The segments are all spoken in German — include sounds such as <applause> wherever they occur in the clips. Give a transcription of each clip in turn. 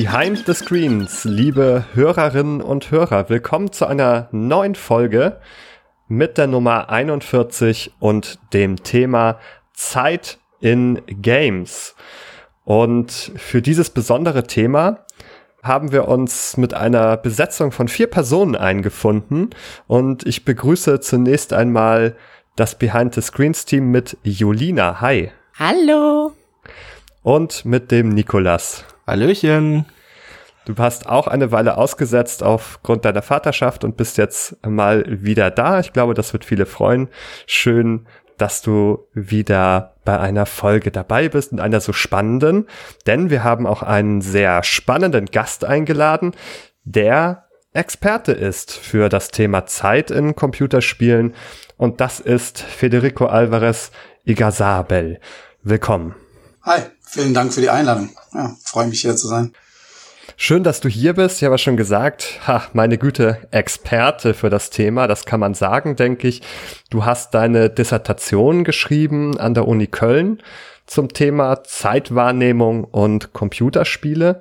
Behind the Screens, liebe Hörerinnen und Hörer, willkommen zu einer neuen Folge mit der Nummer 41 und dem Thema Zeit in Games. Und für dieses besondere Thema haben wir uns mit einer Besetzung von vier Personen eingefunden und ich begrüße zunächst einmal das Behind the Screens Team mit Julina. Hi. Hallo. Und mit dem Nikolas. Hallöchen. Du hast auch eine Weile ausgesetzt aufgrund deiner Vaterschaft und bist jetzt mal wieder da. Ich glaube, das wird viele freuen. Schön, dass du wieder bei einer Folge dabei bist und einer so spannenden, denn wir haben auch einen sehr spannenden Gast eingeladen, der Experte ist für das Thema Zeit in Computerspielen und das ist Federico Alvarez Igazabel. Willkommen. Hi, vielen Dank für die Einladung. Ja, freue mich hier zu sein. Schön, dass du hier bist. Ich habe schon gesagt, ha, meine Güte, Experte für das Thema, das kann man sagen, denke ich. Du hast deine Dissertation geschrieben an der Uni Köln zum Thema Zeitwahrnehmung und Computerspiele.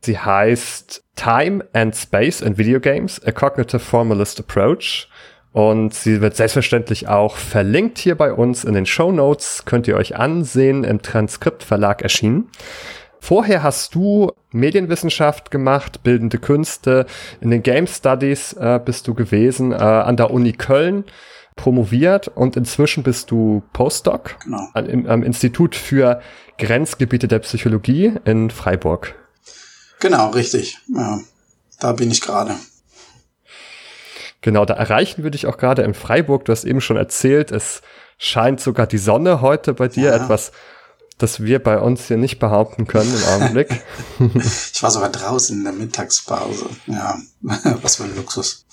Sie heißt Time and Space in Video Games, a Cognitive Formalist Approach. Und sie wird selbstverständlich auch verlinkt hier bei uns in den Show Notes. Könnt ihr euch ansehen, im Transkriptverlag erschienen. Vorher hast du Medienwissenschaft gemacht, bildende Künste. In den Game Studies äh, bist du gewesen, äh, an der Uni Köln promoviert und inzwischen bist du Postdoc genau. an, im, am Institut für Grenzgebiete der Psychologie in Freiburg. Genau, richtig. Ja, da bin ich gerade. Genau, da erreichen wir dich auch gerade in Freiburg. Du hast eben schon erzählt, es scheint sogar die Sonne heute bei dir ja. etwas das wir bei uns hier nicht behaupten können im Augenblick. <laughs> <laughs> ich war sogar draußen in der Mittagspause. Ja, <laughs> was für ein Luxus.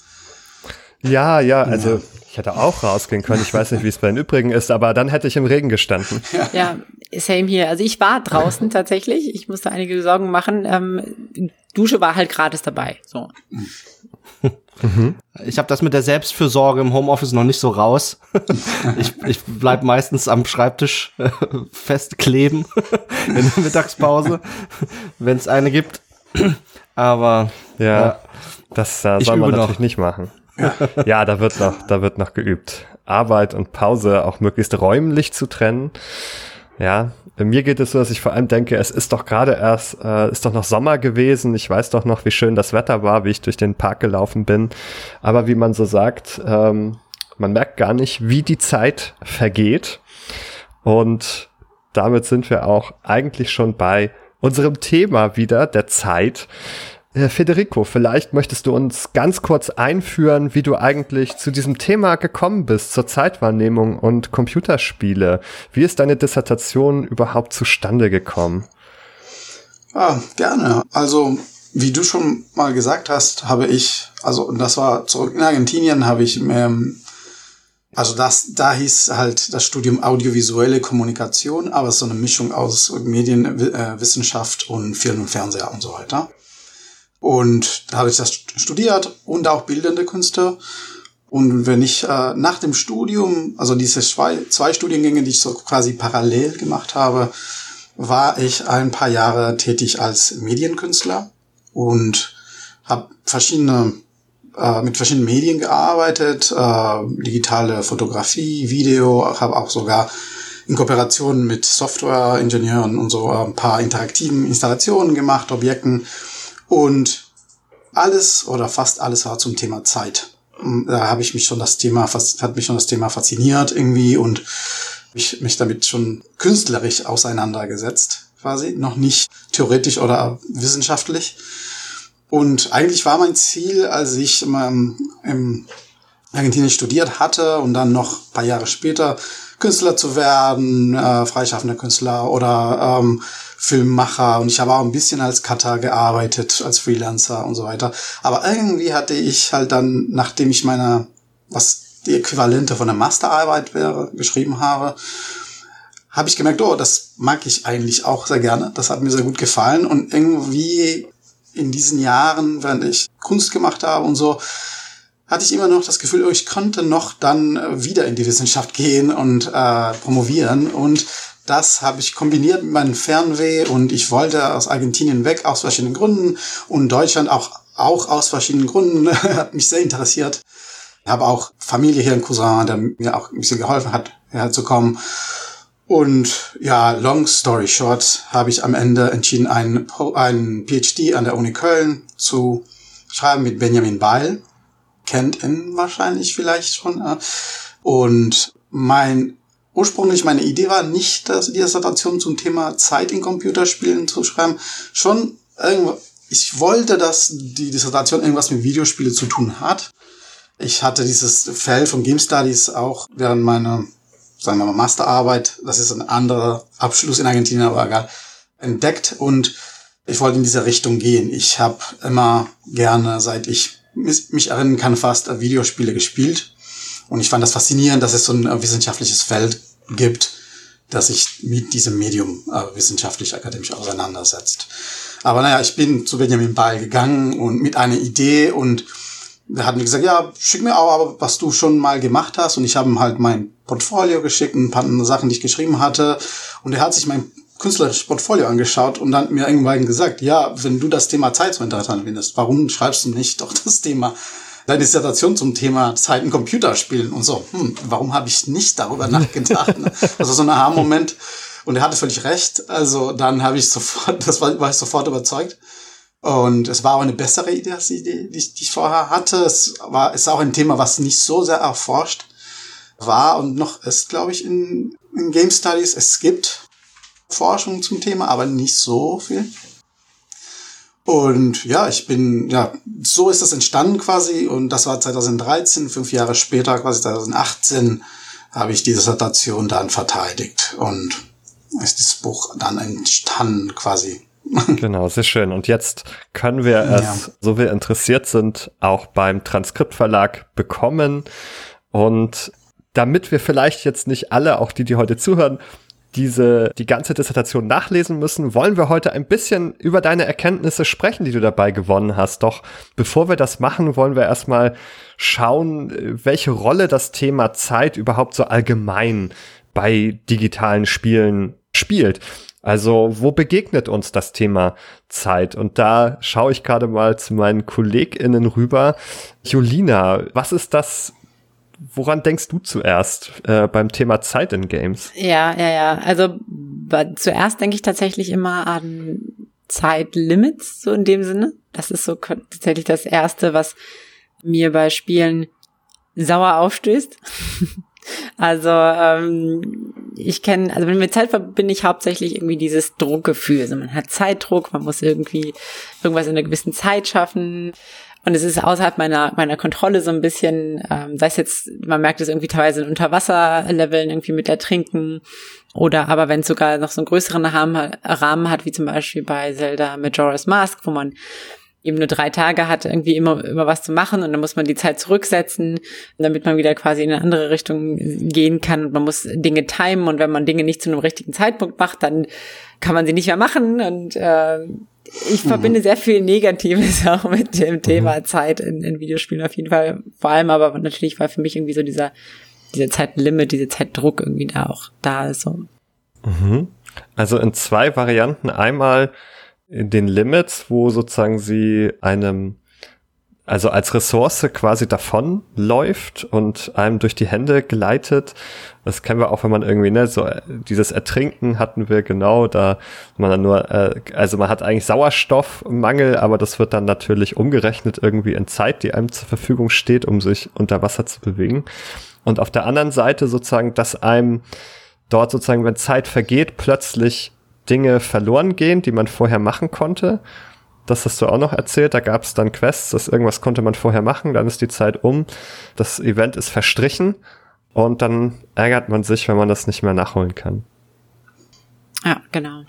Ja, ja, also ja. ich hätte auch rausgehen können. Ich weiß nicht, wie es bei den übrigen ist, aber dann hätte ich im Regen gestanden. Ja, ja same hier. Also ich war draußen tatsächlich. Ich musste einige Sorgen machen. Ähm, Dusche war halt gratis dabei. So. Mhm. Ich habe das mit der Selbstfürsorge im Homeoffice noch nicht so raus. <laughs> ich, ich bleib meistens am Schreibtisch äh, festkleben <laughs> in der Mittagspause, wenn es eine gibt. Aber ja, äh, das äh, soll man natürlich noch. nicht machen. Ja. <laughs> ja, da wird noch, da wird noch geübt. Arbeit und Pause auch möglichst räumlich zu trennen. Ja, mir geht es so, dass ich vor allem denke, es ist doch gerade erst, äh, ist doch noch Sommer gewesen. Ich weiß doch noch, wie schön das Wetter war, wie ich durch den Park gelaufen bin. Aber wie man so sagt, ähm, man merkt gar nicht, wie die Zeit vergeht. Und damit sind wir auch eigentlich schon bei unserem Thema wieder, der Zeit. Federico, vielleicht möchtest du uns ganz kurz einführen, wie du eigentlich zu diesem Thema gekommen bist, zur Zeitwahrnehmung und Computerspiele. Wie ist deine Dissertation überhaupt zustande gekommen? Ja, gerne. Also, wie du schon mal gesagt hast, habe ich, also, das war zurück in Argentinien, habe ich, ähm, also das, da hieß halt das Studium audiovisuelle Kommunikation, aber es ist so eine Mischung aus Medienwissenschaft und Film und Fernseher und so weiter. Und da habe ich das studiert und auch bildende Künste. Und wenn ich äh, nach dem Studium, also diese zwei, zwei Studiengänge, die ich so quasi parallel gemacht habe, war ich ein paar Jahre tätig als Medienkünstler und habe verschiedene äh, mit verschiedenen Medien gearbeitet, äh, digitale Fotografie, Video, habe auch sogar in Kooperation mit Softwareingenieuren und so ein paar interaktiven Installationen gemacht, Objekten und alles oder fast alles war zum Thema Zeit. Da habe ich mich schon das Thema, hat mich schon das Thema fasziniert irgendwie und ich mich damit schon künstlerisch auseinandergesetzt, quasi. Noch nicht theoretisch oder wissenschaftlich. Und eigentlich war mein Ziel, als ich im, im Argentinien studiert hatte und dann noch ein paar Jahre später Künstler zu werden, äh, freischaffender Künstler oder ähm, Filmmacher und ich habe auch ein bisschen als Cutter gearbeitet, als Freelancer und so weiter. Aber irgendwie hatte ich halt dann, nachdem ich meine, was die Äquivalente von der Masterarbeit wäre, geschrieben habe, habe ich gemerkt, oh, das mag ich eigentlich auch sehr gerne. Das hat mir sehr gut gefallen und irgendwie in diesen Jahren, während ich Kunst gemacht habe und so, hatte ich immer noch das Gefühl, oh, ich konnte noch dann wieder in die Wissenschaft gehen und äh, promovieren und das habe ich kombiniert mit meinem Fernweh und ich wollte aus Argentinien weg aus verschiedenen Gründen und Deutschland auch, auch aus verschiedenen Gründen <laughs> hat mich sehr interessiert. Ich habe auch Familie hier in Cousin, der mir auch ein bisschen geholfen hat, herzukommen. Und ja, long story short, habe ich am Ende entschieden, einen, einen PhD an der Uni Köln zu schreiben mit Benjamin Beil. Kennt ihn wahrscheinlich vielleicht schon. Und mein ursprünglich meine Idee war nicht, dass die Dissertation zum Thema Zeit in Computerspielen zu schreiben. Schon irgendwo, ich wollte, dass die Dissertation irgendwas mit Videospiele zu tun hat. Ich hatte dieses Feld von Game Studies auch während meiner, sagen wir mal, Masterarbeit, das ist ein anderer Abschluss in Argentinien, aber egal, entdeckt und ich wollte in diese Richtung gehen. Ich habe immer gerne, seit ich mich erinnern kann, fast Videospiele gespielt. Und ich fand das faszinierend, dass es so ein äh, wissenschaftliches Feld gibt, das sich mit diesem Medium äh, wissenschaftlich akademisch auseinandersetzt. Aber naja, ich bin zu Benjamin Ball gegangen und mit einer Idee und er hat mir gesagt, ja, schick mir auch, was du schon mal gemacht hast. Und ich habe ihm halt mein Portfolio geschickt, ein paar Sachen, die ich geschrieben hatte. Und er hat sich mein künstlerisches Portfolio angeschaut und dann mir irgendwann gesagt, ja, wenn du das Thema Zeit so interessant findest, warum schreibst du nicht doch das Thema deine Dissertation zum Thema Zeit in Computerspielen und so, hm, warum habe ich nicht darüber nachgedacht? Also so ein Aha-Moment. Und er hatte völlig recht. Also dann habe ich sofort, das war, war ich sofort überzeugt. Und es war auch eine bessere Idee als die die ich, die ich vorher hatte. Es war, ist auch ein Thema, was nicht so sehr erforscht war und noch ist, glaube ich, in, in Game Studies. Es gibt Forschung zum Thema, aber nicht so viel. Und ja, ich bin, ja, so ist das entstanden quasi. Und das war 2013, fünf Jahre später, quasi 2018, habe ich die Dissertation dann verteidigt. Und ist dieses Buch dann entstanden quasi. <laughs> Genau, sehr schön. Und jetzt können wir es, ja. so wir interessiert sind, auch beim Transkriptverlag bekommen. Und damit wir vielleicht jetzt nicht alle, auch die, die heute zuhören, diese, die ganze Dissertation nachlesen müssen, wollen wir heute ein bisschen über deine Erkenntnisse sprechen, die du dabei gewonnen hast. Doch bevor wir das machen, wollen wir erstmal schauen, welche Rolle das Thema Zeit überhaupt so allgemein bei digitalen Spielen spielt. Also, wo begegnet uns das Thema Zeit? Und da schaue ich gerade mal zu meinen KollegInnen rüber. Julina, was ist das woran denkst du zuerst äh, beim Thema Zeit in Games? Ja, ja, ja. Also zuerst denke ich tatsächlich immer an Zeitlimits, so in dem Sinne. Das ist so tatsächlich das Erste, was mir bei Spielen sauer aufstößt. <laughs> also ähm, ich kenne, also mit Zeit verbinde ich hauptsächlich irgendwie dieses Druckgefühl. Also man hat Zeitdruck, man muss irgendwie irgendwas in einer gewissen Zeit schaffen. Und es ist außerhalb meiner, meiner Kontrolle so ein bisschen, ähm, sei es jetzt, man merkt es irgendwie teilweise in Unterwasserleveln irgendwie mit Ertrinken oder aber wenn es sogar noch so einen größeren Rahmen, hat, wie zum Beispiel bei Zelda Majora's Mask, wo man eben nur drei Tage hat, irgendwie immer, immer was zu machen und dann muss man die Zeit zurücksetzen, damit man wieder quasi in eine andere Richtung gehen kann und man muss Dinge timen und wenn man Dinge nicht zu einem richtigen Zeitpunkt macht, dann kann man sie nicht mehr machen und äh, ich verbinde mhm. sehr viel Negatives <laughs> auch mit dem Thema mhm. Zeit in, in Videospielen auf jeden Fall. Vor allem aber natürlich, weil für mich irgendwie so dieser, dieser Zeitlimit, dieser Zeitdruck irgendwie da auch da ist. So. Mhm. Also in zwei Varianten. Einmal in den Limits, wo sozusagen sie einem also als Ressource quasi davon läuft und einem durch die Hände gleitet. Das kennen wir auch, wenn man irgendwie, ne, so dieses Ertrinken hatten wir genau, da man dann nur, äh, also man hat eigentlich Sauerstoffmangel, aber das wird dann natürlich umgerechnet irgendwie in Zeit, die einem zur Verfügung steht, um sich unter Wasser zu bewegen. Und auf der anderen Seite sozusagen, dass einem dort sozusagen, wenn Zeit vergeht, plötzlich Dinge verloren gehen, die man vorher machen konnte das hast du auch noch erzählt. Da gab es dann Quests, dass irgendwas konnte man vorher machen, dann ist die Zeit um. Das Event ist verstrichen und dann ärgert man sich, wenn man das nicht mehr nachholen kann. Ja, genau.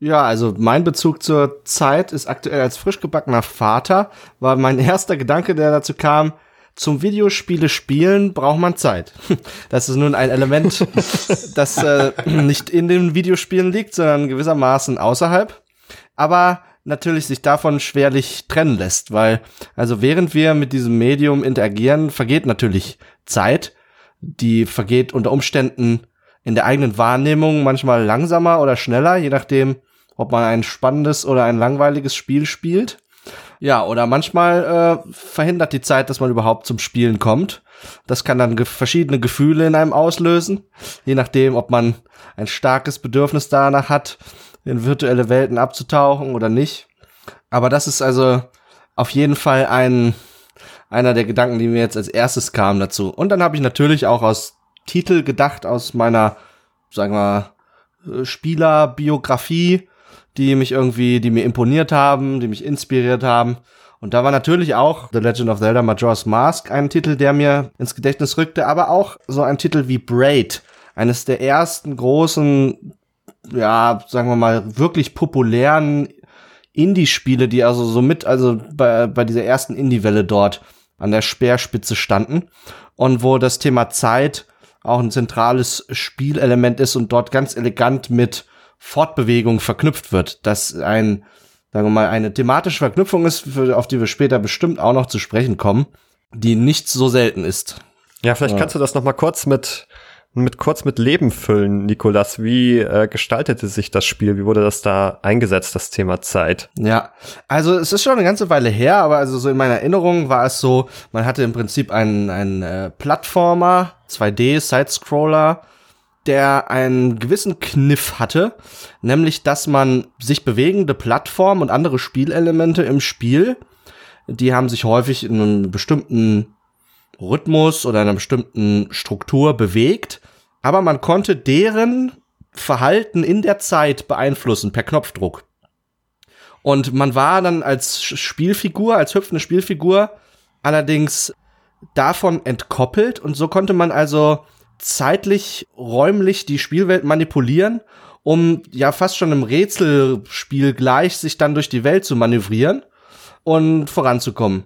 Ja, also mein Bezug zur Zeit ist aktuell als frisch gebackener Vater, war mein <laughs> erster Gedanke, der dazu kam, zum Videospiele spielen braucht man Zeit. <laughs> Das ist nun ein Element, <laughs> das äh, nicht in den Videospielen liegt, sondern gewissermaßen außerhalb. Aber natürlich sich davon schwerlich trennen lässt, weil also während wir mit diesem Medium interagieren, vergeht natürlich Zeit, die vergeht unter Umständen in der eigenen Wahrnehmung manchmal langsamer oder schneller, je nachdem, ob man ein spannendes oder ein langweiliges Spiel spielt. Ja, oder manchmal äh, verhindert die Zeit, dass man überhaupt zum Spielen kommt. Das kann dann ge verschiedene Gefühle in einem auslösen, je nachdem, ob man ein starkes Bedürfnis danach hat, in virtuelle Welten abzutauchen oder nicht. Aber das ist also auf jeden Fall ein einer der Gedanken, die mir jetzt als erstes kamen dazu. Und dann habe ich natürlich auch aus Titel gedacht, aus meiner, sagen wir, äh, Spielerbiografie, die mich irgendwie, die mir imponiert haben, die mich inspiriert haben. Und da war natürlich auch The Legend of Zelda Majora's Mask ein Titel, der mir ins Gedächtnis rückte, aber auch so ein Titel wie Braid, eines der ersten großen, ja, sagen wir mal, wirklich populären Indie-Spiele, die also so mit, also bei, bei dieser ersten Indie-Welle dort an der Speerspitze standen und wo das Thema Zeit auch ein zentrales Spielelement ist und dort ganz elegant mit Fortbewegung verknüpft wird, dass ein, sagen wir mal, eine thematische Verknüpfung ist, auf die wir später bestimmt auch noch zu sprechen kommen, die nicht so selten ist. Ja, vielleicht ja. kannst du das noch mal kurz mit mit kurz mit Leben füllen, Nikolas. Wie äh, gestaltete sich das Spiel? Wie wurde das da eingesetzt, das Thema Zeit? Ja, also es ist schon eine ganze Weile her, aber also so in meiner Erinnerung war es so, man hatte im Prinzip einen, einen äh, Plattformer, 2D, Sidescroller, der einen gewissen Kniff hatte, nämlich dass man sich bewegende Plattformen und andere Spielelemente im Spiel, die haben sich häufig in einem bestimmten Rhythmus oder einer bestimmten Struktur bewegt, aber man konnte deren Verhalten in der Zeit beeinflussen per Knopfdruck. Und man war dann als Spielfigur, als hüpfende Spielfigur allerdings davon entkoppelt und so konnte man also zeitlich, räumlich die Spielwelt manipulieren, um ja fast schon im Rätselspiel gleich sich dann durch die Welt zu manövrieren und voranzukommen.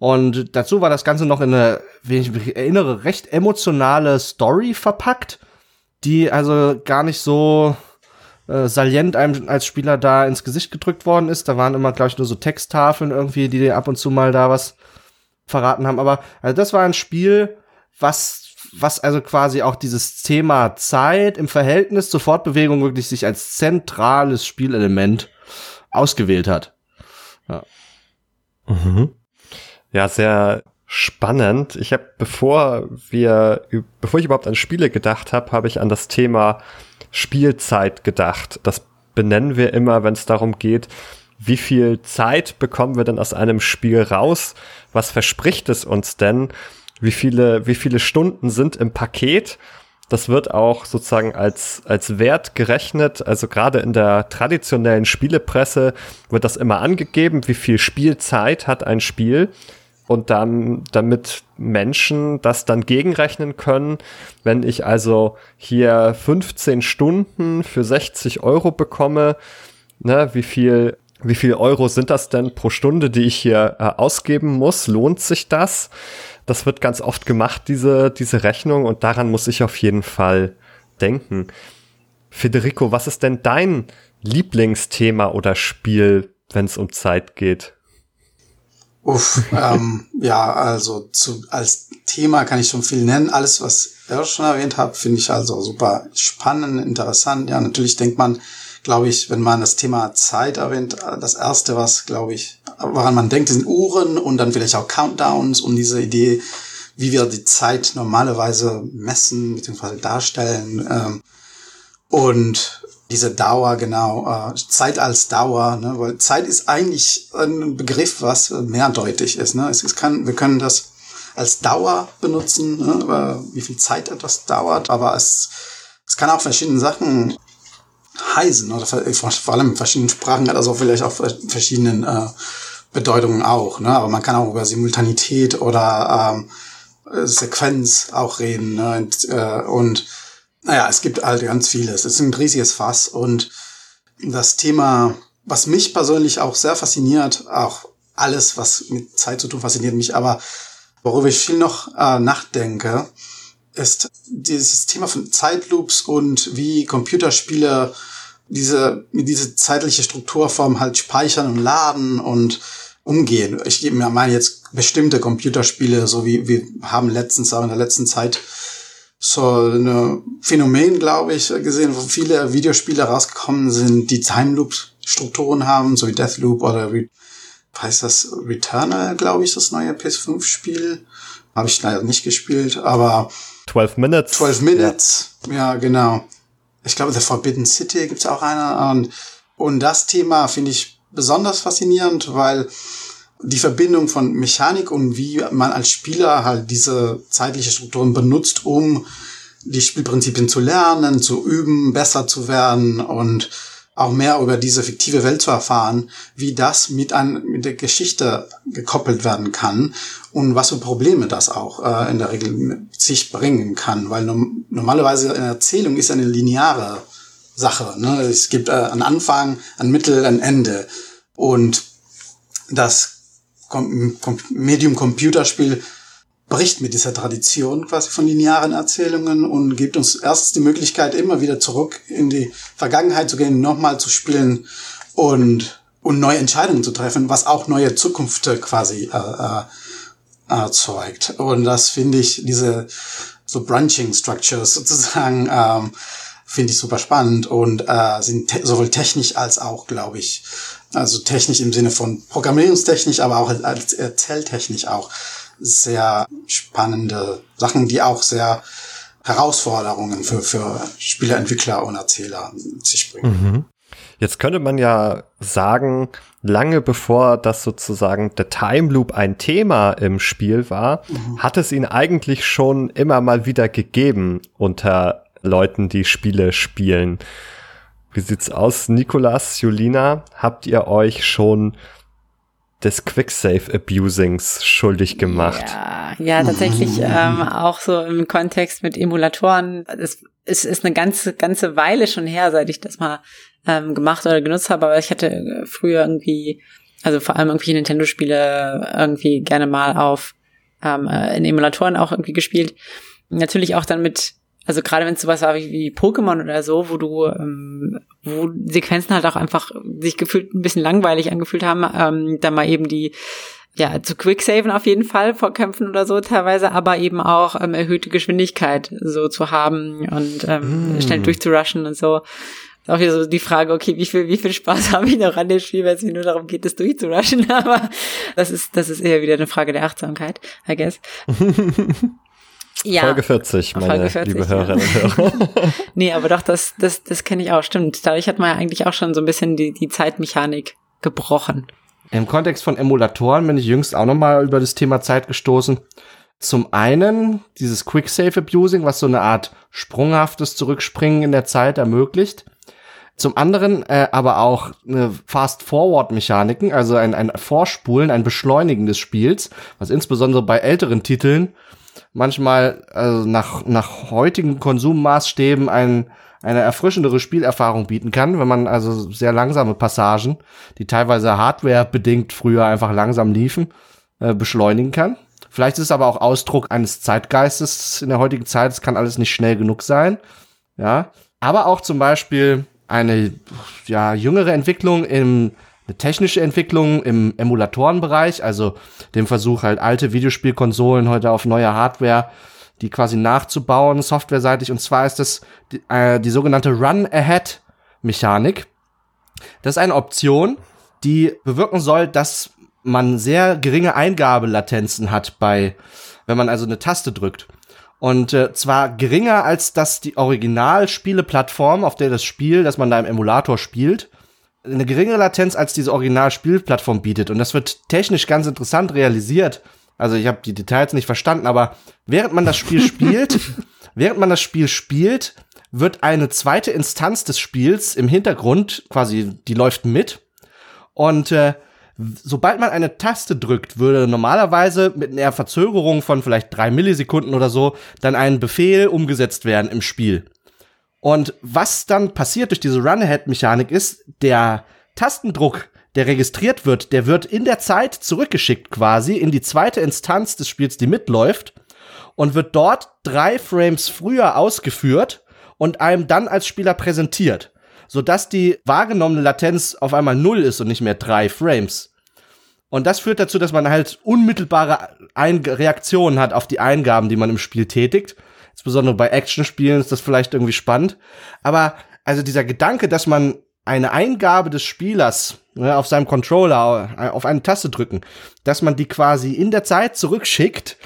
Und dazu war das Ganze noch in eine, wenn ich mich erinnere, recht emotionale Story verpackt, die also gar nicht so äh, salient einem als Spieler da ins Gesicht gedrückt worden ist. Da waren immer, glaube ich, nur so Texttafeln irgendwie, die ab und zu mal da was verraten haben. Aber also das war ein Spiel, was, was also quasi auch dieses Thema Zeit im Verhältnis zur Fortbewegung wirklich sich als zentrales Spielelement ausgewählt hat. Ja. Mhm. Ja, sehr spannend. Ich habe, bevor wir, bevor ich überhaupt an Spiele gedacht habe, habe ich an das Thema Spielzeit gedacht. Das benennen wir immer, wenn es darum geht, wie viel Zeit bekommen wir denn aus einem Spiel raus? Was verspricht es uns denn? Wie viele, wie viele Stunden sind im Paket? Das wird auch sozusagen als, als Wert gerechnet. Also gerade in der traditionellen Spielepresse wird das immer angegeben, wie viel Spielzeit hat ein Spiel und dann, damit Menschen das dann gegenrechnen können, wenn ich also hier 15 Stunden für 60 Euro bekomme, ne, wie viel, wie viel Euro sind das denn pro Stunde, die ich hier äh, ausgeben muss? Lohnt sich das? Das wird ganz oft gemacht, diese, diese Rechnung, und daran muss ich auf jeden Fall denken. Federico, was ist denn dein Lieblingsthema oder Spiel, wenn es um Zeit geht? Uff, ähm, ja, also zu, als Thema kann ich schon viel nennen. Alles, was ihr schon erwähnt habt, finde ich also super spannend, interessant. Ja, natürlich denkt man, glaube ich, wenn man das Thema Zeit erwähnt, das erste, was, glaube ich, woran man denkt, sind Uhren und dann vielleicht auch Countdowns und diese Idee, wie wir die Zeit normalerweise messen bzw. darstellen. Ähm, und diese Dauer, genau, äh, Zeit als Dauer, ne? weil Zeit ist eigentlich ein Begriff, was mehrdeutig ist. Ne? Es, es kann, wir können das als Dauer benutzen, ne? wie viel Zeit etwas dauert, aber es, es kann auch verschiedene Sachen heißen, oder vor allem in verschiedenen Sprachen hat auch vielleicht auch verschiedenen äh, Bedeutungen auch. Ne? Aber man kann auch über Simultanität oder ähm, Sequenz auch reden. Ne? Und, äh, und naja, es gibt halt ganz vieles. Es ist ein riesiges Fass und das Thema, was mich persönlich auch sehr fasziniert, auch alles, was mit Zeit zu tun, fasziniert mich, aber worüber ich viel noch äh, nachdenke, ist dieses Thema von Zeitloops und wie Computerspiele diese, diese zeitliche Strukturform halt speichern und laden und umgehen. Ich meine jetzt bestimmte Computerspiele, so wie wir haben letztens auch in der letzten Zeit so ein Phänomen, glaube ich, gesehen, wo viele Videospiele rausgekommen sind, die Time Loop Strukturen haben, so wie Deathloop oder wie heißt das Returnal, glaube ich, das neue PS5 Spiel. Habe ich leider nicht gespielt, aber 12 Minutes. 12 Minutes, ja, ja genau. Ich glaube, The Forbidden City gibt's auch einer. Und, und das Thema finde ich besonders faszinierend, weil die Verbindung von Mechanik und wie man als Spieler halt diese zeitliche Strukturen benutzt, um die Spielprinzipien zu lernen, zu üben, besser zu werden und auch mehr über diese fiktive Welt zu erfahren, wie das mit, ein, mit der Geschichte gekoppelt werden kann und was für Probleme das auch äh, in der Regel mit sich bringen kann. Weil no normalerweise eine Erzählung ist eine lineare Sache. Ne? Es gibt äh, einen Anfang, ein Mittel, ein Ende. Und das Medium Computerspiel bricht mit dieser Tradition quasi von linearen Erzählungen und gibt uns erst die Möglichkeit, immer wieder zurück in die Vergangenheit zu gehen, nochmal zu spielen und, und neue Entscheidungen zu treffen, was auch neue Zukunft quasi äh, äh, erzeugt. Und das finde ich, diese so Branching Structures sozusagen, ähm, finde ich super spannend und äh, sind te sowohl technisch als auch, glaube ich, also technisch im Sinne von Programmierungstechnisch, aber auch als Erzähltechnisch auch sehr spannende Sachen, die auch sehr Herausforderungen für, für Spieleentwickler und Erzähler mit sich bringen. Mhm. Jetzt könnte man ja sagen, lange bevor das sozusagen der Time Loop ein Thema im Spiel war, mhm. hat es ihn eigentlich schon immer mal wieder gegeben unter Leuten, die Spiele spielen. Wie sieht's aus, Nikolas, Julina? Habt ihr euch schon des Quicksave-Abusings schuldig gemacht. Ja, ja tatsächlich <laughs> ähm, auch so im Kontext mit Emulatoren. Es ist, ist eine ganze, ganze Weile schon her, seit ich das mal ähm, gemacht oder genutzt habe, aber ich hatte früher irgendwie, also vor allem irgendwie Nintendo-Spiele irgendwie gerne mal auf ähm, in Emulatoren auch irgendwie gespielt. Natürlich auch dann mit also gerade wenn es sowas war wie, wie Pokémon oder so, wo du, ähm, wo Sequenzen halt auch einfach sich gefühlt ein bisschen langweilig angefühlt haben, ähm, da mal eben die ja, zu Quicksaven auf jeden Fall vor Kämpfen oder so teilweise, aber eben auch ähm, erhöhte Geschwindigkeit so zu haben und ähm, mm. schnell durchzurushen und so. Ist auch wieder so die Frage, okay, wie viel, wie viel Spaß <laughs> habe ich noch an dem Spiel, wenn es mir nur darum geht, das durchzurushen, <laughs> aber das ist, das ist eher wieder eine Frage der Achtsamkeit, I guess. <laughs> Ja, Folge 40, meine Folge 40, liebe Hörerinnen ja. und Hörer. <laughs> nee, aber doch, das, das, das kenne ich auch, stimmt. Dadurch hat man ja eigentlich auch schon so ein bisschen die, die Zeitmechanik gebrochen. Im Kontext von Emulatoren bin ich jüngst auch nochmal über das Thema Zeit gestoßen. Zum einen dieses Quick Save Abusing, was so eine Art sprunghaftes Zurückspringen in der Zeit ermöglicht. Zum anderen äh, aber auch eine Fast-Forward-Mechaniken, also ein, ein Vorspulen, ein Beschleunigen des Spiels, was insbesondere bei älteren Titeln manchmal also nach, nach heutigen Konsummaßstäben ein, eine erfrischendere Spielerfahrung bieten kann, wenn man also sehr langsame Passagen, die teilweise hardware-bedingt früher einfach langsam liefen, äh, beschleunigen kann. Vielleicht ist es aber auch Ausdruck eines Zeitgeistes in der heutigen Zeit. Es kann alles nicht schnell genug sein. Ja. Aber auch zum Beispiel eine ja, jüngere Entwicklung im eine technische Entwicklung im Emulatorenbereich, also dem Versuch halt alte Videospielkonsolen heute auf neue Hardware, die quasi nachzubauen, softwareseitig. Und zwar ist das die, äh, die sogenannte Run-Ahead-Mechanik. Das ist eine Option, die bewirken soll, dass man sehr geringe Eingabelatenzen hat bei, wenn man also eine Taste drückt. Und äh, zwar geringer als das die Originalspieleplattform, auf der das Spiel, das man da im Emulator spielt, eine geringere Latenz als diese Original-Spielplattform bietet. Und das wird technisch ganz interessant realisiert. Also ich habe die Details nicht verstanden, aber während man das Spiel spielt, <laughs> während man das Spiel spielt, wird eine zweite Instanz des Spiels im Hintergrund quasi, die läuft mit. Und äh, sobald man eine Taste drückt, würde normalerweise mit einer Verzögerung von vielleicht drei Millisekunden oder so dann ein Befehl umgesetzt werden im Spiel. Und was dann passiert durch diese Run-Ahead-Mechanik ist, der Tastendruck, der registriert wird, der wird in der Zeit zurückgeschickt quasi in die zweite Instanz des Spiels, die mitläuft und wird dort drei Frames früher ausgeführt und einem dann als Spieler präsentiert, sodass die wahrgenommene Latenz auf einmal null ist und nicht mehr drei Frames. Und das führt dazu, dass man halt unmittelbare Ein Reaktionen hat auf die Eingaben, die man im Spiel tätigt insbesondere bei Actionspielen ist das vielleicht irgendwie spannend. Aber also dieser Gedanke, dass man eine Eingabe des Spielers ne, auf seinem Controller äh, auf eine Taste drücken, dass man die quasi in der Zeit zurückschickt,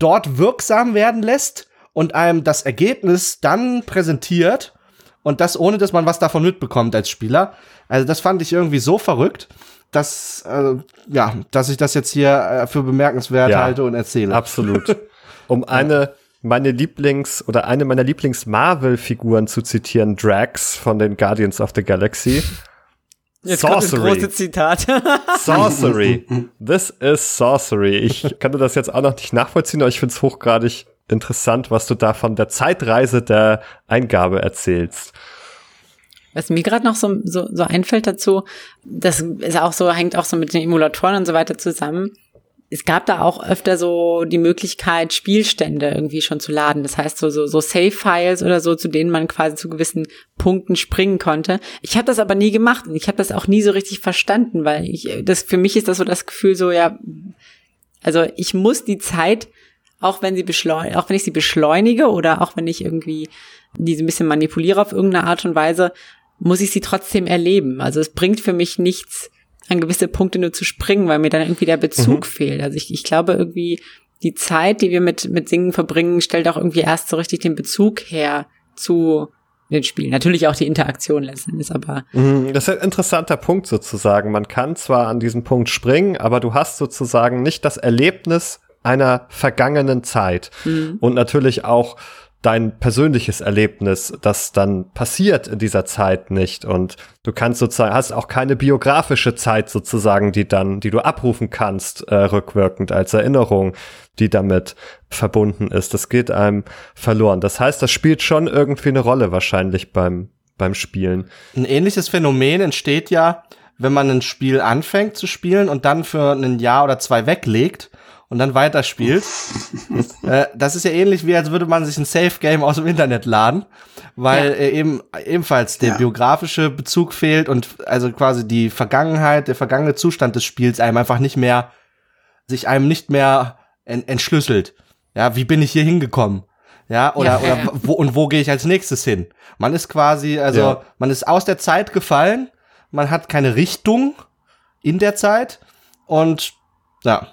dort wirksam werden lässt und einem das Ergebnis dann präsentiert und das ohne, dass man was davon mitbekommt als Spieler. Also das fand ich irgendwie so verrückt, dass äh, ja, dass ich das jetzt hier äh, für bemerkenswert ja, halte und erzähle. Absolut. <laughs> Um eine meine Lieblings- oder eine meiner Lieblings-Marvel-Figuren zu zitieren, Drax von den Guardians of the Galaxy. Jetzt Sorcery. kommt das große Zitat. <laughs> sorcery. This is Sorcery. Ich kann das jetzt auch noch nicht nachvollziehen, aber ich finde es hochgradig interessant, was du da von der Zeitreise der Eingabe erzählst. Was mir gerade noch so, so, so einfällt dazu, das ist auch so, hängt auch so mit den Emulatoren und so weiter zusammen es gab da auch öfter so die Möglichkeit, Spielstände irgendwie schon zu laden. Das heißt, so, so, so Save-Files oder so, zu denen man quasi zu gewissen Punkten springen konnte. Ich habe das aber nie gemacht und ich habe das auch nie so richtig verstanden, weil ich, das für mich ist das so das Gefühl so, ja, also ich muss die Zeit, auch wenn sie beschleunigt, auch wenn ich sie beschleunige oder auch wenn ich irgendwie diese ein bisschen manipuliere auf irgendeine Art und Weise, muss ich sie trotzdem erleben. Also es bringt für mich nichts, an gewisse Punkte nur zu springen, weil mir dann irgendwie der Bezug mhm. fehlt. Also ich, ich glaube irgendwie, die Zeit, die wir mit, mit Singen verbringen, stellt auch irgendwie erst so richtig den Bezug her zu den Spielen. Natürlich auch die Interaktion letzten Endes, aber. Mhm, das ist ein interessanter Punkt sozusagen. Man kann zwar an diesen Punkt springen, aber du hast sozusagen nicht das Erlebnis einer vergangenen Zeit. Mhm. Und natürlich auch dein persönliches Erlebnis, das dann passiert in dieser Zeit nicht. Und du kannst sozusagen, hast auch keine biografische Zeit sozusagen, die dann, die du abrufen kannst, äh, rückwirkend als Erinnerung, die damit verbunden ist. Das geht einem verloren. Das heißt, das spielt schon irgendwie eine Rolle wahrscheinlich beim, beim Spielen. Ein ähnliches Phänomen entsteht ja, wenn man ein Spiel anfängt zu spielen und dann für ein Jahr oder zwei weglegt und dann weiterspielt. <laughs> äh, das ist ja ähnlich wie, als würde man sich ein Safe-Game aus dem Internet laden, weil ja. äh, eben ebenfalls der ja. biografische Bezug fehlt und also quasi die Vergangenheit, der vergangene Zustand des Spiels einem einfach nicht mehr, sich einem nicht mehr en entschlüsselt. Ja, wie bin ich hier hingekommen? Ja, oder, ja, oder wo, und wo gehe ich als nächstes hin? Man ist quasi, also, man ist aus der Zeit gefallen, man hat keine Richtung in der Zeit und ja,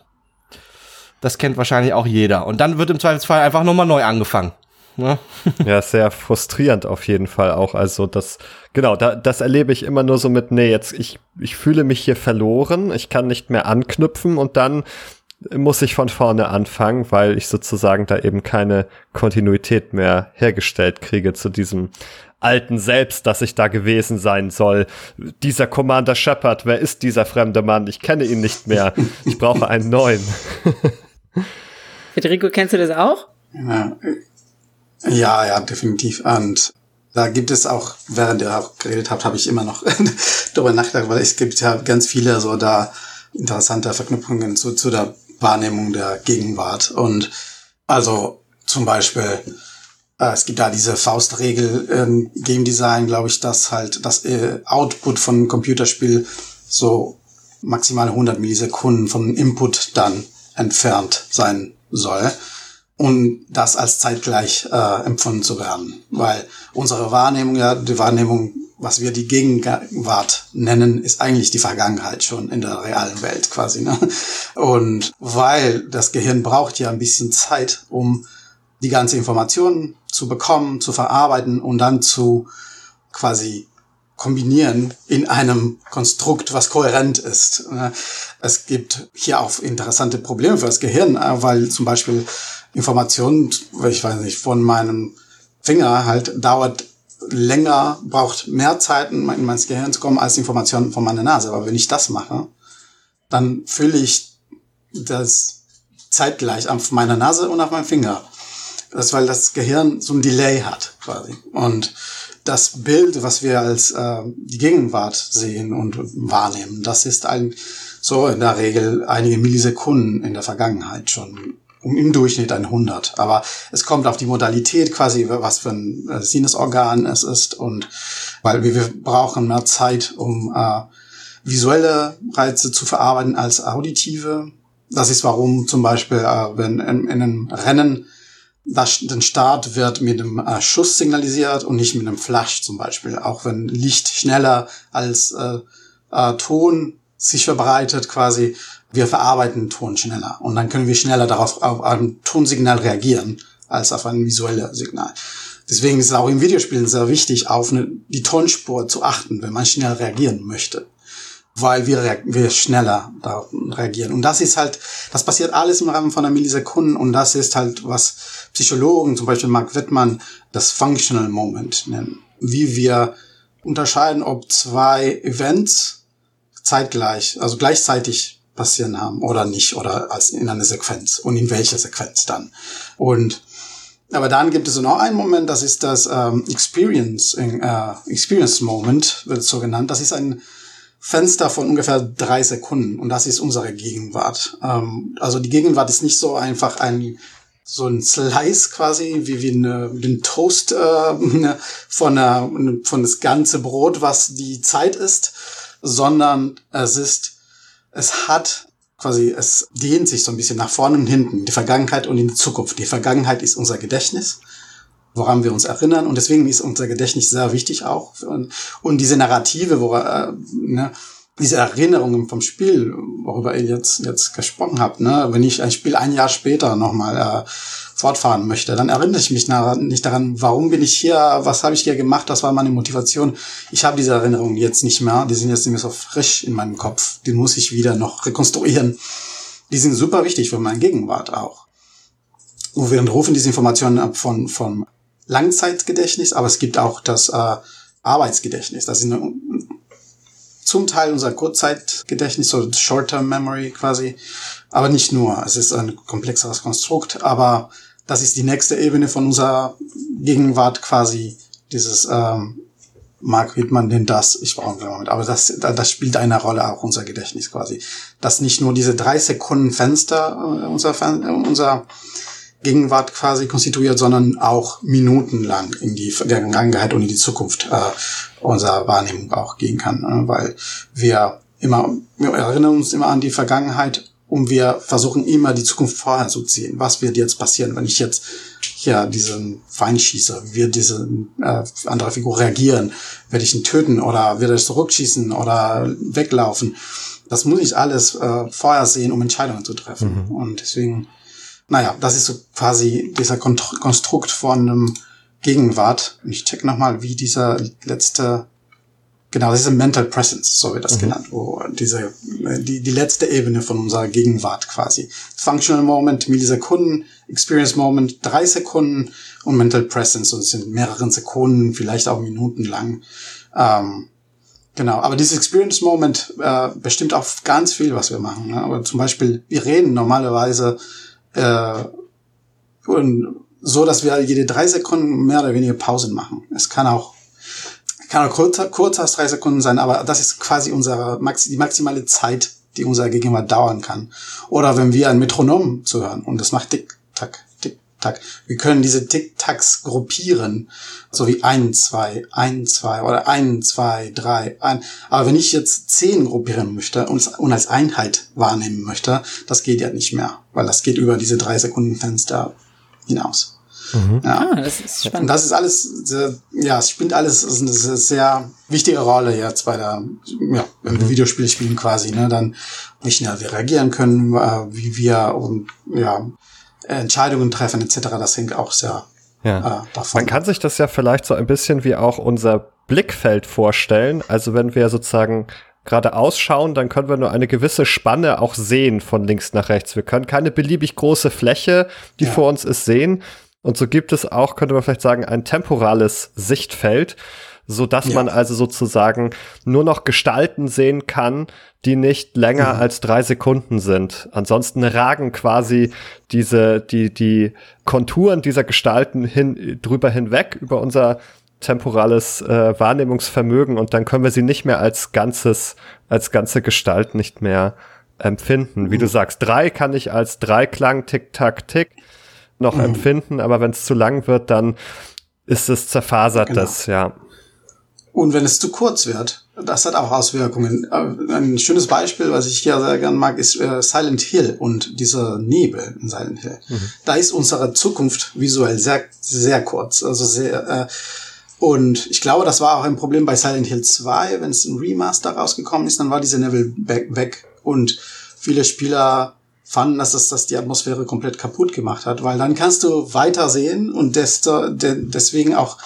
das kennt wahrscheinlich auch jeder. Und dann wird im Zweifelsfall einfach nochmal neu angefangen. Ne? <laughs> Ja, sehr frustrierend auf jeden Fall auch. Also das, genau, da, das erlebe ich immer nur so mit, nee, jetzt, ich, ich fühle mich hier verloren, ich kann nicht mehr anknüpfen und dann muss ich von vorne anfangen, weil ich sozusagen da eben keine Kontinuität mehr hergestellt kriege zu diesem alten Selbst, dass ich da gewesen sein soll. Dieser Commander Shepard, wer ist dieser fremde Mann? Ich kenne ihn nicht mehr. Ich brauche einen neuen. <laughs> <laughs> Federico, kennst du das auch? Ja, ja, ja definitiv. Und da gibt es auch, während ihr auch geredet habt, habe ich immer noch <laughs> darüber nachgedacht, weil es gibt ja ganz viele so da interessante Verknüpfungen zu, zu der Wahrnehmung der Gegenwart. Und also zum Beispiel, äh, es gibt da diese Faustregel im Game Design, glaube ich, dass halt das äh, Output von einem Computerspiel so maximal 100 Millisekunden vom Input dann entfernt sein soll und das als zeitgleich äh, empfunden zu werden. Weil unsere Wahrnehmung, ja, die Wahrnehmung, was wir die Gegenwart nennen, ist eigentlich die Vergangenheit schon in der realen Welt quasi. Ne? Und weil das Gehirn braucht ja ein bisschen Zeit, um die ganze Information zu bekommen, zu verarbeiten und dann zu quasi kombinieren in einem Konstrukt, was kohärent ist. Es gibt hier auch interessante Probleme für das Gehirn, äh, weil zum Beispiel Informationen, ich weiß nicht, von meinem Finger halt dauert länger, braucht mehr Zeit, in mein Gehirn zu kommen, als Informationen von meiner Nase. Aber wenn ich das mache, dann fühle ich das zeitgleich auf meiner Nase und auf meinem Finger. Das ist, weil das Gehirn so ein Delay hat, quasi. Und das Bild, was wir als äh, die Gegenwart sehen und wahrnehmen, das ist ein, so in der Regel einige Millisekunden in der Vergangenheit schon um im Durchschnitt ein 100. Aber es kommt auf die Modalität quasi, was für ein äh, Sinnesorgan es ist und weil wir, wir brauchen mehr Zeit, um äh, visuelle Reize zu verarbeiten als auditive. Das ist warum zum Beispiel, äh, wenn in, in einem Rennen das, den Start wird mit einem äh, Schuss signalisiert und nicht mit einem Flash zum Beispiel. Auch wenn Licht schneller als äh, äh, Ton sich verbreitet quasi, wir verarbeiten Ton schneller und dann können wir schneller darauf auf ein Tonsignal reagieren als auf ein visuelles Signal. Deswegen ist es auch im Videospielen sehr wichtig, auf eine, die Tonspur zu achten, wenn man schnell reagieren möchte. Weil wir, wir schneller da reagieren. Und das ist halt, das passiert alles im Rahmen von einer Millisekunden und das ist halt, was Psychologen, zum Beispiel Mark Wittmann, das Functional Moment nennen. Wie wir unterscheiden, ob zwei Events zeitgleich, also gleichzeitig passieren haben oder nicht oder als in einer Sequenz und in welcher Sequenz dann. Und aber dann gibt es noch einen Moment, das ist das ähm, Experience, äh, Experience Moment, wird es so genannt. Das ist ein Fenster von ungefähr drei Sekunden und das ist unsere Gegenwart. Ähm, also die Gegenwart ist nicht so einfach ein so ein Slice quasi, wie, wie eine, den Toast äh, <laughs> von, einer, von das ganze Brot, was die Zeit ist, sondern es ist, es hat quasi, es dehnt sich so ein bisschen nach vorne und hinten, die Vergangenheit und in die Zukunft. Die Vergangenheit ist unser Gedächtnis, woran wir uns erinnern und deswegen ist unser Gedächtnis sehr wichtig auch. Und, und diese Narrative, wo, äh, ne, diese Erinnerungen vom Spiel, worüber ihr jetzt, jetzt gesprochen habt, ne, wenn ich ein Spiel ein Jahr später nochmal äh, fortfahren möchte, dann erinnere ich mich nach, nicht daran, warum bin ich hier, was habe ich hier gemacht, das war meine Motivation. Ich habe diese Erinnerungen jetzt nicht mehr, die sind jetzt mehr so frisch in meinem Kopf, die muss ich wieder noch rekonstruieren. Die sind super wichtig für meine Gegenwart auch. Und wir rufen diese Informationen ab von, von Langzeitgedächtnis, aber es gibt auch das äh, Arbeitsgedächtnis. Das sind zum Teil unser Kurzzeitgedächtnis, so Short-Term Memory quasi, aber nicht nur. Es ist ein komplexeres Konstrukt, aber das ist die nächste Ebene von unserer Gegenwart quasi, dieses ähm, Mark Wittmann nennt das, ich brauche einen Moment, aber das, das spielt eine Rolle auch unser Gedächtnis quasi. Dass nicht nur diese drei Sekunden Fenster äh, unser, unser Gegenwart quasi konstituiert, sondern auch minutenlang in die Vergangenheit und in die Zukunft äh, unserer Wahrnehmung auch gehen kann, äh, weil wir immer, wir erinnern uns immer an die Vergangenheit und wir versuchen immer die Zukunft vorher zu ziehen. Was wird jetzt passieren, wenn ich jetzt hier diesen Feind schieße? Wird diese äh, andere Figur reagieren? Werde ich ihn töten oder wird er zurückschießen oder weglaufen? Das muss ich alles äh, vorher sehen, um Entscheidungen zu treffen. Mhm. Und deswegen naja, das ist so quasi dieser Konstrukt von einem Gegenwart. Und ich check nochmal, wie dieser letzte, genau, diese Mental Presence, so wird das mhm. genannt, wo diese, die, die letzte Ebene von unserer Gegenwart quasi. Functional Moment, Millisekunden, Experience Moment, drei Sekunden und Mental Presence, und es sind mehrere Sekunden, vielleicht auch Minuten lang. Ähm, Genau, aber dieses Experience Moment äh, bestimmt auch ganz viel, was wir machen. Ne? Aber zum Beispiel, wir reden normalerweise äh, und so, dass wir jede drei Sekunden mehr oder weniger Pausen machen. Es kann auch kann auch kürzer, kürzer als drei Sekunden sein, aber das ist quasi unsere die maximale Zeit, die unser Gegenüber dauern kann. Oder wenn wir ein Metronom zuhören und das macht tick tack Tick-Tack. Wir können diese Tick-Tacks gruppieren, so wie ein, zwei, ein, zwei oder ein, zwei, drei, ein. Aber wenn ich jetzt zehn gruppieren möchte und, als Einheit wahrnehmen möchte, das geht ja nicht mehr, weil das geht über diese drei Sekunden Fenster hinaus. Mhm. Ja. Ah, das ist spannend. Und das ist alles, sehr, ja, es spielt alles ist eine sehr wichtige Rolle jetzt bei der, ja, wenn wir mhm. Videospiele spielen quasi, ne, dann wie schnell wir reagieren können, äh, wie wir und ja, Entscheidungen treffen etc. Das hängt auch sehr ja. äh, davon. Man kann sich das ja vielleicht so ein bisschen wie auch unser Blickfeld vorstellen. Also wenn wir sozusagen gerade ausschauen, dann können wir nur eine gewisse Spanne auch sehen von links nach rechts. Wir können keine beliebig große Fläche, die ja. vor uns ist, sehen. Und so gibt es auch, könnte man vielleicht sagen, ein temporales Sichtfeld so dass ja. man also sozusagen nur noch Gestalten sehen kann, die nicht länger mhm. als drei Sekunden sind. Ansonsten ragen quasi diese, die, die Konturen dieser Gestalten hin, drüber hinweg über unser temporales äh, Wahrnehmungsvermögen und dann können wir sie nicht mehr als ganzes, als ganze Gestalt nicht mehr empfinden. Wie mhm. du sagst, drei kann ich als Dreiklang, Tick, Tack, Tick noch mhm. empfinden, aber wenn es zu lang wird, dann ist es zerfasert, genau. das, ja. Und wenn es zu kurz wird, das hat auch Auswirkungen. Äh, ein schönes Beispiel, was ich hier sehr gern mag, ist äh, Silent Hill und dieser Nebel in Silent Hill. Mhm. Da ist unsere Zukunft visuell sehr, sehr kurz. Also sehr, äh, und ich glaube, das war auch ein Problem bei Silent Hill 2, wenn es ein Remaster rausgekommen ist, dann war diese Nebel weg. Und viele Spieler fanden, dass das, das die Atmosphäre komplett kaputt gemacht hat, weil dann kannst du weiter sehen und desto, de, deswegen auch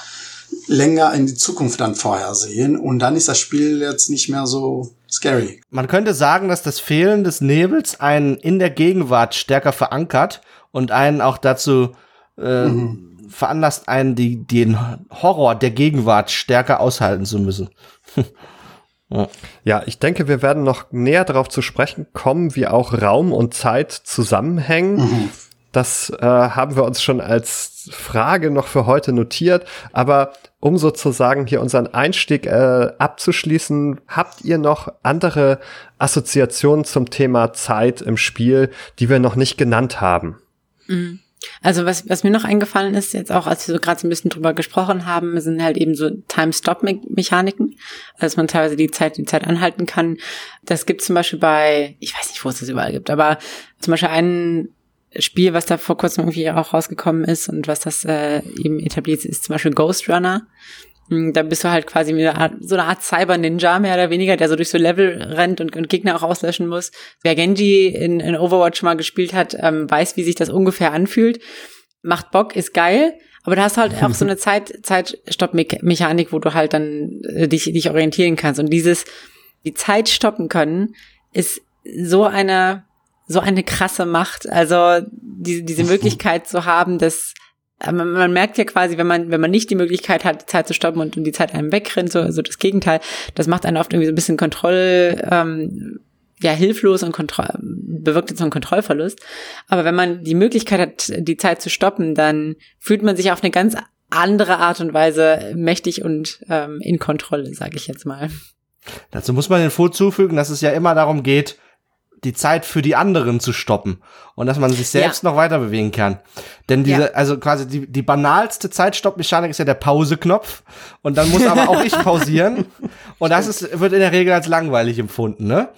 länger in die Zukunft dann vorhersehen und dann ist das Spiel jetzt nicht mehr so scary. Man könnte sagen, dass das Fehlen des Nebels einen in der Gegenwart stärker verankert und einen auch dazu äh, mhm. veranlasst, einen die, den Horror der Gegenwart stärker aushalten zu müssen. <laughs> Ja, ich denke, wir werden noch näher darauf zu sprechen kommen, wie auch Raum und Zeit zusammenhängen. Mhm. Das äh, haben wir uns schon als Frage noch für heute notiert. Aber um sozusagen hier unseren Einstieg äh, abzuschließen, habt ihr noch andere Assoziationen zum Thema Zeit im Spiel, die wir noch nicht genannt haben? Mhm. Also was, was mir noch eingefallen ist, jetzt auch, als wir so gerade so ein bisschen drüber gesprochen haben, sind halt eben so Time-Stop-Mechaniken, dass man teilweise die Zeit, die Zeit anhalten kann. Das gibt zum Beispiel bei, ich weiß nicht, wo es das überall gibt, aber zum Beispiel ein Spiel, was da vor kurzem irgendwie auch rausgekommen ist und was das äh, eben etabliert ist, zum Beispiel Ghost Runner. Hm, da bist du halt quasi eine Art, so eine Art Cyber-Ninja, mehr oder weniger, der so durch so Level rennt und, und Gegner auch auslöschen muss. Wer Genji in, in Overwatch mal gespielt hat, ähm, weiß, wie sich das ungefähr anfühlt. Macht Bock, ist geil, aber da hast du halt auch so eine <laughs> Zeit, Zeitstopp-Mechanik, wo du halt dann äh, dich, dich orientieren kannst. Und dieses, die Zeit stoppen können, ist so eine, so eine krasse Macht. Also diese, diese Möglichkeit zu haben, dass man, man merkt ja quasi, wenn man, wenn man nicht die Möglichkeit hat, die Zeit zu stoppen und, und die Zeit einem wegrennt, so, so das Gegenteil, das macht einen oft irgendwie so ein bisschen Kontroll, ähm, ja, hilflos und Kontroll, bewirkt jetzt so einen Kontrollverlust. Aber wenn man die Möglichkeit hat, die Zeit zu stoppen, dann fühlt man sich auf eine ganz andere Art und Weise mächtig und ähm, in Kontrolle, sage ich jetzt mal. Dazu muss man den hinzufügen, dass es ja immer darum geht, die Zeit für die anderen zu stoppen und dass man sich selbst ja. noch weiter bewegen kann. Denn diese, ja. also quasi die, die banalste Zeitstoppmechanik ist ja der Pauseknopf und dann muss aber auch ich pausieren <laughs> und das ist, wird in der Regel als langweilig empfunden, ne?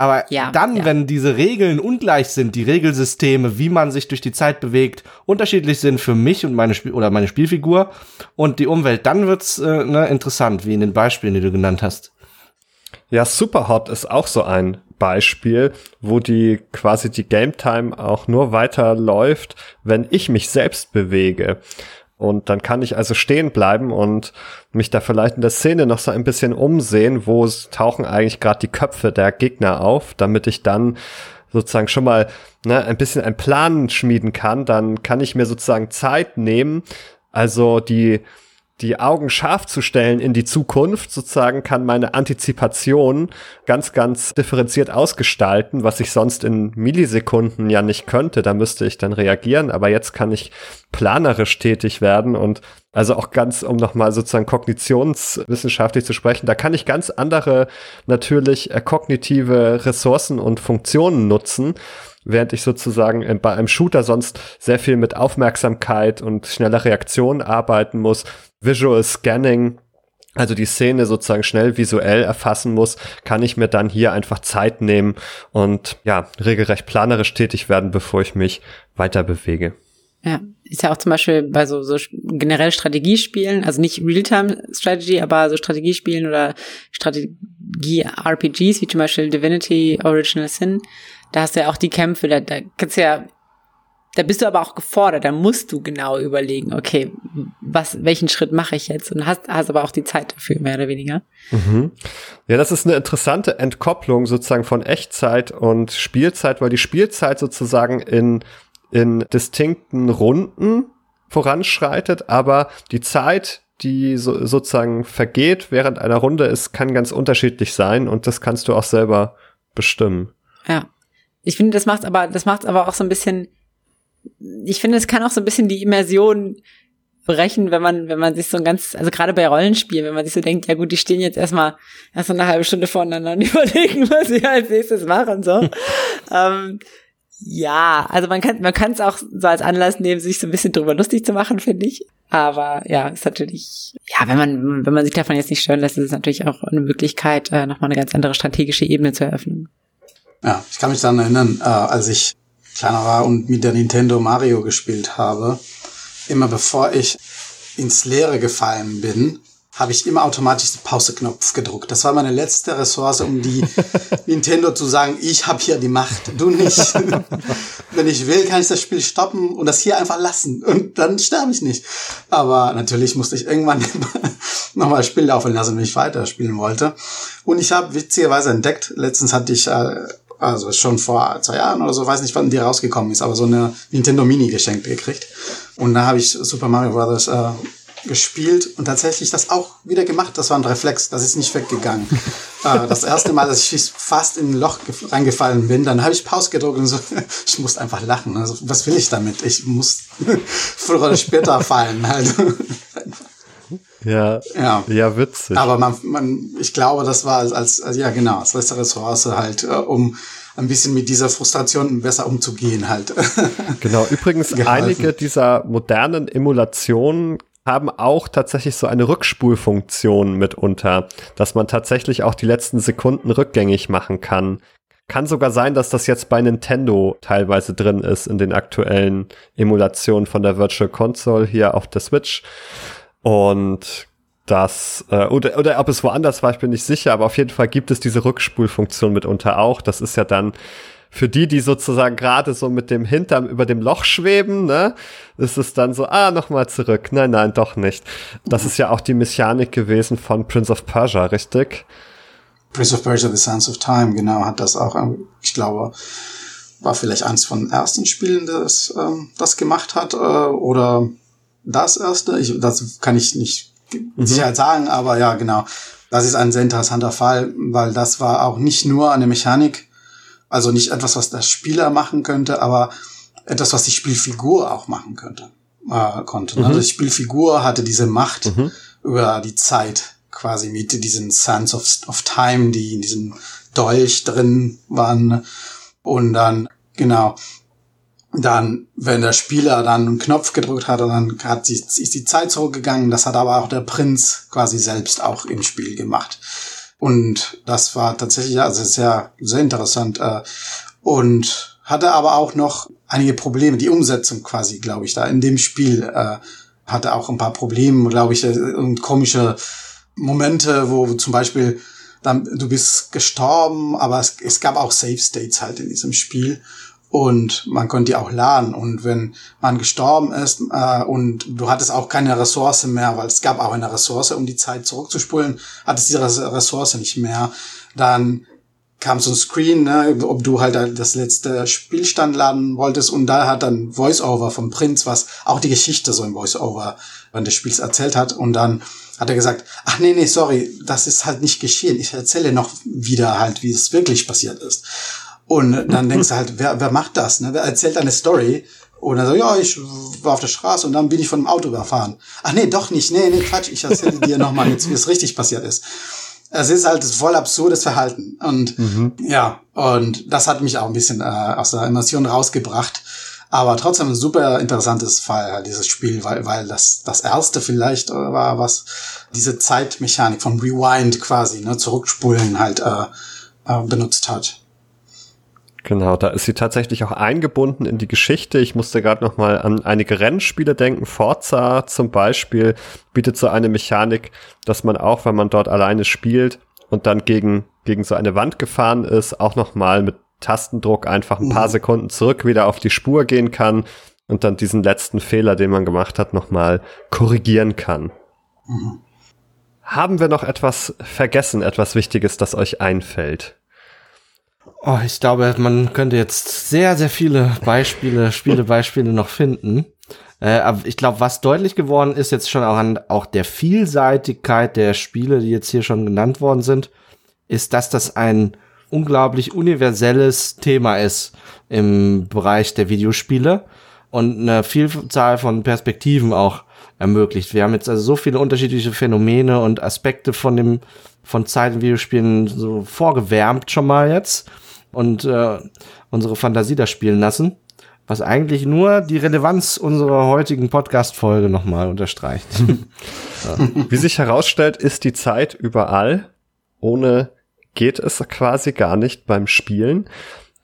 Aber ja, dann, ja. wenn diese Regeln ungleich sind, die Regelsysteme, wie man sich durch die Zeit bewegt, unterschiedlich sind für mich und meine Spiel oder meine Spielfigur und die Umwelt, dann wird's äh, ne, interessant, wie in den Beispielen, die du genannt hast. Ja, Superhot ist auch so ein Beispiel, wo die quasi die Game Time auch nur weiterläuft, wenn ich mich selbst bewege. Und dann kann ich also stehen bleiben und mich da vielleicht in der Szene noch so ein bisschen umsehen, wo tauchen eigentlich gerade die Köpfe der Gegner auf, damit ich dann sozusagen schon mal ne, ein bisschen einen Plan schmieden kann. Dann kann ich mir sozusagen Zeit nehmen, also die die Augen scharf zu stellen in die Zukunft, sozusagen kann meine Antizipation ganz, ganz differenziert ausgestalten, was ich sonst in Millisekunden ja nicht könnte. Da müsste ich dann reagieren, aber jetzt kann ich planerisch tätig werden und also auch ganz, um nochmal sozusagen kognitionswissenschaftlich zu sprechen, da kann ich ganz andere natürlich äh, kognitive Ressourcen und Funktionen nutzen, während ich sozusagen bei einem Shooter sonst sehr viel mit Aufmerksamkeit und schneller Reaktion arbeiten muss, Visual Scanning, also die Szene sozusagen schnell visuell erfassen muss, kann ich mir dann hier einfach Zeit nehmen und ja, regelrecht planerisch tätig werden, bevor ich mich weiter bewege. Ja, ist ja auch zum Beispiel bei so, so generell Strategiespielen, also nicht Realtime-Strategy, aber so Strategiespielen oder Strategie-RPGs, wie zum Beispiel Divinity Original Sin, da hast du ja auch die Kämpfe, da, da kannst du ja da bist du aber auch gefordert, da musst du genau überlegen, okay, was, welchen Schritt mache ich jetzt? Und hast, hast aber auch die Zeit dafür, mehr oder weniger. Mhm. Ja, das ist eine interessante Entkopplung sozusagen von Echtzeit und Spielzeit, weil die Spielzeit sozusagen in, in distinkten Runden voranschreitet, aber die Zeit, die so, sozusagen vergeht während einer Runde, ist, kann ganz unterschiedlich sein und das kannst du auch selber bestimmen. Ja. Ich finde, das macht aber, das macht aber auch so ein bisschen ich finde, es kann auch so ein bisschen die Immersion brechen, wenn man, wenn man sich so ein ganz, also gerade bei Rollenspielen, wenn man sich so denkt, ja gut, die stehen jetzt erstmal erst eine halbe Stunde voneinander und <laughs> überlegen, was sie als nächstes machen, so. <laughs> ähm, ja, also man kann, man kann es auch so als Anlass nehmen, sich so ein bisschen drüber lustig zu machen, finde ich. Aber ja, ist natürlich, ja, wenn man, wenn man sich davon jetzt nicht stören lässt, ist es natürlich auch eine Möglichkeit, äh, nochmal eine ganz andere strategische Ebene zu eröffnen. Ja, ich kann mich daran erinnern, äh, als ich kleiner war und mit der Nintendo Mario gespielt habe, immer bevor ich ins Leere gefallen bin, habe ich immer automatisch den Pause-Knopf gedruckt. Das war meine letzte Ressource, um die <laughs> Nintendo zu sagen, ich habe hier die Macht, du nicht. <laughs> Wenn ich will, kann ich das Spiel stoppen und das hier einfach lassen und dann sterbe ich nicht. Aber natürlich musste ich irgendwann <laughs> nochmal das Spiel laufen lassen, wenn ich weiterspielen wollte. Und ich habe witzigerweise entdeckt, letztens hatte ich äh, also schon vor zwei Jahren oder so, weiß nicht, wann die rausgekommen ist, aber so eine Nintendo Mini geschenkt gekriegt. Und da habe ich Super Mario Bros. Äh, gespielt und tatsächlich das auch wieder gemacht. Das war ein Reflex, das ist nicht weggegangen. <laughs> äh, das erste Mal, dass ich fast in ein Loch reingefallen bin, dann habe ich Pause gedrückt und so, <laughs> ich musste einfach lachen. Also, was will ich damit? Ich muss <laughs> früher oder später fallen halt. Ja, ja, ja, witzig. Aber man, man, ich glaube, das war als, als, als ja genau, als letzte Ressource halt, äh, um ein bisschen mit dieser Frustration besser umzugehen halt. <laughs> Genau, übrigens einige dieser modernen Emulationen haben auch tatsächlich so eine Rückspulfunktion mitunter, dass man tatsächlich auch die letzten Sekunden rückgängig machen kann. Kann sogar sein, dass das jetzt bei Nintendo teilweise drin ist in den aktuellen Emulationen von der Virtual Console hier auf der Switch. Und das, äh, oder, oder ob es woanders war, ich bin nicht sicher, aber auf jeden Fall gibt es diese Rückspulfunktion mitunter auch. Das ist ja dann für die, die sozusagen gerade so mit dem Hintern über dem Loch schweben, ne, ist es dann so, ah, nochmal zurück. Nein, nein, doch nicht. Das ist ja auch die Mechanik gewesen von Prince of Persia, richtig? Prince of Persia, The Sands of Time, genau, hat das auch, ich glaube, war vielleicht eins von den ersten Spielen, das ähm, das gemacht hat, äh, oder das erste. Ich, das kann ich nicht mit mhm. Sicherheit sagen, aber ja, genau. Das ist ein sehr interessanter Fall, weil das war auch nicht nur eine Mechanik, also nicht etwas, was der Spieler machen könnte, aber etwas, was die Spielfigur auch machen könnte, äh, konnte. Mhm. Also die Spielfigur hatte diese Macht mhm. über die Zeit quasi mit diesen Sands of, of Time, die in diesem Dolch drin waren. Und dann, genau, dann, wenn der Spieler dann einen Knopf gedrückt hat, dann hat sie, ist die Zeit zurückgegangen. Das hat aber auch der Prinz quasi selbst auch im Spiel gemacht. Und das war tatsächlich also sehr, sehr interessant. Äh, und hatte aber auch noch einige Probleme. Die Umsetzung quasi, glaube ich, da in dem Spiel äh, hatte auch ein paar Probleme, glaube ich, äh, und komische Momente, wo zum Beispiel dann, du bist gestorben, aber es, es gab auch Save States halt in diesem Spiel und man konnte die auch laden. Und wenn man gestorben ist äh, und du hattest auch keine Ressource mehr, weil es gab auch eine Ressource, um die Zeit zurückzuspulen, hattest diese Ressource nicht mehr, dann kam so ein Screen, ne, ob du halt das letzte Spielstand laden wolltest und da hat dann Voice-Over vom Prinz, was auch die Geschichte so im Voice-Over während des Spiels erzählt hat und dann hat er gesagt, ach nee, nee, sorry, das ist halt nicht geschehen. Ich erzähle noch wieder halt, wie es wirklich passiert ist. Und dann denkst du halt, wer, wer macht das? Ne? Wer erzählt eine Story? Und dann so, ja, ich war auf der Straße und dann bin ich von einem Auto überfahren. Ach nee, doch nicht. Nee, nee, Quatsch. Ich erzähle dir nochmal jetzt, wie es richtig passiert ist. Es ist halt voll absurdes Verhalten. Und mhm. ja, und das hat mich auch ein bisschen äh, aus der Emotion rausgebracht. Aber trotzdem ein super interessantes Fall, halt, dieses Spiel, weil, weil das, das erste vielleicht äh, war, was diese Zeitmechanik von Rewind quasi, ne, zurückspulen halt äh, äh, benutzt hat. Genau, da ist sie tatsächlich auch eingebunden in die Geschichte. Ich musste gerade noch mal an einige Rennspiele denken. Forza zum Beispiel bietet so eine Mechanik, dass man auch, wenn man dort alleine spielt und dann gegen, gegen so eine Wand gefahren ist, auch noch mal mit Tastendruck einfach ein paar mhm. Sekunden zurück wieder auf die Spur gehen kann und dann diesen letzten Fehler, den man gemacht hat, noch mal korrigieren kann. Mhm. Haben wir noch etwas vergessen, etwas Wichtiges, das euch einfällt? Oh, ich glaube, man könnte jetzt sehr, sehr viele Beispiele, Spielebeispiele noch finden. Äh, aber ich glaube, was deutlich geworden ist jetzt schon auch an auch der Vielseitigkeit der Spiele, die jetzt hier schon genannt worden sind, ist, dass das ein unglaublich universelles Thema ist im Bereich der Videospiele und eine Vielzahl von Perspektiven auch ermöglicht. Wir haben jetzt also so viele unterschiedliche Phänomene und Aspekte von dem von Zeit in Videospielen so vorgewärmt schon mal jetzt und äh, unsere Fantasie da spielen lassen. Was eigentlich nur die Relevanz unserer heutigen Podcast-Folge nochmal unterstreicht. <laughs> Wie sich herausstellt, ist die Zeit überall. Ohne geht es quasi gar nicht beim Spielen.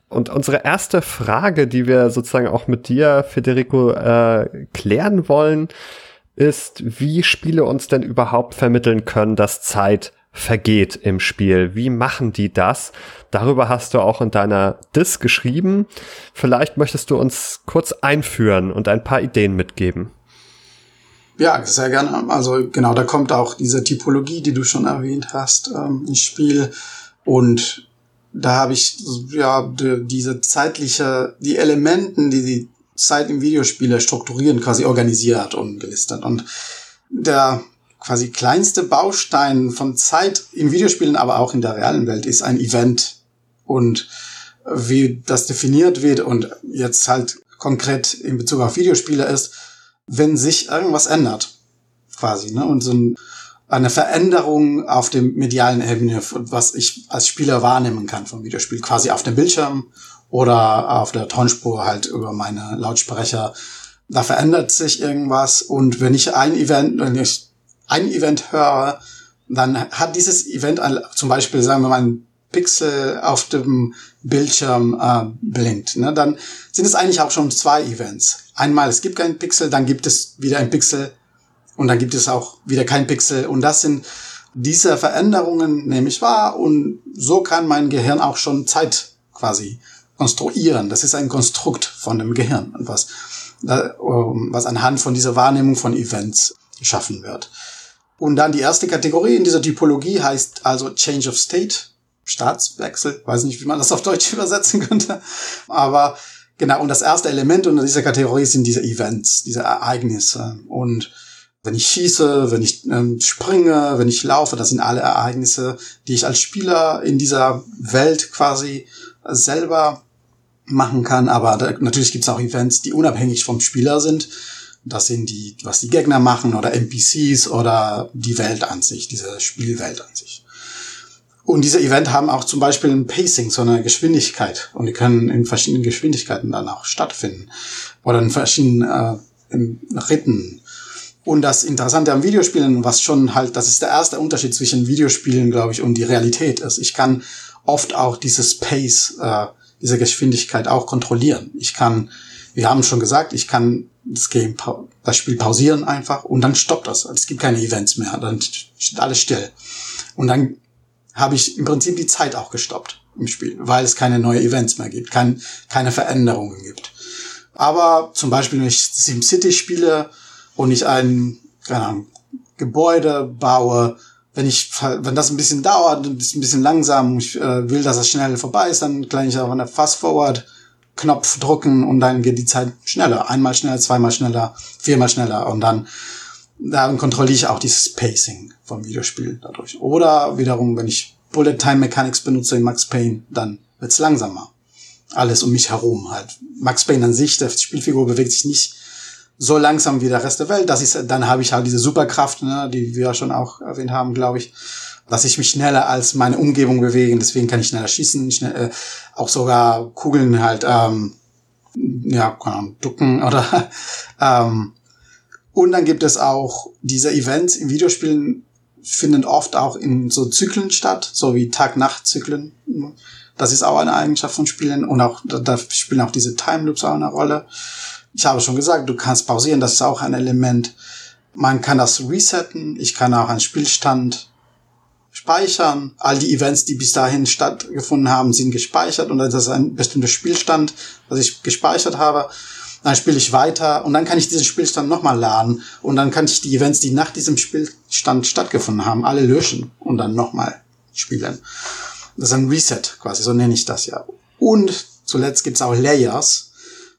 Und unsere erste Frage, die wir sozusagen auch mit dir, Federico, äh, klären wollen, ist, wie Spiele uns denn überhaupt vermitteln können, dass Zeit vergeht im Spiel. Wie machen die das? Darüber hast du auch in deiner Dis geschrieben. Vielleicht möchtest du uns kurz einführen und ein paar Ideen mitgeben. Ja, sehr gerne. Also genau, da kommt auch diese Typologie, die du schon erwähnt hast, ähm, ins Spiel. Und da habe ich ja die, diese zeitliche, die Elementen, die die Zeit im Videospiele strukturieren, quasi organisiert und gelistet. Und der quasi kleinste Baustein von Zeit in Videospielen, aber auch in der realen Welt ist ein Event. Und wie das definiert wird und jetzt halt konkret in Bezug auf Videospiele ist, wenn sich irgendwas ändert, quasi, ne? Und so ein, eine Veränderung auf dem medialen Ebene, was ich als Spieler wahrnehmen kann vom Videospiel, quasi auf dem Bildschirm oder auf der Tonspur halt über meine Lautsprecher. Da verändert sich irgendwas und wenn ich ein Event, wenn ich ein Event höre, dann hat dieses Event zum Beispiel, sagen wir mal, ein Pixel auf dem Bildschirm äh, blinkt. Ne? Dann sind es eigentlich auch schon zwei Events. Einmal, es gibt kein Pixel, dann gibt es wieder ein Pixel und dann gibt es auch wieder kein Pixel. Und das sind diese Veränderungen, nehme ich wahr. Und so kann mein Gehirn auch schon Zeit quasi konstruieren. Das ist ein Konstrukt von dem Gehirn, was, was anhand von dieser Wahrnehmung von Events geschaffen wird. Und dann die erste Kategorie in dieser Typologie heißt also Change of State, Staatswechsel, weiß nicht, wie man das auf Deutsch <laughs> übersetzen könnte, aber genau, und das erste Element unter dieser Kategorie sind diese Events, diese Ereignisse. Und wenn ich schieße, wenn ich ähm, springe, wenn ich laufe, das sind alle Ereignisse, die ich als Spieler in dieser Welt quasi selber machen kann. Aber da, natürlich gibt es auch Events, die unabhängig vom Spieler sind. Das sind die, was die Gegner machen oder NPCs oder die Welt an sich, diese Spielwelt an sich. Und diese Event haben auch zum Beispiel ein Pacing, so eine Geschwindigkeit. Und die können in verschiedenen Geschwindigkeiten dann auch stattfinden. Oder in verschiedenen äh, in Ritten. Und das Interessante am Videospielen, was schon halt, das ist der erste Unterschied zwischen Videospielen, glaube ich, und die Realität ist. Ich kann oft auch dieses Pace, äh, diese Geschwindigkeit auch kontrollieren. Ich kann, wir haben schon gesagt, ich kann das Game, das Spiel pausieren einfach und dann stoppt das. Es gibt keine Events mehr, dann steht alles still. Und dann habe ich im Prinzip die Zeit auch gestoppt im Spiel, weil es keine neuen Events mehr gibt, kein, keine Veränderungen gibt. Aber zum Beispiel, wenn ich SimCity spiele und ich ein, keine Ahnung, Gebäude baue, wenn ich, wenn das ein bisschen dauert, ein bisschen langsam, ich äh, will, dass es schnell vorbei ist, dann kann ich auch an der Fast Forward Knopf drücken und dann geht die Zeit schneller. Einmal schneller, zweimal schneller, viermal schneller und dann, dann kontrolliere ich auch dieses Pacing vom Videospiel dadurch. Oder wiederum, wenn ich Bullet Time Mechanics benutze in Max Payne, dann wird's langsamer. Alles um mich herum halt. Max Payne an sich, der Spielfigur bewegt sich nicht so langsam wie der Rest der Welt. Das ist, dann habe ich halt diese Superkraft, ne, die wir schon auch erwähnt haben, glaube ich dass ich mich schneller als meine Umgebung bewege. Deswegen kann ich schneller schießen, schnell, äh, auch sogar Kugeln halt, ähm, ja, keine Ahnung, ducken <laughs> oder ähm, und dann gibt es auch diese Events in Videospielen finden oft auch in so Zyklen statt, so wie Tag-Nacht-Zyklen. Das ist auch eine Eigenschaft von Spielen und auch da, da spielen auch diese Time Loops auch eine Rolle. Ich habe schon gesagt, du kannst pausieren, das ist auch ein Element. Man kann das resetten. Ich kann auch einen Spielstand speichern. All die Events, die bis dahin stattgefunden haben, sind gespeichert und das ist ein bestimmter Spielstand, was ich gespeichert habe. Dann spiele ich weiter und dann kann ich diesen Spielstand nochmal laden und dann kann ich die Events, die nach diesem Spielstand stattgefunden haben, alle löschen und dann nochmal spielen. Das ist ein Reset quasi, so nenne ich das ja. Und zuletzt gibt's auch Layers.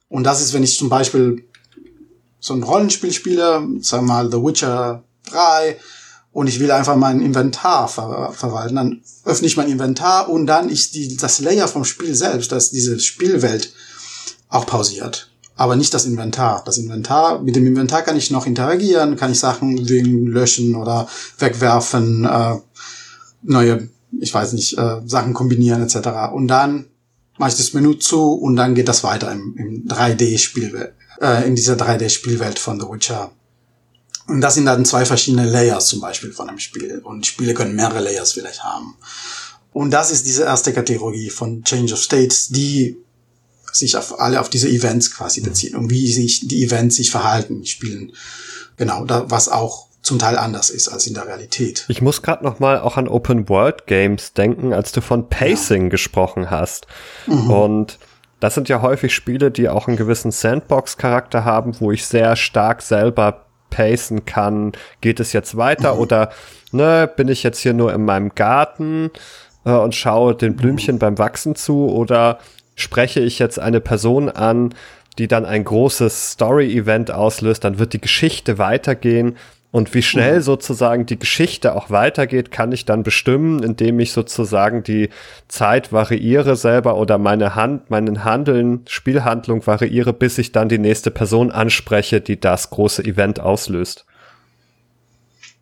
Und das ist, wenn ich zum Beispiel so ein Rollenspiel spiele, sagen wir mal The Witcher 3 und ich will einfach mein Inventar ver verwalten, dann öffne ich mein Inventar und dann ist die, das Layer vom Spiel selbst, dass diese Spielwelt auch pausiert. Aber nicht das Inventar. Das Inventar, mit dem Inventar kann ich noch interagieren, kann ich Sachen wegen löschen oder wegwerfen, äh, neue, ich weiß nicht, äh, Sachen kombinieren etc. Und dann mache ich das Menü zu und dann geht das weiter im, im 3D-Spielwelt, äh, in dieser 3D-Spielwelt von The Witcher. Und das sind dann zwei verschiedene Layers zum Beispiel von einem Spiel. Und Spiele können mehrere Layers vielleicht haben. Und das ist diese erste Kategorie von Change of States, die sich auf alle auf diese Events quasi beziehen und wie sich die Events sich verhalten, spielen. Genau, da, was auch zum Teil anders ist als in der Realität. Ich muss gerade noch mal auch an Open World Games denken, als du von Pacing ja. gesprochen hast. Mhm. Und das sind ja häufig Spiele, die auch einen gewissen Sandbox-Charakter haben, wo ich sehr stark selber pacen kann. Geht es jetzt weiter mhm. oder ne, bin ich jetzt hier nur in meinem Garten äh, und schaue den Blümchen mhm. beim Wachsen zu oder spreche ich jetzt eine Person an, die dann ein großes Story-Event auslöst, dann wird die Geschichte weitergehen und wie schnell mhm. sozusagen die Geschichte auch weitergeht, kann ich dann bestimmen, indem ich sozusagen die Zeit variiere selber oder meine Hand, meinen Handeln, Spielhandlung variiere, bis ich dann die nächste Person anspreche, die das große Event auslöst.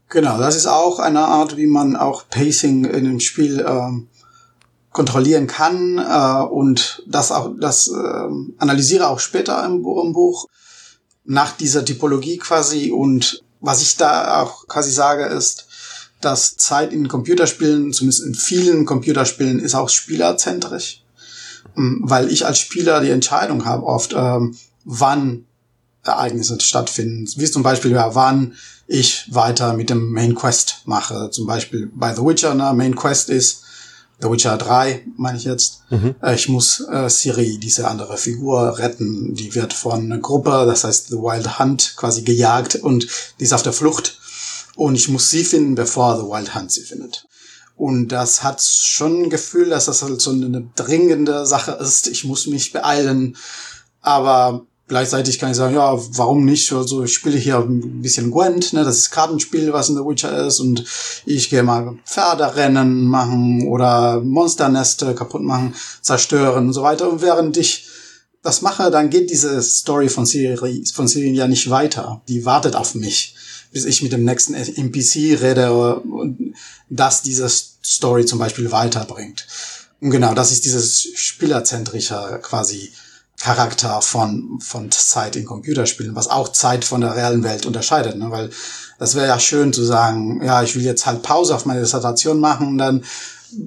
Genau, das ist auch eine Art, wie man auch Pacing in einem Spiel ähm, kontrollieren kann äh, und das auch das äh, analysiere auch später im, im Buch nach dieser Typologie quasi und was ich da auch quasi sage, ist, dass Zeit in Computerspielen, zumindest in vielen Computerspielen, ist auch spielerzentrisch. Ähm, weil ich als Spieler die Entscheidung habe oft, ähm, wann Ereignisse stattfinden. Wie zum Beispiel, ja, wann ich weiter mit dem Main Quest mache. Zum Beispiel bei The Witcher, ne, Main Quest ist The Witcher 3, meine ich jetzt. Mhm. Äh, ich muss äh, Siri, diese andere Figur, retten. Die wird von einer Gruppe, das heißt The Wild Hunt, quasi gejagt und die ist auf der Flucht. Und ich muss sie finden, bevor The Wild Hunt sie findet. Und das hat schon ein Gefühl, dass das halt so eine dringende Sache ist. Ich muss mich beeilen. Aber Gleichzeitig kann ich sagen, ja, warum nicht? Also ich spiele hier ein bisschen Gwent, ne? das ist Kartenspiel, was in The Witcher ist, und ich gehe mal Pferderennen machen oder Monsterneste kaputt machen, zerstören und so weiter. Und während ich das mache, dann geht diese Story von Siri, von Siri ja nicht weiter. Die wartet auf mich, bis ich mit dem nächsten NPC rede und das diese Story zum Beispiel weiterbringt. Und genau, das ist dieses spielerzentrische quasi Charakter von, von Zeit in Computerspielen, was auch Zeit von der realen Welt unterscheidet, ne? weil das wäre ja schön zu sagen, ja, ich will jetzt halt Pause auf meine Dissertation machen und dann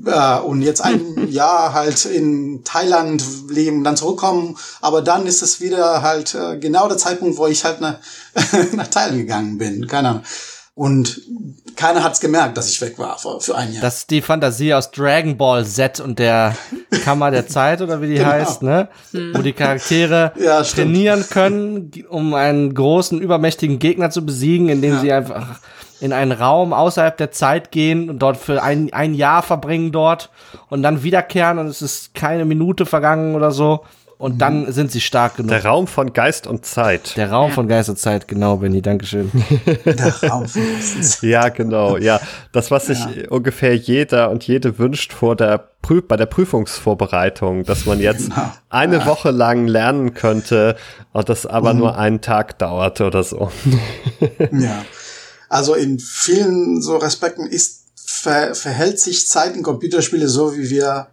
äh, und jetzt ein <laughs> Jahr halt in Thailand leben, dann zurückkommen, aber dann ist es wieder halt äh, genau der Zeitpunkt, wo ich halt nach, <laughs> nach Thailand gegangen bin, keine Ahnung. Und keiner hat's gemerkt, dass ich weg war für, für ein Jahr. Das ist die Fantasie aus Dragon Ball Z und der Kammer der Zeit oder wie die genau. heißt, ne? Hm. Wo die Charaktere <laughs> ja, trainieren können, um einen großen, übermächtigen Gegner zu besiegen, indem ja. sie einfach in einen Raum außerhalb der Zeit gehen und dort für ein, ein Jahr verbringen dort und dann wiederkehren und es ist keine Minute vergangen oder so. Und dann mhm. sind sie stark genug. Der Raum von Geist und Zeit. Der Raum ja. von Geist und Zeit, genau, Benny, Dankeschön. <laughs> Der Raum von <laughs> Geist und Zeit. Ja, genau, ja. Das, was sich ja. ungefähr jeder und jede wünscht vor der Prü bei der Prüfungsvorbereitung, dass man jetzt genau. eine ja. Woche lang lernen könnte und das aber mhm. nur einen Tag dauert oder so. <laughs> Ja. Also in vielen so Respekten ist ver verhält sich Zeit in Computerspiele so, wie wir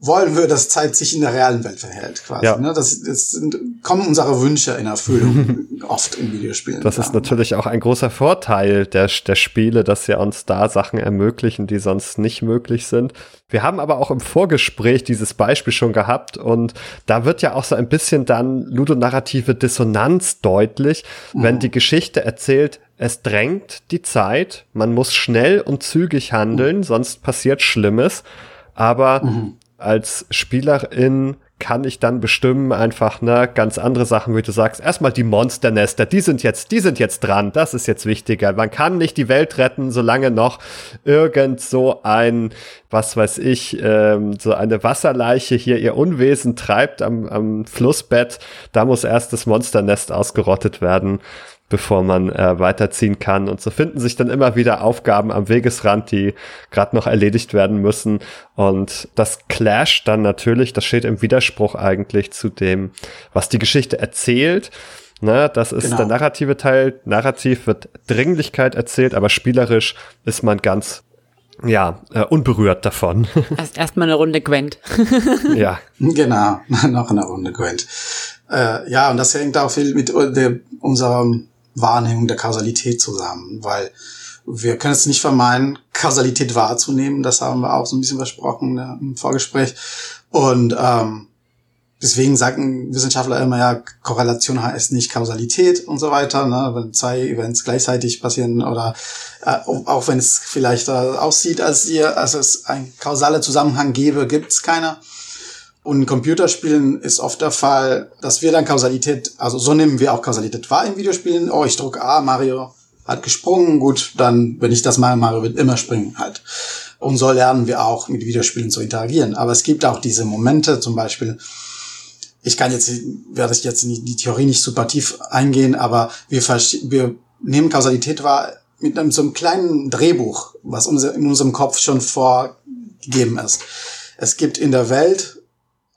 wollen wir, dass Zeit sich in der realen Welt verhält, quasi. Ja. Ne? Das, das sind, kommen unsere Wünsche in Erfüllung, <laughs> oft in Videospielen. Das ist natürlich auch ein großer Vorteil der, der Spiele, dass sie uns da Sachen ermöglichen, die sonst nicht möglich sind. Wir haben aber auch im Vorgespräch dieses Beispiel schon gehabt und da wird ja auch so ein bisschen dann ludonarrative Dissonanz deutlich, mhm. wenn die Geschichte erzählt, es drängt die Zeit, man muss schnell und zügig handeln, mhm. sonst passiert Schlimmes. Aber mhm als Spielerin kann ich dann bestimmen einfach ne ganz andere Sachen, wie du sagst. Erstmal die Monsternester, die sind jetzt, die sind jetzt dran. Das ist jetzt wichtiger. Man kann nicht die Welt retten, solange noch irgend so ein, was weiß ich, ähm, so eine Wasserleiche hier ihr Unwesen treibt am, am Flussbett. Da muss erst das Monsternest ausgerottet werden bevor man äh, weiterziehen kann. Und so finden sich dann immer wieder Aufgaben am Wegesrand, die gerade noch erledigt werden müssen. Und das clasht dann natürlich, das steht im Widerspruch eigentlich zu dem, was die Geschichte erzählt. Ne, das ist genau. der narrative Teil. Narrativ wird Dringlichkeit erzählt, aber spielerisch ist man ganz ja, äh, unberührt davon. <laughs> Erst erstmal eine Runde Gwent. <laughs> ja. Genau, <laughs> noch eine Runde Gwent. Äh, ja, und das hängt auch viel mit der, unserer Wahrnehmung der Kausalität zusammen, weil wir können es nicht vermeiden, Kausalität wahrzunehmen. Das haben wir auch so ein bisschen versprochen ne, im Vorgespräch. Und ähm, deswegen sagen Wissenschaftler immer ja, Korrelation heißt nicht Kausalität und so weiter. Ne? Wenn zwei Events gleichzeitig passieren oder äh, auch wenn es vielleicht äh, aussieht, als, ihr, als es ein kausaler Zusammenhang gäbe, gibt es keiner. Und in Computerspielen ist oft der Fall, dass wir dann Kausalität, also so nehmen wir auch Kausalität wahr in Videospielen. Oh, ich drücke A, Mario hat gesprungen, gut, dann, wenn ich das mache, Mario wird immer springen halt. Und so lernen wir auch mit Videospielen zu interagieren. Aber es gibt auch diese Momente, zum Beispiel, ich kann jetzt, werde ich jetzt in die Theorie nicht super tief eingehen, aber wir, wir nehmen Kausalität wahr mit einem, so einem kleinen Drehbuch, was in unserem Kopf schon vorgegeben ist. Es gibt in der Welt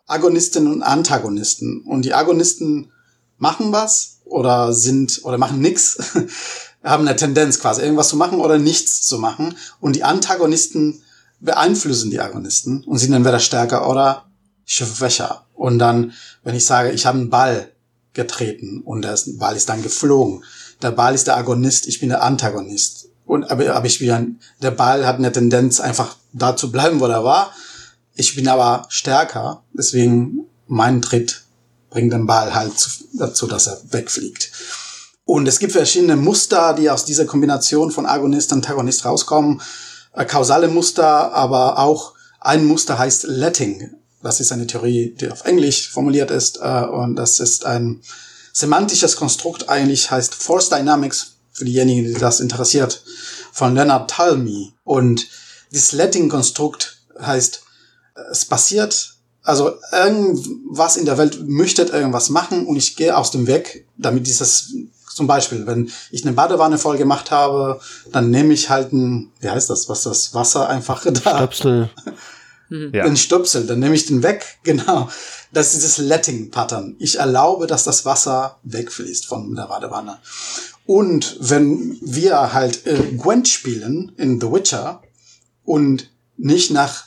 Agonisten und Antagonisten. Und die Agonisten machen was oder sind oder machen nix, <laughs> haben eine Tendenz quasi irgendwas zu machen oder nichts zu machen. Und die Antagonisten beeinflussen die Agonisten und sind entweder stärker oder schwächer. Und dann, wenn ich sage, ich habe einen Ball getreten und der Ball ist dann geflogen, der Ball ist der Agonist, ich bin der Antagonist. Und aber, aber ich bin der Ball hat eine Tendenz, einfach da zu bleiben, wo er war. Ich bin aber stärker, deswegen mein Tritt bringt den Ball halt dazu, dass er wegfliegt. Und es gibt verschiedene Muster, die aus dieser Kombination von Agonist und Antagonist rauskommen. Äh, kausale Muster, aber auch ein Muster heißt Letting. Das ist eine Theorie, die auf Englisch formuliert ist. Äh, und das ist ein semantisches Konstrukt, eigentlich heißt Force Dynamics, für diejenigen, die das interessiert, von Leonard Talmy. Und dieses Letting-Konstrukt heißt, es passiert, also irgendwas in der Welt möchte irgendwas machen und ich gehe aus dem Weg, damit dieses zum Beispiel, wenn ich eine Badewanne voll gemacht habe, dann nehme ich halt ein, wie heißt das, was das Wasser einfach <laughs> da. Stöpsel. ja. Den Stöpsel, dann nehme ich den weg, <laughs> genau. Das ist dieses Letting-Pattern. Ich erlaube, dass das Wasser wegfließt von der Badewanne. Und wenn wir halt äh, Gwent spielen in The Witcher und nicht nach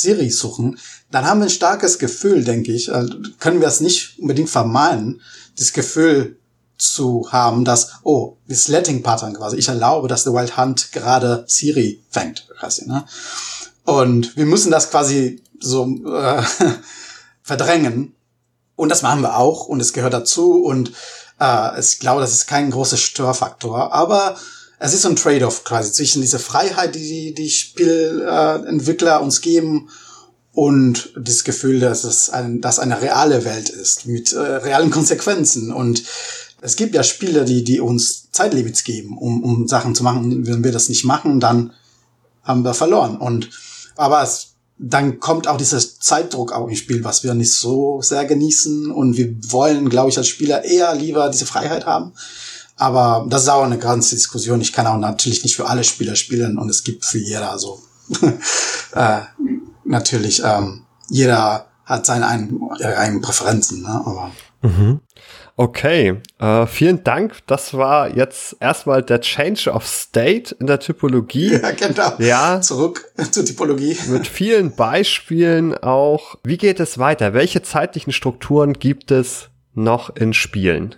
Siri suchen, dann haben wir ein starkes Gefühl, denke ich. Also können wir es nicht unbedingt vermeiden, das Gefühl zu haben, dass, oh, das Letting-Pattern quasi, ich erlaube, dass The Wild Hunt gerade Siri fängt, quasi, ne? Und wir müssen das quasi so äh, <laughs> verdrängen. Und das machen wir auch und es gehört dazu und äh, ich glaube, das ist kein großer Störfaktor, aber es ist so ein Trade-off quasi zwischen dieser Freiheit, die die Spielentwickler uns geben und das Gefühl, dass es ein, dass eine reale Welt ist mit äh, realen Konsequenzen und es gibt ja Spiele, die, die uns Zeitlimits geben, um, um Sachen zu machen. Wenn wir das nicht machen, dann haben wir verloren. Und aber es, dann kommt auch dieser Zeitdruck auch ins Spiel, was wir nicht so sehr genießen. Und wir wollen, glaube ich, als Spieler eher lieber diese Freiheit haben. Aber das ist auch eine ganze Diskussion. Ich kann auch natürlich nicht für alle Spieler spielen und es gibt für jeder so. <laughs> äh, natürlich, ähm, jeder hat seine eigenen, eigenen Präferenzen, ne? aber. Mhm. Okay, äh, vielen Dank. Das war jetzt erstmal der Change of State in der Typologie. <laughs> Ja, genau. Ja. Zurück <laughs> zur Typologie. Mit vielen Beispielen auch. Wie geht es weiter? Welche zeitlichen Strukturen gibt es noch in Spielen?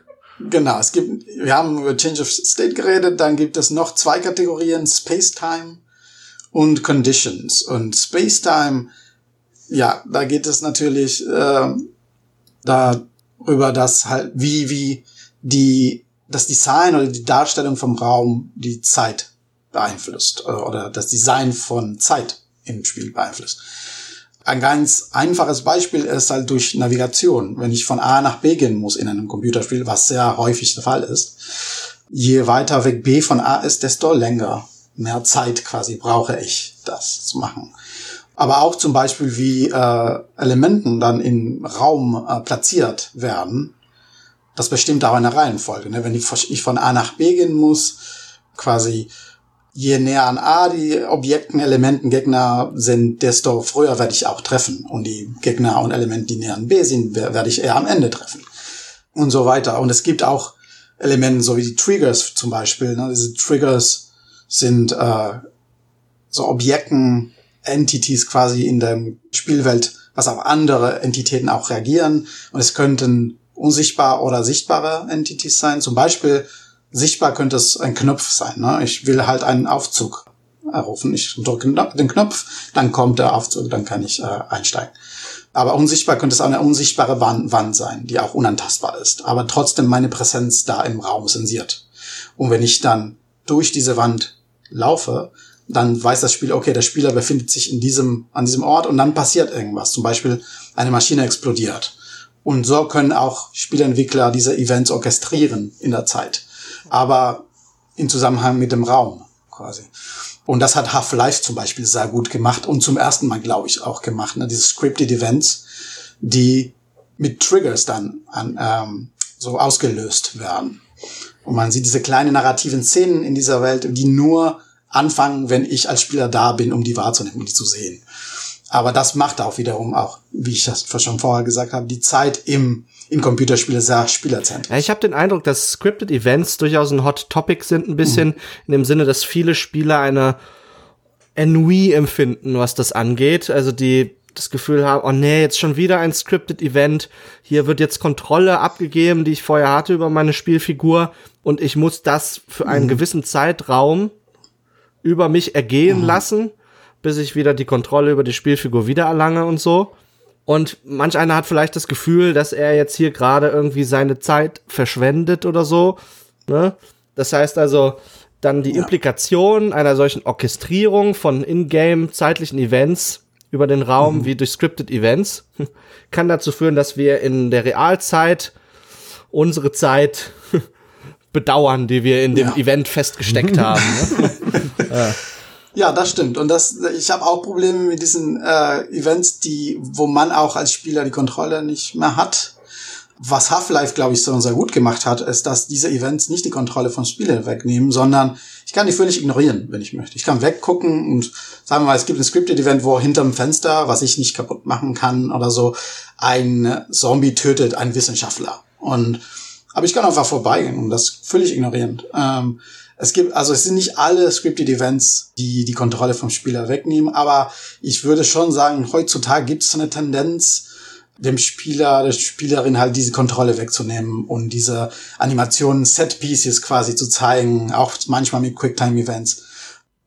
Genau, es gibt, wir haben über Change of State geredet, dann gibt es noch zwei Kategorien, Space-Time und Conditions. Und Space-Time, ja, da geht es natürlich äh, da über das halt, wie, wie die, das Design oder die Darstellung vom Raum die Zeit beeinflusst äh, oder das Design von Zeit im Spiel beeinflusst. Ein ganz einfaches Beispiel ist halt durch Navigation. Wenn ich von A nach B gehen muss in einem Computerspiel, was sehr häufig der Fall ist, je weiter weg B von A ist, desto länger, mehr Zeit quasi brauche ich, das zu machen aber auch zum Beispiel wie äh, Elementen dann im Raum äh, platziert werden. Das bestimmt auch eine Reihenfolge. Ne? Wenn ich, von A nach B gehen muss, quasi je näher an A die Objekten, Elementen, Gegner sind, desto früher werde ich auch treffen. Und die Gegner und Elemente, die näher an B sind, werde ich eher am Ende treffen. Und so weiter. Und es gibt auch Elemente, so wie die Triggers zum Beispiel. Ne? Diese Triggers sind äh, so Objekten, Entities quasi in der Spielwelt, was auf andere Entitäten auch reagieren. Und es könnten unsichtbar oder sichtbare Entities sein. Zum Beispiel sichtbar könnte es ein Knopf sein. Ne? Ich will halt einen Aufzug errufen. Ich drücke den Knopf, dann kommt der Aufzug, dann kann ich äh, einsteigen. Aber unsichtbar könnte es auch eine unsichtbare Wand, Wand sein, die auch unantastbar ist, aber trotzdem meine Präsenz da im Raum sensiert. Und wenn ich dann durch diese Wand laufe, dann weiß das Spiel, okay, der Spieler befindet sich in diesem, an diesem Ort und dann passiert irgendwas. Zum Beispiel eine Maschine explodiert. Und so können auch Spielentwickler diese Events orchestrieren in der Zeit. Aber in Zusammenhang mit dem Raum quasi. Und das hat Half-Life zum Beispiel sehr gut gemacht und zum ersten Mal, glaube ich, auch gemacht. Ne? Diese Scripted Events, die mit Triggers dann an, ähm, so ausgelöst werden. Und man sieht diese kleinen narrativen Szenen in dieser Welt, die nur anfangen, wenn ich als Spieler da bin, um die wahrzunehmen, um die zu sehen. Aber das macht auch wiederum auch, wie ich das schon vorher gesagt habe, die Zeit im in Computerspiele sehr spielerzentrisch. Ja, ich habe den Eindruck, dass Scripted Events durchaus ein Hot Topic sind, ein bisschen mhm. in dem Sinne, dass viele Spieler eine Ennui empfinden, was das angeht. Also die das Gefühl haben, oh nee, jetzt schon wieder ein Scripted Event. Hier wird jetzt Kontrolle abgegeben, die ich vorher hatte über meine Spielfigur und ich muss das für einen mhm. gewissen Zeitraum über mich ergehen mhm. lassen, bis ich wieder die Kontrolle über die Spielfigur wiedererlange und so. Und manch einer hat vielleicht das Gefühl, dass er jetzt hier gerade irgendwie seine Zeit verschwendet oder so. Ne? Das heißt also, dann die ja. Implikation einer solchen Orchestrierung von in-game zeitlichen Events über den Raum mhm. wie durch scripted Events <laughs> kann dazu führen, dass wir in der Realzeit unsere Zeit <laughs> bedauern, die wir in dem ja. Event festgesteckt <laughs> haben. Ne? ja. Ja, das stimmt. Und das, ich habe auch Probleme mit diesen äh, Events, die, wo man auch als Spieler die Kontrolle nicht mehr hat. Was Half-Life, glaube ich, so sehr gut gemacht hat, ist, dass diese Events nicht die Kontrolle von Spielern wegnehmen, sondern ich kann die völlig ignorieren, wenn ich möchte. Ich kann weggucken und sagen wir mal, es gibt ein Scripted-Event, wo hinterm Fenster, was ich nicht kaputt machen kann oder so, ein Zombie tötet einen Wissenschaftler. Und aber ich kann einfach vorbeigehen und das völlig ignorieren. Ähm, es gibt, also es sind nicht alle Scripted Events, die die Kontrolle vom Spieler wegnehmen, aber ich würde schon sagen, heutzutage gibt es eine Tendenz, dem Spieler, der Spielerin halt diese Kontrolle wegzunehmen und diese Animationen, Set Pieces quasi zu zeigen, auch manchmal mit Quicktime Events.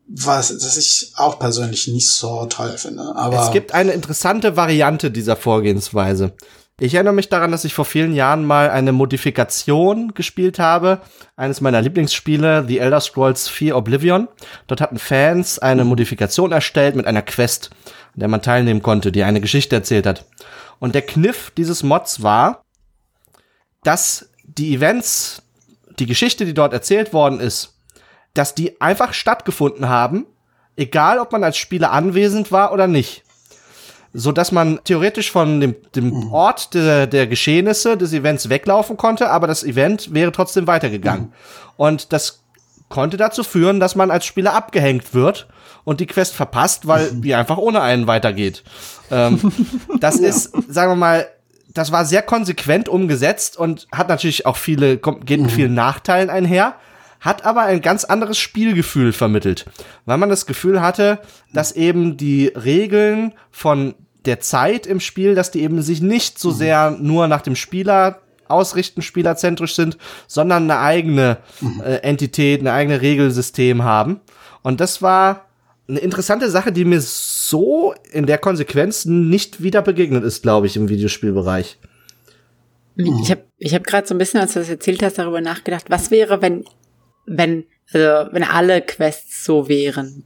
Was, das ich auch persönlich nicht so toll finde. Aber es gibt eine interessante Variante dieser Vorgehensweise. Ich erinnere mich daran, dass ich vor vielen Jahren mal eine Modifikation gespielt habe. Eines meiner Lieblingsspiele, The Elder Scrolls 4 Oblivion. Dort hatten Fans eine Modifikation erstellt mit einer Quest, an der man teilnehmen konnte, die eine Geschichte erzählt hat. Und der Kniff dieses Mods war, dass die Events, die Geschichte, die dort erzählt worden ist, dass die einfach stattgefunden haben, egal ob man als Spieler anwesend war oder nicht so dass man theoretisch von dem, dem mhm. Ort der, der Geschehnisse des Events weglaufen konnte, aber das Event wäre trotzdem weitergegangen. Mhm. Und das konnte dazu führen, dass man als Spieler abgehängt wird und die Quest verpasst, weil mhm. die einfach ohne einen weitergeht. Ähm, <laughs> das ist, sagen wir mal, das war sehr konsequent umgesetzt und hat natürlich auch viele, geht mit mhm. vielen Nachteilen einher hat aber ein ganz anderes Spielgefühl vermittelt, weil man das Gefühl hatte, dass eben die Regeln von der Zeit im Spiel, dass die eben sich nicht so mhm. sehr nur nach dem Spieler ausrichten, spielerzentrisch sind, sondern eine eigene mhm. äh, Entität, eine eigene Regelsystem haben. Und das war eine interessante Sache, die mir so in der Konsequenz nicht wieder begegnet ist, glaube ich, im Videospielbereich. Ich habe ich hab gerade so ein bisschen, als du das erzählt hast, darüber nachgedacht, was wäre, wenn, wenn, also wenn alle Quests so wären.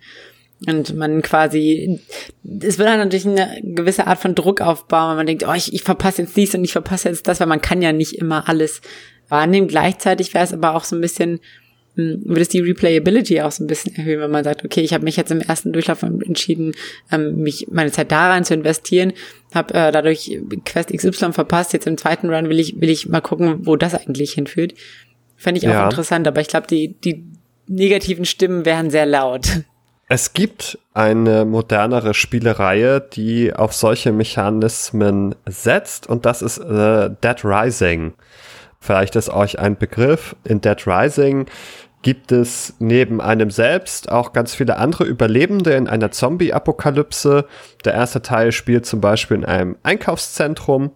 Und man quasi, es wird dann natürlich eine gewisse Art von Druck aufbauen, wenn man denkt, oh, ich, ich verpasse jetzt dies und ich verpasse jetzt das, weil man kann ja nicht immer alles wahrnehmen. Gleichzeitig wäre es aber auch so ein bisschen, hm, würde es die Replayability auch so ein bisschen erhöhen, wenn man sagt, okay, ich habe mich jetzt im ersten Durchlauf entschieden, ähm, mich meine Zeit da rein zu investieren, habe äh, dadurch Quest XY verpasst, jetzt im zweiten Run will ich will ich mal gucken, wo das eigentlich hinführt. Fände ich auch ja. interessant, aber ich glaube, die die negativen Stimmen wären sehr laut. Es gibt eine modernere Spielereihe, die auf solche Mechanismen setzt und das ist äh, Dead Rising. Vielleicht ist euch ein Begriff. In Dead Rising gibt es neben einem selbst auch ganz viele andere Überlebende in einer Zombie-Apokalypse. Der erste Teil spielt zum Beispiel in einem Einkaufszentrum.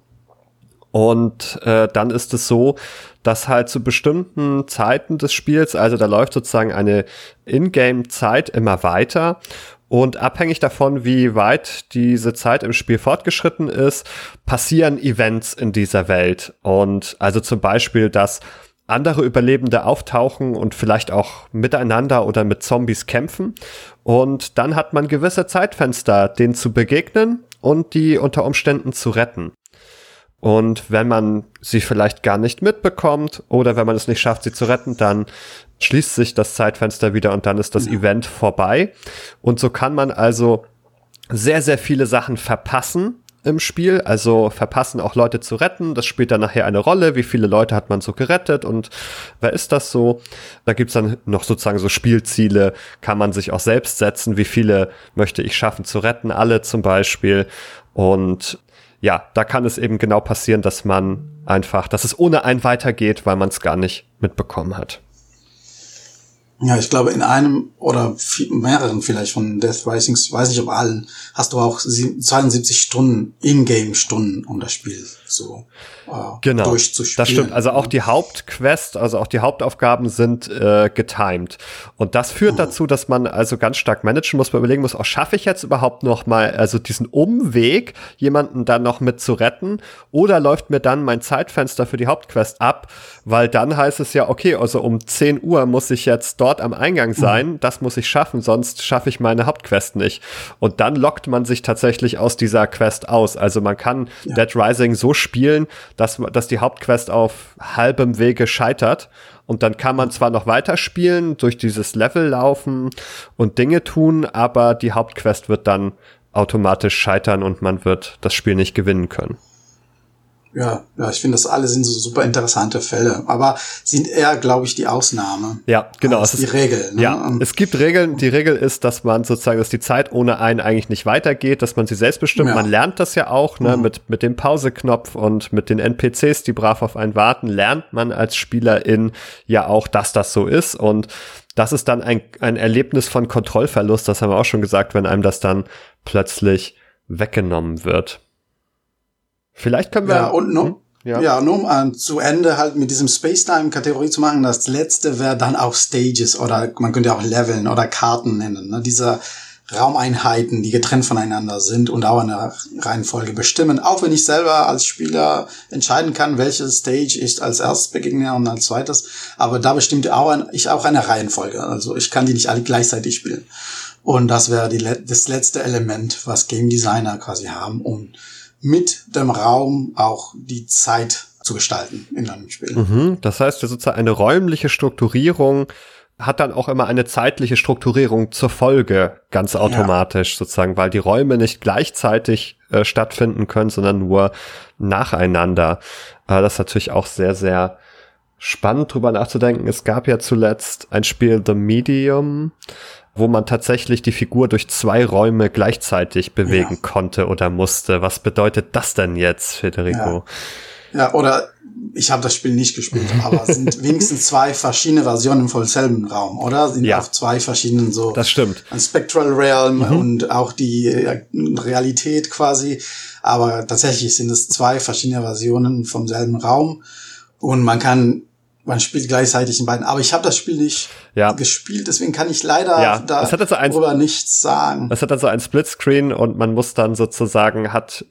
Und äh, dann ist es so, dass halt zu bestimmten Zeiten des Spiels, also da läuft sozusagen eine Ingame-Zeit immer weiter und abhängig davon, wie weit diese Zeit im Spiel fortgeschritten ist, passieren Events in dieser Welt. Und also zum Beispiel, dass andere Überlebende auftauchen und vielleicht auch miteinander oder mit Zombies kämpfen. Und dann hat man gewisse Zeitfenster, denen zu begegnen und die unter Umständen zu retten. Und wenn man sie vielleicht gar nicht mitbekommt oder wenn man es nicht schafft, sie zu retten, dann schließt sich das Zeitfenster wieder und dann ist das ja. Event vorbei. Und so kann man also sehr, sehr viele Sachen verpassen im Spiel, also verpassen auch Leute zu retten. Das spielt dann nachher eine Rolle. Wie viele Leute hat man so gerettet und wer ist das so? Da gibt's dann noch sozusagen so Spielziele, kann man sich auch selbst setzen. Wie viele möchte ich schaffen zu retten? Alle zum Beispiel. Und ja, da kann es eben genau passieren, dass man einfach, dass es ohne ein weitergeht, weil man es gar nicht mitbekommen hat. Ja, ich glaube, in einem oder mehreren vielleicht von Death Rising, ich weiß nicht, ob allen, hast du auch 72 Stunden Ingame-Stunden, um das Spiel so äh, genau, durchzuspielen. Das stimmt. Also auch die Hauptquest, also auch die Hauptaufgaben sind äh, getimed. Und das führt mhm. dazu, dass man also ganz stark managen muss, man überlegen muss, auch oh, schaffe ich jetzt überhaupt noch mal also diesen Umweg, jemanden dann noch mit zu retten, oder läuft mir dann mein Zeitfenster für die Hauptquest ab, weil dann heißt es ja, okay, also um 10 Uhr muss ich jetzt dort dort am Eingang sein, mhm. das muss ich schaffen, sonst schaffe ich meine Hauptquest nicht. Und dann lockt man sich tatsächlich aus dieser Quest aus. Also man kann ja. Dead Rising so spielen, dass, dass die Hauptquest auf halbem Wege scheitert. Und dann kann man zwar noch weiterspielen, durch dieses Level laufen und Dinge tun, aber die Hauptquest wird dann automatisch scheitern und man wird das Spiel nicht gewinnen können. Ja, ja, ich finde, das alle sind so super interessante Fälle, aber sind eher, glaube ich, die Ausnahme. Ja, genau. Als die Regel. Ne? Ja, es gibt Regeln. Die Regel ist, dass man sozusagen, dass die Zeit ohne einen eigentlich nicht weitergeht, dass man sie selbst bestimmt. Ja. Man lernt das ja auch, ne, mhm. mit, mit dem Pauseknopf und mit den NPCs, die brav auf einen warten, lernt man als Spielerin ja auch, dass das so ist und das ist dann ein, ein Erlebnis von Kontrollverlust, das haben wir auch schon gesagt, wenn einem das dann plötzlich weggenommen wird. Vielleicht können wir. Ja, und nur, hm? ja. ja, nur um äh, zu Ende halt mit diesem Space-Time-Kategorie zu machen, das letzte wäre dann auch Stages oder man könnte auch Leveln oder Karten nennen. Ne? Diese Raumeinheiten, die getrennt voneinander sind und auch eine Reihenfolge bestimmen. Auch wenn ich selber als Spieler entscheiden kann, welche Stage ich als erstes begegne und als zweites. Aber da bestimmt auch ein, ich auch eine Reihenfolge. Also ich kann die nicht alle gleichzeitig spielen. Und das wäre die, das letzte Element, was Game Designer quasi haben, um mit dem Raum auch die Zeit zu gestalten in einem Spiel. Mhm, das heißt, sozusagen eine räumliche Strukturierung hat dann auch immer eine zeitliche Strukturierung zur Folge, ganz automatisch ja. sozusagen, weil die Räume nicht gleichzeitig äh, stattfinden können, sondern nur nacheinander. Äh, das ist natürlich auch sehr, sehr spannend drüber nachzudenken. Es gab ja zuletzt ein Spiel The Medium, wo man tatsächlich die Figur durch zwei Räume gleichzeitig bewegen ja. konnte oder musste. Was bedeutet das denn jetzt, Federico? Ja, ja oder ich habe das Spiel nicht gespielt, aber sind <laughs> wenigstens zwei verschiedene Versionen vom selben Raum, oder? Sind ja. auf zwei verschiedenen so. Das stimmt. Ein Spectral Realm mhm. und auch die äh, Realität quasi. Aber tatsächlich sind es zwei verschiedene Versionen vom selben Raum. Und man kann man spielt gleichzeitig in beiden. Aber ich habe das Spiel nicht ja. gespielt, deswegen kann ich leider ja. da darüber nichts sagen. Es hat also ein Splitscreen und man muss dann sozusagen, hat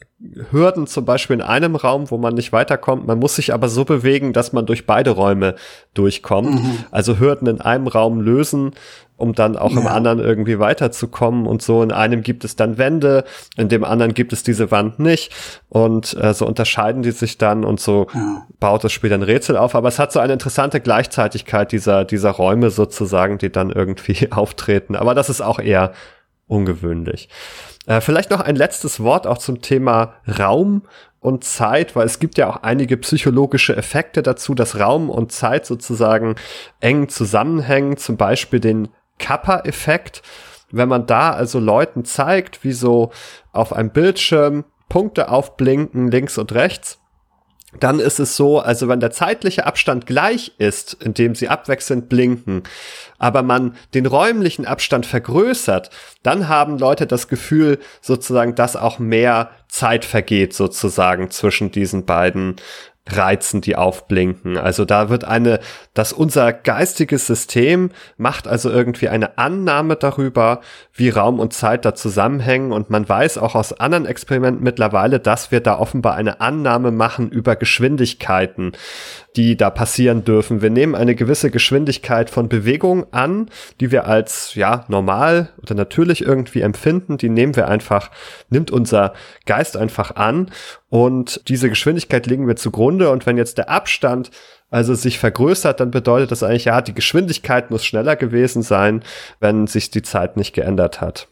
Hürden zum Beispiel in einem Raum, wo man nicht weiterkommt. Man muss sich aber so bewegen, dass man durch beide Räume durchkommt. Mhm. Also Hürden in einem Raum lösen, um dann auch ja. im anderen irgendwie weiterzukommen und so. In einem gibt es dann Wände, in dem anderen gibt es diese Wand nicht und äh, so unterscheiden die sich dann und so ja. baut das Spiel dann Rätsel auf. Aber es hat so eine interessante Gleichzeitigkeit dieser, dieser Räume sozusagen, die dann irgendwie <laughs> auftreten. Aber das ist auch eher ungewöhnlich. Äh, vielleicht noch ein letztes Wort auch zum Thema Raum und Zeit, weil es gibt ja auch einige psychologische Effekte dazu, dass Raum und Zeit sozusagen eng zusammenhängen, zum Beispiel den Kappa-Effekt. Wenn man da also Leuten zeigt, wie so auf einem Bildschirm Punkte aufblinken, links und rechts, dann ist es so, also wenn der zeitliche Abstand gleich ist, indem sie abwechselnd blinken, aber man den räumlichen Abstand vergrößert, dann haben Leute das Gefühl sozusagen, dass auch mehr Zeit vergeht sozusagen zwischen diesen beiden Reizen, die aufblinken. Also da wird eine, dass unser geistiges System macht also irgendwie eine Annahme darüber, wie Raum und Zeit da zusammenhängen und man weiß auch aus anderen Experimenten mittlerweile, dass wir da offenbar eine Annahme machen über Geschwindigkeiten, die da passieren dürfen. Wir nehmen eine gewisse Geschwindigkeit von Bewegung an, die wir als, ja, normal oder natürlich irgendwie empfinden. Die nehmen wir einfach, nimmt unser Geist einfach an und diese Geschwindigkeit legen wir zugrunde. Und wenn jetzt der Abstand also sich vergrößert, dann bedeutet das eigentlich, ja, die Geschwindigkeit muss schneller gewesen sein, wenn sich die Zeit nicht geändert hat.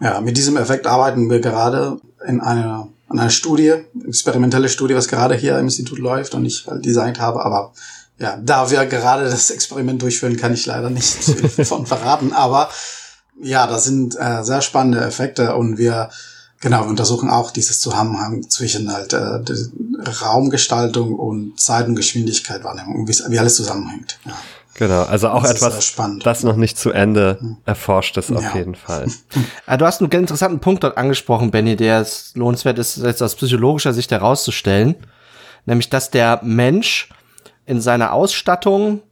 Ja, mit diesem Effekt arbeiten wir gerade in einer an einer Studie, experimentelle Studie, was gerade hier im Institut läuft und ich halt designt habe. Aber ja, da wir gerade das Experiment durchführen, kann ich leider nicht <laughs> von verraten. Aber ja, das sind äh, sehr spannende Effekte und wir genau untersuchen auch dieses Zusammenhang zwischen halt äh, Raumgestaltung und Zeit und Geschwindigkeit Wahrnehmung, wie alles zusammenhängt. Ja. Genau, also auch das etwas, das noch nicht zu Ende hm. erforscht ist, auf ja. jeden Fall. <laughs> Ah, du hast einen ganz interessanten Punkt dort angesprochen, Benny, der es lohnenswert ist, jetzt aus psychologischer Sicht herauszustellen. Nämlich, dass der Mensch in seiner Ausstattung,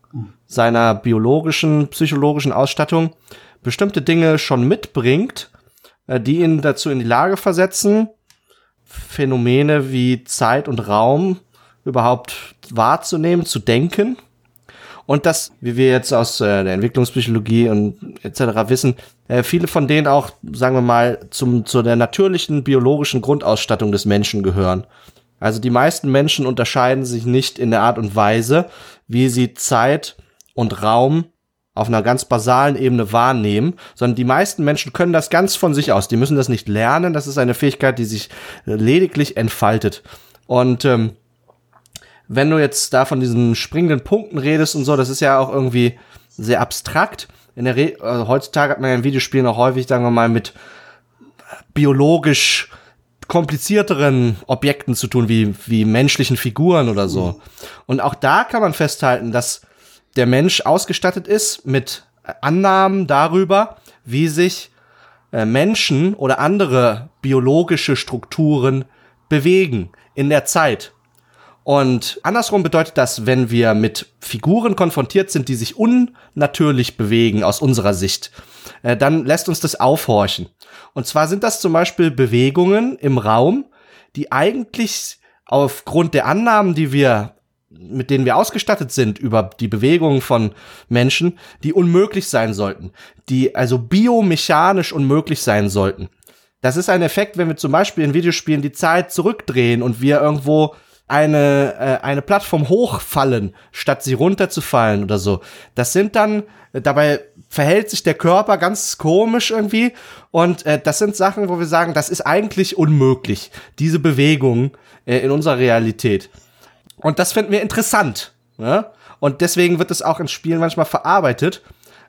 seiner biologischen, psychologischen Ausstattung bestimmte Dinge schon mitbringt, äh, die ihn dazu in die Lage versetzen, Phänomene wie Zeit und Raum überhaupt wahrzunehmen, zu denken und das, wie wir jetzt aus äh, der Entwicklungspsychologie und etc. wissen, äh, viele von denen auch, sagen wir mal, zum, zu der natürlichen biologischen Grundausstattung des Menschen gehören. Also die meisten Menschen unterscheiden sich nicht in der Art und Weise, wie sie Zeit und Raum auf einer ganz basalen Ebene wahrnehmen, sondern die meisten Menschen können das ganz von sich aus. Die müssen das nicht lernen. Das ist eine Fähigkeit, die sich lediglich entfaltet. Und ähm, wenn du jetzt da von diesen springenden Punkten redest und so, das ist ja auch irgendwie sehr abstrakt. In der Re also heutzutage hat man ja in Videospielen auch häufig, sagen wir mal, mit biologisch komplizierteren Objekten zu tun, wie, wie menschlichen Figuren oder so. Und auch da kann man festhalten, dass der Mensch ausgestattet ist mit Annahmen darüber, wie sich äh, Menschen oder andere biologische Strukturen bewegen in der Zeit. Und andersrum bedeutet das, wenn wir mit Figuren konfrontiert sind, die sich unnatürlich bewegen aus unserer Sicht, äh, dann lässt uns das aufhorchen. Und zwar sind das zum Beispiel Bewegungen im Raum, die eigentlich aufgrund der Annahmen, die wir mit denen wir ausgestattet sind über die Bewegungen von Menschen, die unmöglich sein sollten, die also biomechanisch unmöglich sein sollten. Das ist ein Effekt, wenn wir zum Beispiel in Videospielen die Zeit zurückdrehen und wir irgendwo eine, äh, eine Plattform hochfallen, statt sie runterzufallen oder so. Das sind dann, dabei verhält sich der Körper ganz komisch irgendwie. Und äh, das sind Sachen, wo wir sagen, das ist eigentlich unmöglich, diese Bewegung äh, in unserer Realität. Und das finden wir interessant. Ne? Und deswegen wird es auch in Spielen manchmal verarbeitet.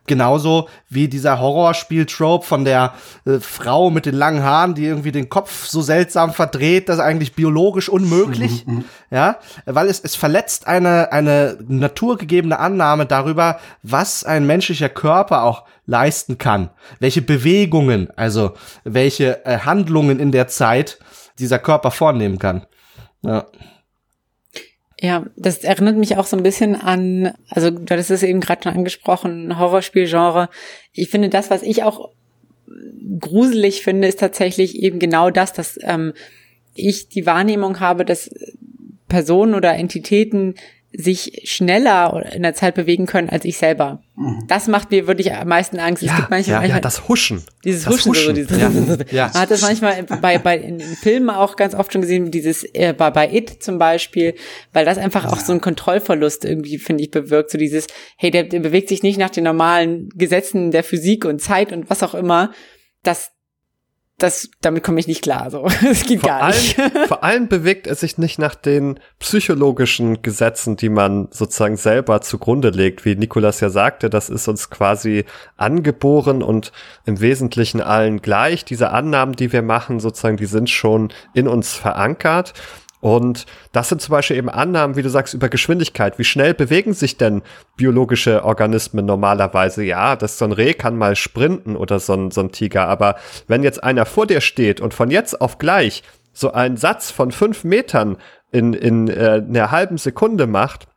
Genauso wie dieser Horrorspiel-Trope von der äh, Frau mit den langen Haaren, die irgendwie den Kopf so seltsam verdreht, das ist eigentlich biologisch unmöglich. Mhm, mhm. ja, weil es, es verletzt eine, eine naturgegebene Annahme darüber, was ein menschlicher Körper auch leisten kann. Welche Bewegungen, also welche äh, Handlungen in der Zeit dieser Körper vornehmen kann. Ja. Ja, das erinnert mich auch so ein bisschen an, also du hattest es eben gerade schon angesprochen, Horrorspielgenre. Ich finde das, was ich auch gruselig finde, ist tatsächlich eben genau das, dass ähm, ich die Wahrnehmung habe, dass Personen oder Entitäten sich schneller in der Zeit bewegen können als ich selber. Mhm. Das macht mir wirklich am meisten Angst. Ja, es gibt manchmal, ja, manchmal ja, das Huschen. Dieses das Huschen, Huschen. So, dieses, ja. <laughs> ja. Man hat das manchmal bei, bei in, in Filmen auch ganz oft schon gesehen, dieses äh, bei, bei It zum Beispiel, weil das einfach auch so einen Kontrollverlust irgendwie, finde ich, bewirkt. So dieses, hey, der, der bewegt sich nicht nach den normalen Gesetzen der Physik und Zeit und was auch immer. Das, das, damit komme ich nicht klar. So, <laughs> das geht vor gar nicht. Allem, <laughs> vor allem bewegt er sich nicht nach den psychologischen Gesetzen, die man sozusagen selber zugrunde legt, wie Nikolas ja sagte. Das ist uns quasi angeboren und im Wesentlichen allen gleich. Diese Annahmen, die wir machen, sozusagen, die sind schon in uns verankert. Und das sind zum Beispiel eben Annahmen, wie du sagst, über Geschwindigkeit. Wie schnell bewegen sich denn biologische Organismen normalerweise? Ja, das so ein Reh kann mal sprinten oder so ein, so ein Tiger. Aber wenn jetzt einer vor dir steht und von jetzt auf gleich so einen Satz von fünf Metern in, in äh, einer halben Sekunde macht,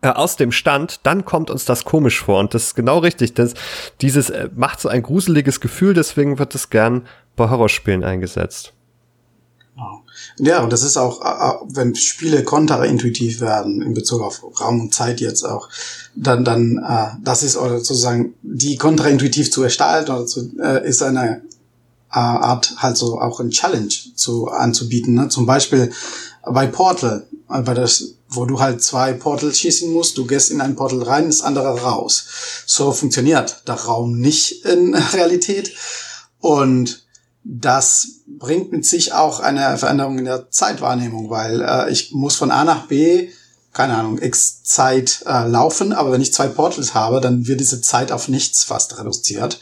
äh, aus dem Stand, dann kommt uns das komisch vor. Und das ist genau richtig. Das, dieses äh, macht so ein gruseliges Gefühl, deswegen wird es gern bei Horrorspielen eingesetzt. Ja, und das ist auch, wenn Spiele kontraintuitiv werden in Bezug auf Raum und Zeit jetzt auch, dann, dann, äh, das ist oder sozusagen die kontraintuitiv zu gestalten oder zu, äh, ist eine äh, Art halt so auch ein Challenge zu anzubieten. Ne? Zum Beispiel bei Portal, bei das, wo du halt zwei Portal schießen musst, du gehst in ein Portal rein, das andere raus. So funktioniert der Raum nicht in <laughs> Realität. Und das bringt mit sich auch eine Veränderung in der Zeitwahrnehmung, weil äh, ich muss von A nach B, keine Ahnung, x Zeit äh, laufen, aber wenn ich zwei Portals habe, dann wird diese Zeit auf nichts fast reduziert.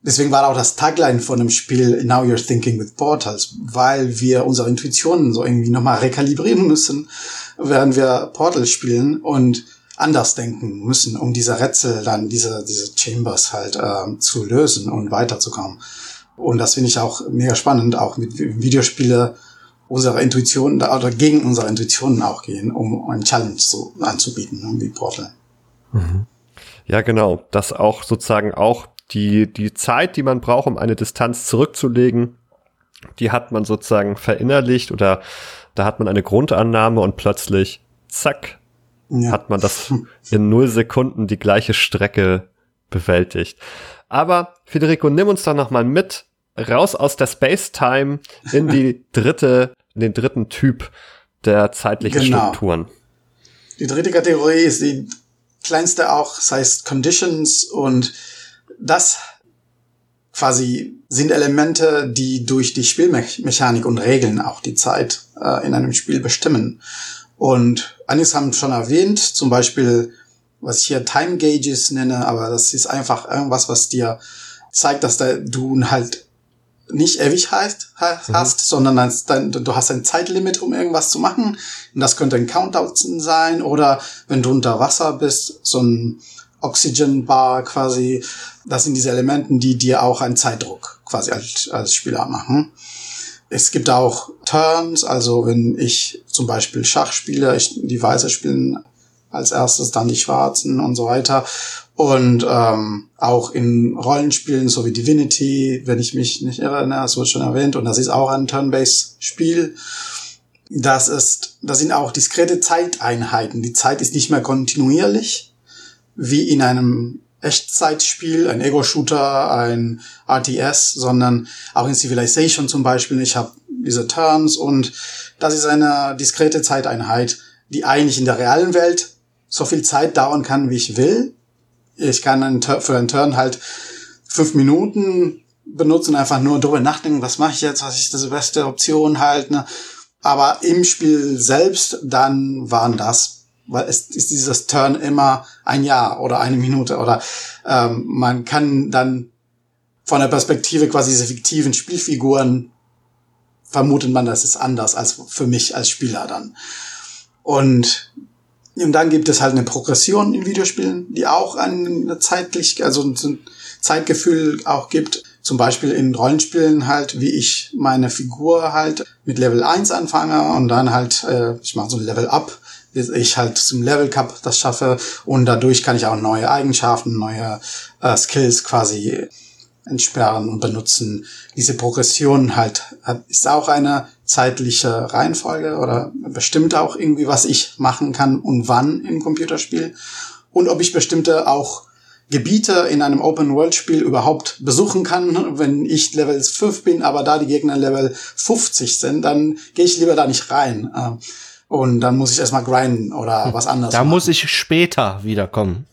Deswegen war auch das Tagline von dem Spiel Now You're Thinking with Portals, weil wir unsere Intuitionen so irgendwie nochmal rekalibrieren müssen, während wir Portals spielen und anders denken müssen, um diese Rätsel dann, diese, diese Chambers halt äh, zu lösen und weiterzukommen. Und das finde ich auch mega spannend, auch mit Videospiele unserer Intuition oder gegen unsere Intuitionen auch gehen, um ein Challenge so anzubieten, ne, wie Portal. Mhm. Ja, genau. Das auch sozusagen auch die, die Zeit, die man braucht, um eine Distanz zurückzulegen, die hat man sozusagen verinnerlicht oder da hat man eine Grundannahme und plötzlich, zack, ja. hat man das <laughs> in null Sekunden die gleiche Strecke bewältigt. Aber Federico, nimm uns doch noch mal mit raus aus der Space-Time in die dritte, in den dritten Typ der zeitlichen genau. Strukturen. Die dritte Kategorie ist die kleinste auch, das heißt Conditions und das quasi sind Elemente, die durch die Spielmechanik und Regeln auch die Zeit äh, in einem Spiel bestimmen. Und einiges haben schon erwähnt, zum Beispiel was ich hier Time Gauges nenne, aber das ist einfach irgendwas, was dir zeigt, dass da du halt nicht ewig hast, hast mhm. sondern als dein, du hast ein Zeitlimit, um irgendwas zu machen. Und das könnte ein Countdown sein oder wenn du unter Wasser bist, so ein Oxygen Bar quasi. Das sind diese Elementen, die dir auch einen Zeitdruck quasi als, als Spieler machen. Es gibt auch Turns, also wenn ich zum Beispiel Schach spiele, ich, die Weiße spielen als erstes, dann die Schwarzen und so weiter. Und ähm, auch in Rollenspielen, so wie Divinity, wenn ich mich nicht irre, ne, das wurde schon erwähnt, und das ist auch ein Turn-Based-Spiel. Das ist, das sind auch diskrete Zeiteinheiten. Die Zeit ist nicht mehr kontinuierlich, wie in einem Echtzeitspiel, ein Ego-Shooter, ein RTS, sondern auch in Civilization zum Beispiel. Ich habe diese Turns und das ist eine diskrete Zeiteinheit, die eigentlich in der realen Welt so viel Zeit dauern kann, wie ich will. Ich kann einen, für einen Turn halt fünf Minuten benutzen, einfach nur drüber nachdenken, was mache ich jetzt, was ist die beste Option halt. Ne? Aber im Spiel selbst dann waren das, weil es ist dieses Turn immer ein Jahr oder eine Minute oder ähm, man kann dann von der Perspektive quasi diese fiktiven Spielfiguren vermutet man, das ist anders als für mich als Spieler dann. Und und dann gibt es halt eine Progression in Videospielen, die auch ein zeitlich, also ein Zeitgefühl auch gibt. Zum Beispiel in Rollenspielen halt, wie ich meine Figur halt mit Level 1 anfange und dann halt, äh, ich mache so ein Level Up, bis ich halt zum Level Cup das schaffe und dadurch kann ich auch neue Eigenschaften, neue äh, Skills quasi entsperren und benutzen. Diese Progression halt ist auch eine zeitliche Reihenfolge oder bestimmt auch irgendwie, was ich machen kann und wann im Computerspiel und ob ich bestimmte auch Gebiete in einem Open-World-Spiel überhaupt besuchen kann. <laughs> Wenn ich Level 5 bin, aber da die Gegner Level 50 sind, dann gehe ich lieber da nicht rein. Äh, und dann muss ich erstmal grinden oder was anderes. Da machen. muss ich später wiederkommen.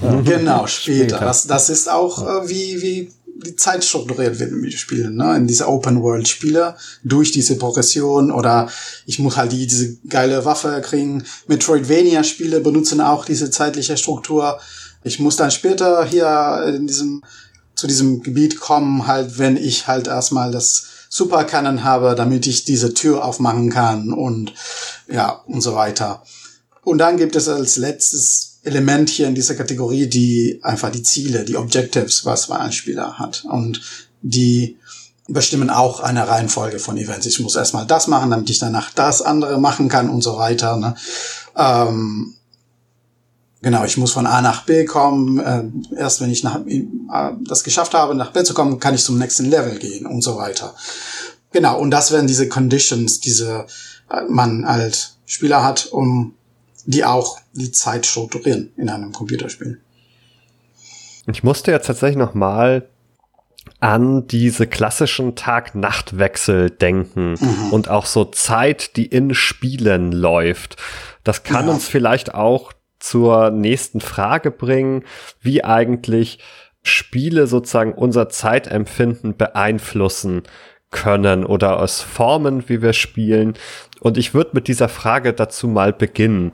Genau, <laughs> später. später. Das, das ist auch äh, wie, wie die Zeit strukturiert wird in Videospielen, ne? in diese Open-World-Spiele, durch diese Progression oder ich muss halt die, diese geile Waffe kriegen. Metroidvania-Spiele benutzen auch diese zeitliche Struktur. Ich muss dann später hier in diesem, zu diesem Gebiet kommen, halt, wenn ich halt erstmal das Super Cannon habe, damit ich diese Tür aufmachen kann und ja, und so weiter. Und dann gibt es als letztes Element hier in dieser Kategorie die einfach die Ziele, die Objectives, was ein Spieler hat. Und die bestimmen auch eine Reihenfolge von Events. Ich muss erstmal das machen, damit ich danach das andere machen kann und so weiter. Ne? Ähm, genau, ich muss von A nach B kommen. Äh, erst wenn ich nach, äh, das geschafft habe, nach B zu kommen, kann ich zum nächsten Level gehen und so weiter. Genau, und das wären diese Conditions, diese äh, man als Spieler hat, um die auch die Zeit strukturieren in einem Computerspiel. Ich musste jetzt tatsächlich noch mal an diese klassischen Tag-Nacht-Wechsel denken mhm. und auch so Zeit, die in Spielen läuft. Das kann ja. uns vielleicht auch zur nächsten Frage bringen, wie eigentlich Spiele sozusagen unser Zeitempfinden beeinflussen können oder aus Formen, wie wir spielen. Und ich würde mit dieser Frage dazu mal beginnen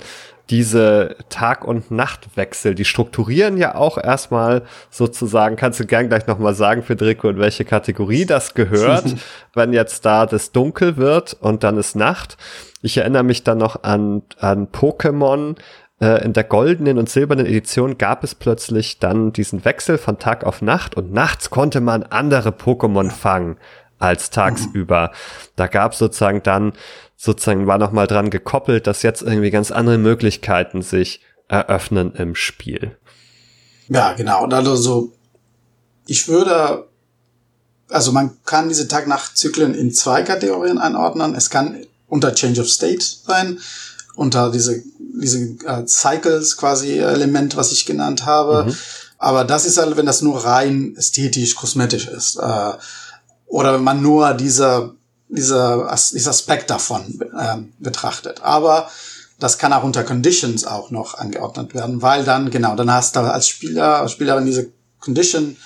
diese Tag- und Nachtwechsel, die strukturieren ja auch erstmal sozusagen, kannst du gern gleich nochmal sagen, Federico, in welche Kategorie das gehört, <laughs> wenn jetzt da das dunkel wird und dann ist Nacht. Ich erinnere mich dann noch an, an Pokémon, äh, in der goldenen und silbernen Edition gab es plötzlich dann diesen Wechsel von Tag auf Nacht und nachts konnte man andere Pokémon fangen als tagsüber. Da gab es sozusagen dann sozusagen war noch mal dran gekoppelt, dass jetzt irgendwie ganz andere Möglichkeiten sich eröffnen im Spiel. Ja, genau. Und also so, ich würde, also man kann diese Tag-Nacht-Zyklen in zwei Kategorien einordnen. Es kann unter Change of State sein, unter diese, diese äh, Cycles quasi Element, was ich genannt habe. Mhm. Aber das ist halt, wenn das nur rein ästhetisch, kosmetisch ist. Äh, oder wenn man nur diese dieser, dieser Aspekt davon äh, betrachtet. Aber das kann auch unter Conditions auch noch angeordnet werden, weil dann, genau, dann hast du als Spieler, als Spielerin diese Condition,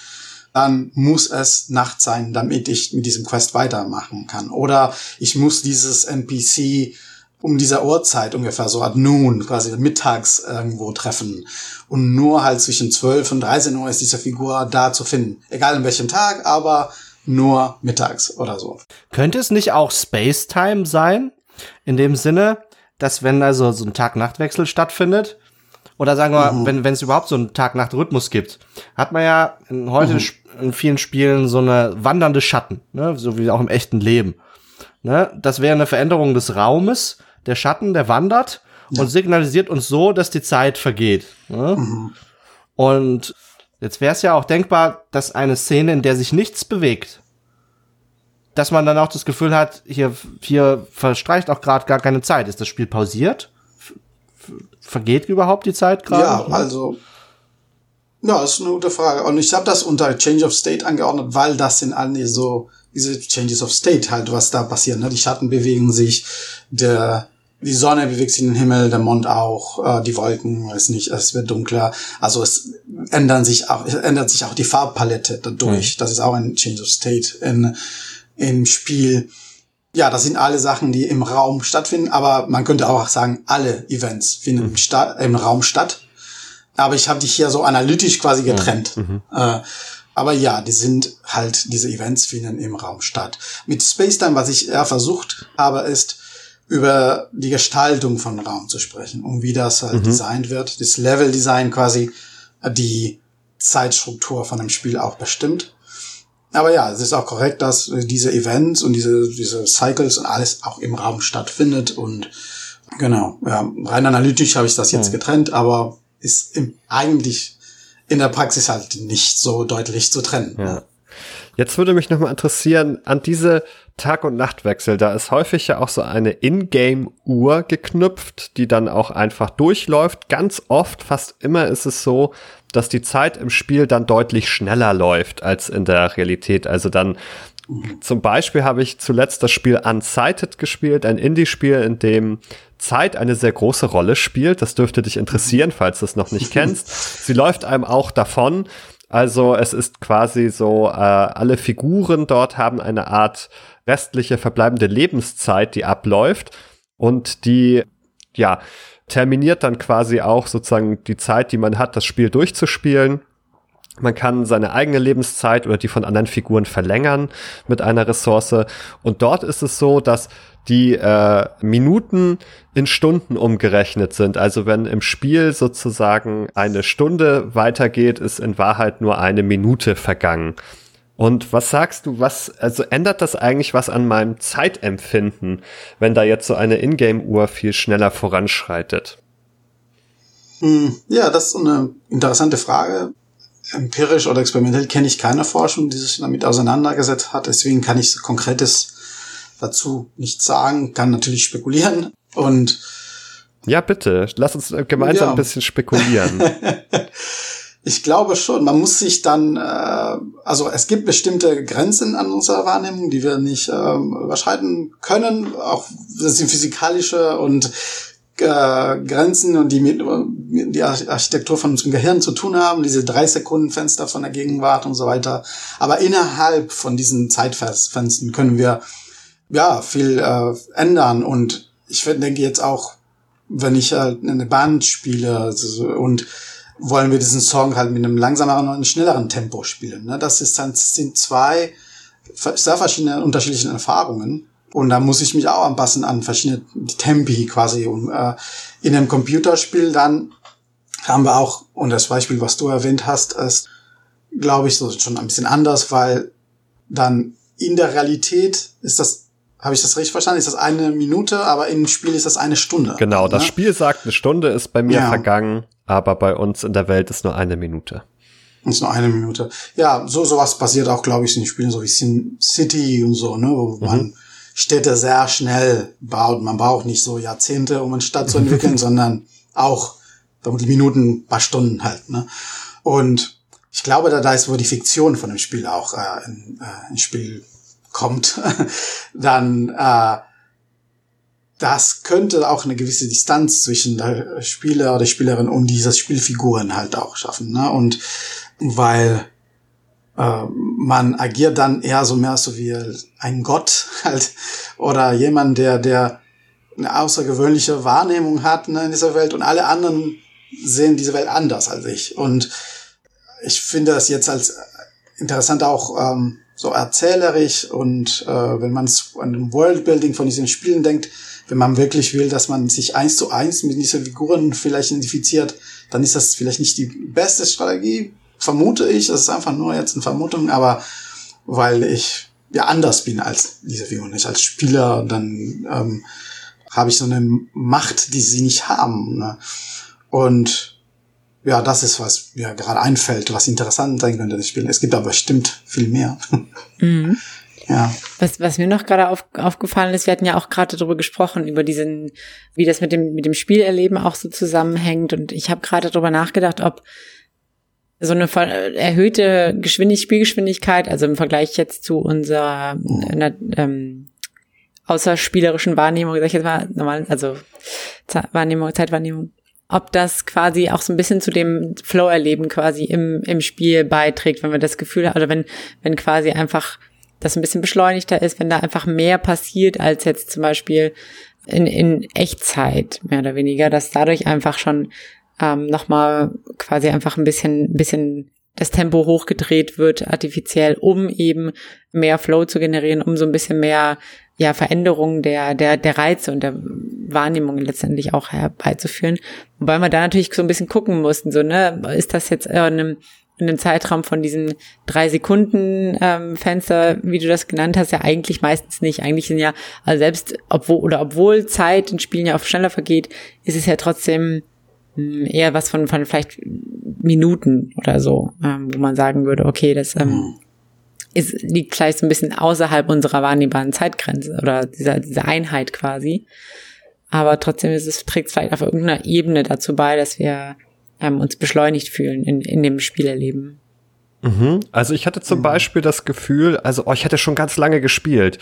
dann muss es Nacht sein, damit ich mit diesem Quest weitermachen kann. Oder ich muss dieses NPC um dieser Uhrzeit ungefähr so at noon, quasi mittags irgendwo treffen. Und nur halt zwischen 12 und 13 Uhr ist diese Figur da zu finden. Egal in welchem Tag, aber nur mittags oder so. Könnte es nicht auch Space-Time sein? In dem Sinne, dass wenn also so ein Tag-Nacht-Wechsel stattfindet, oder sagen wir, mhm. wenn es überhaupt so einen Tag-Nacht-Rhythmus gibt, hat man ja in, heute mhm. in vielen Spielen so eine wandernde Schatten, ne? so wie auch im echten Leben. Ne? Das wäre eine Veränderung des Raumes, der Schatten, der wandert ja. und signalisiert uns so, dass die Zeit vergeht. Ne? Mhm. Und Jetzt wäre es ja auch denkbar, dass eine Szene, in der sich nichts bewegt, dass man dann auch das Gefühl hat, hier, hier verstreicht auch gerade gar keine Zeit. Ist das Spiel pausiert? vergeht überhaupt die Zeit gerade? Ja, also ja, ist eine gute Frage. Und ich habe das unter Change of State angeordnet, weil das sind alle so diese Changes of State halt, was da passiert. Ne? Die Schatten bewegen sich, der die Sonne bewegt sich in den Himmel, der Mond auch, äh, die Wolken, weiß nicht, es wird dunkler. Also es ändern sich auch, ändert sich auch die Farbpalette dadurch. Mhm. Das ist auch ein Change of State in, im Spiel. Ja, das sind alle Sachen, die im Raum stattfinden, aber man könnte auch sagen, alle Events finden mhm. statt, im Raum statt. Aber ich habe dich hier so analytisch quasi getrennt. Mhm. Äh, aber ja, die sind halt, diese Events finden im Raum statt. Mit Space Time, was ich eher versucht habe, ist, über die Gestaltung von Raum zu sprechen und wie das halt mhm. designt wird. Das Level-Design quasi die Zeitstruktur von dem Spiel auch bestimmt. Aber ja, es ist auch korrekt, dass diese Events und diese, diese Cycles und alles auch im Raum stattfindet und genau, ja, rein analytisch habe ich das jetzt mhm. getrennt, aber ist im, eigentlich in der Praxis halt nicht so deutlich zu trennen. Ja. Jetzt würde mich nochmal interessieren, an diese Tag- und Nachtwechsel, da ist häufig ja auch so eine Ingame-Uhr geknüpft, die dann auch einfach durchläuft. Ganz oft, fast immer ist es so, dass die Zeit im Spiel dann deutlich schneller läuft als in der Realität. Also dann zum Beispiel habe ich zuletzt das Spiel Unsighted gespielt, ein Indie-Spiel, in dem Zeit eine sehr große Rolle spielt. Das dürfte dich interessieren, falls du es noch nicht kennst. <laughs> Sie läuft einem auch davon. Also es ist quasi so, äh, alle Figuren dort haben eine Art restliche verbleibende Lebenszeit, die abläuft und die, ja, terminiert dann quasi auch sozusagen die Zeit, die man hat, das Spiel durchzuspielen. Man kann seine eigene Lebenszeit oder die von anderen Figuren verlängern mit einer Ressource. Und dort ist es so, dass die äh, Minuten in Stunden umgerechnet sind. Also wenn im Spiel sozusagen eine Stunde weitergeht, ist in Wahrheit nur eine Minute vergangen. Und was sagst du, was, also ändert das eigentlich was an meinem Zeitempfinden, wenn da jetzt so eine Ingame-Uhr viel schneller voranschreitet? Hm, ja, das ist eine interessante Frage. Empirisch oder experimentell kenne ich keine Forschung, die sich damit auseinandergesetzt hat. Deswegen kann ich so konkretes dazu nichts sagen, kann natürlich spekulieren und ja, bitte, lass uns gemeinsam ja. ein bisschen spekulieren. <laughs> ich glaube schon, man muss sich dann, äh, also es gibt bestimmte Grenzen an unserer Wahrnehmung, die wir nicht äh, überschreiten können. Auch das sind physikalische und äh, Grenzen und die mit die Architektur von unserem Gehirn zu tun haben, diese drei Sekunden Fenster von der Gegenwart und so weiter. Aber innerhalb von diesen Zeitfenstern können wir ja, viel äh, ändern. Und ich denke jetzt auch, wenn ich halt eine Band spiele und wollen wir diesen Song halt mit einem langsameren und einem schnelleren Tempo spielen. Ne? Das ist dann, sind zwei sehr verschiedene unterschiedliche Erfahrungen. Und da muss ich mich auch anpassen an verschiedene Tempi quasi. Und äh, in einem Computerspiel dann haben wir auch, und das Beispiel, was du erwähnt hast, ist, glaube ich, so schon ein bisschen anders, weil dann in der Realität ist das habe ich das richtig verstanden? Ist das eine Minute, aber im Spiel ist das eine Stunde? Genau, das ne? Spiel sagt, eine Stunde ist bei mir ja. vergangen, aber bei uns in der Welt ist nur eine Minute. Ist nur eine Minute. Ja, so sowas passiert auch, glaube ich, in Spielen so wie Sin City und so, ne, wo mhm. man Städte sehr schnell baut. Man braucht nicht so Jahrzehnte, um eine Stadt zu entwickeln, <laughs> sondern auch Minuten, paar Stunden halt. Ne? Und ich glaube, da, da ist wohl die Fiktion von dem Spiel auch äh, in, äh, ins Spiel kommt, <laughs> dann äh, das könnte auch eine gewisse Distanz zwischen der Spieler oder Spielerin und dieser Spielfiguren halt auch schaffen. Ne? Und weil äh, man agiert dann eher so mehr so wie ein Gott <laughs> halt oder jemand, der, der eine außergewöhnliche Wahrnehmung hat ne, in dieser Welt und alle anderen sehen diese Welt anders als ich. Und ich finde das jetzt als interessant auch ähm, so erzählerisch und äh, wenn man an dem Worldbuilding von diesen Spielen denkt, wenn man wirklich will, dass man sich eins zu eins mit diesen Figuren vielleicht identifiziert, dann ist das vielleicht nicht die beste Strategie, vermute ich. Das ist einfach nur jetzt eine Vermutung, aber weil ich ja anders bin als diese Figuren. Ich als Spieler, dann ähm, habe ich so eine Macht, die sie nicht haben. Ne? Und ja, das ist, was mir gerade einfällt, was interessant sein könnte, das Spiel. Es gibt aber bestimmt viel mehr. Mhm. Ja. Was, was mir noch gerade auf, aufgefallen ist, wir hatten ja auch gerade darüber gesprochen, über diesen, wie das mit dem, mit dem Spielerleben auch so zusammenhängt. Und ich habe gerade darüber nachgedacht, ob so eine erhöhte Geschwindig Spielgeschwindigkeit, also im Vergleich jetzt zu unserer äh, ähm, außerspielerischen Wahrnehmung, sag ich jetzt mal, normal, also Wahrnehmung, Zeitwahrnehmung, ob das quasi auch so ein bisschen zu dem Flow-Erleben quasi im, im Spiel beiträgt, wenn man das Gefühl hat, oder wenn, wenn quasi einfach das ein bisschen beschleunigter ist, wenn da einfach mehr passiert als jetzt zum Beispiel in, in Echtzeit, mehr oder weniger, dass dadurch einfach schon ähm, nochmal quasi einfach ein bisschen, bisschen das Tempo hochgedreht wird, artifiziell, um eben mehr Flow zu generieren, um so ein bisschen mehr ja, Veränderungen der, der, der Reize und der Wahrnehmung letztendlich auch herbeizuführen. Wobei man da natürlich so ein bisschen gucken mussten, so, ne, ist das jetzt in einem, in einem Zeitraum von diesen drei Sekunden ähm, Fenster, wie du das genannt hast, ja eigentlich meistens nicht. Eigentlich sind ja, also selbst obwohl oder obwohl Zeit in Spielen ja oft schneller vergeht, ist es ja trotzdem mh, hm, eher was von, von vielleicht Minuten oder so, ähm, wo man sagen würde, okay, das ähm, ist, liegt vielleicht so ein bisschen außerhalb unserer wahrnehmbaren Zeitgrenze oder dieser, dieser Einheit quasi. Aber trotzdem ist es, trägt es vielleicht auf irgendeiner Ebene dazu bei, dass wir ähm, uns beschleunigt fühlen in, in dem Spielerleben. Mhm. Also ich hatte zum mhm. Beispiel das Gefühl, also oh, ich hätte schon ganz lange gespielt.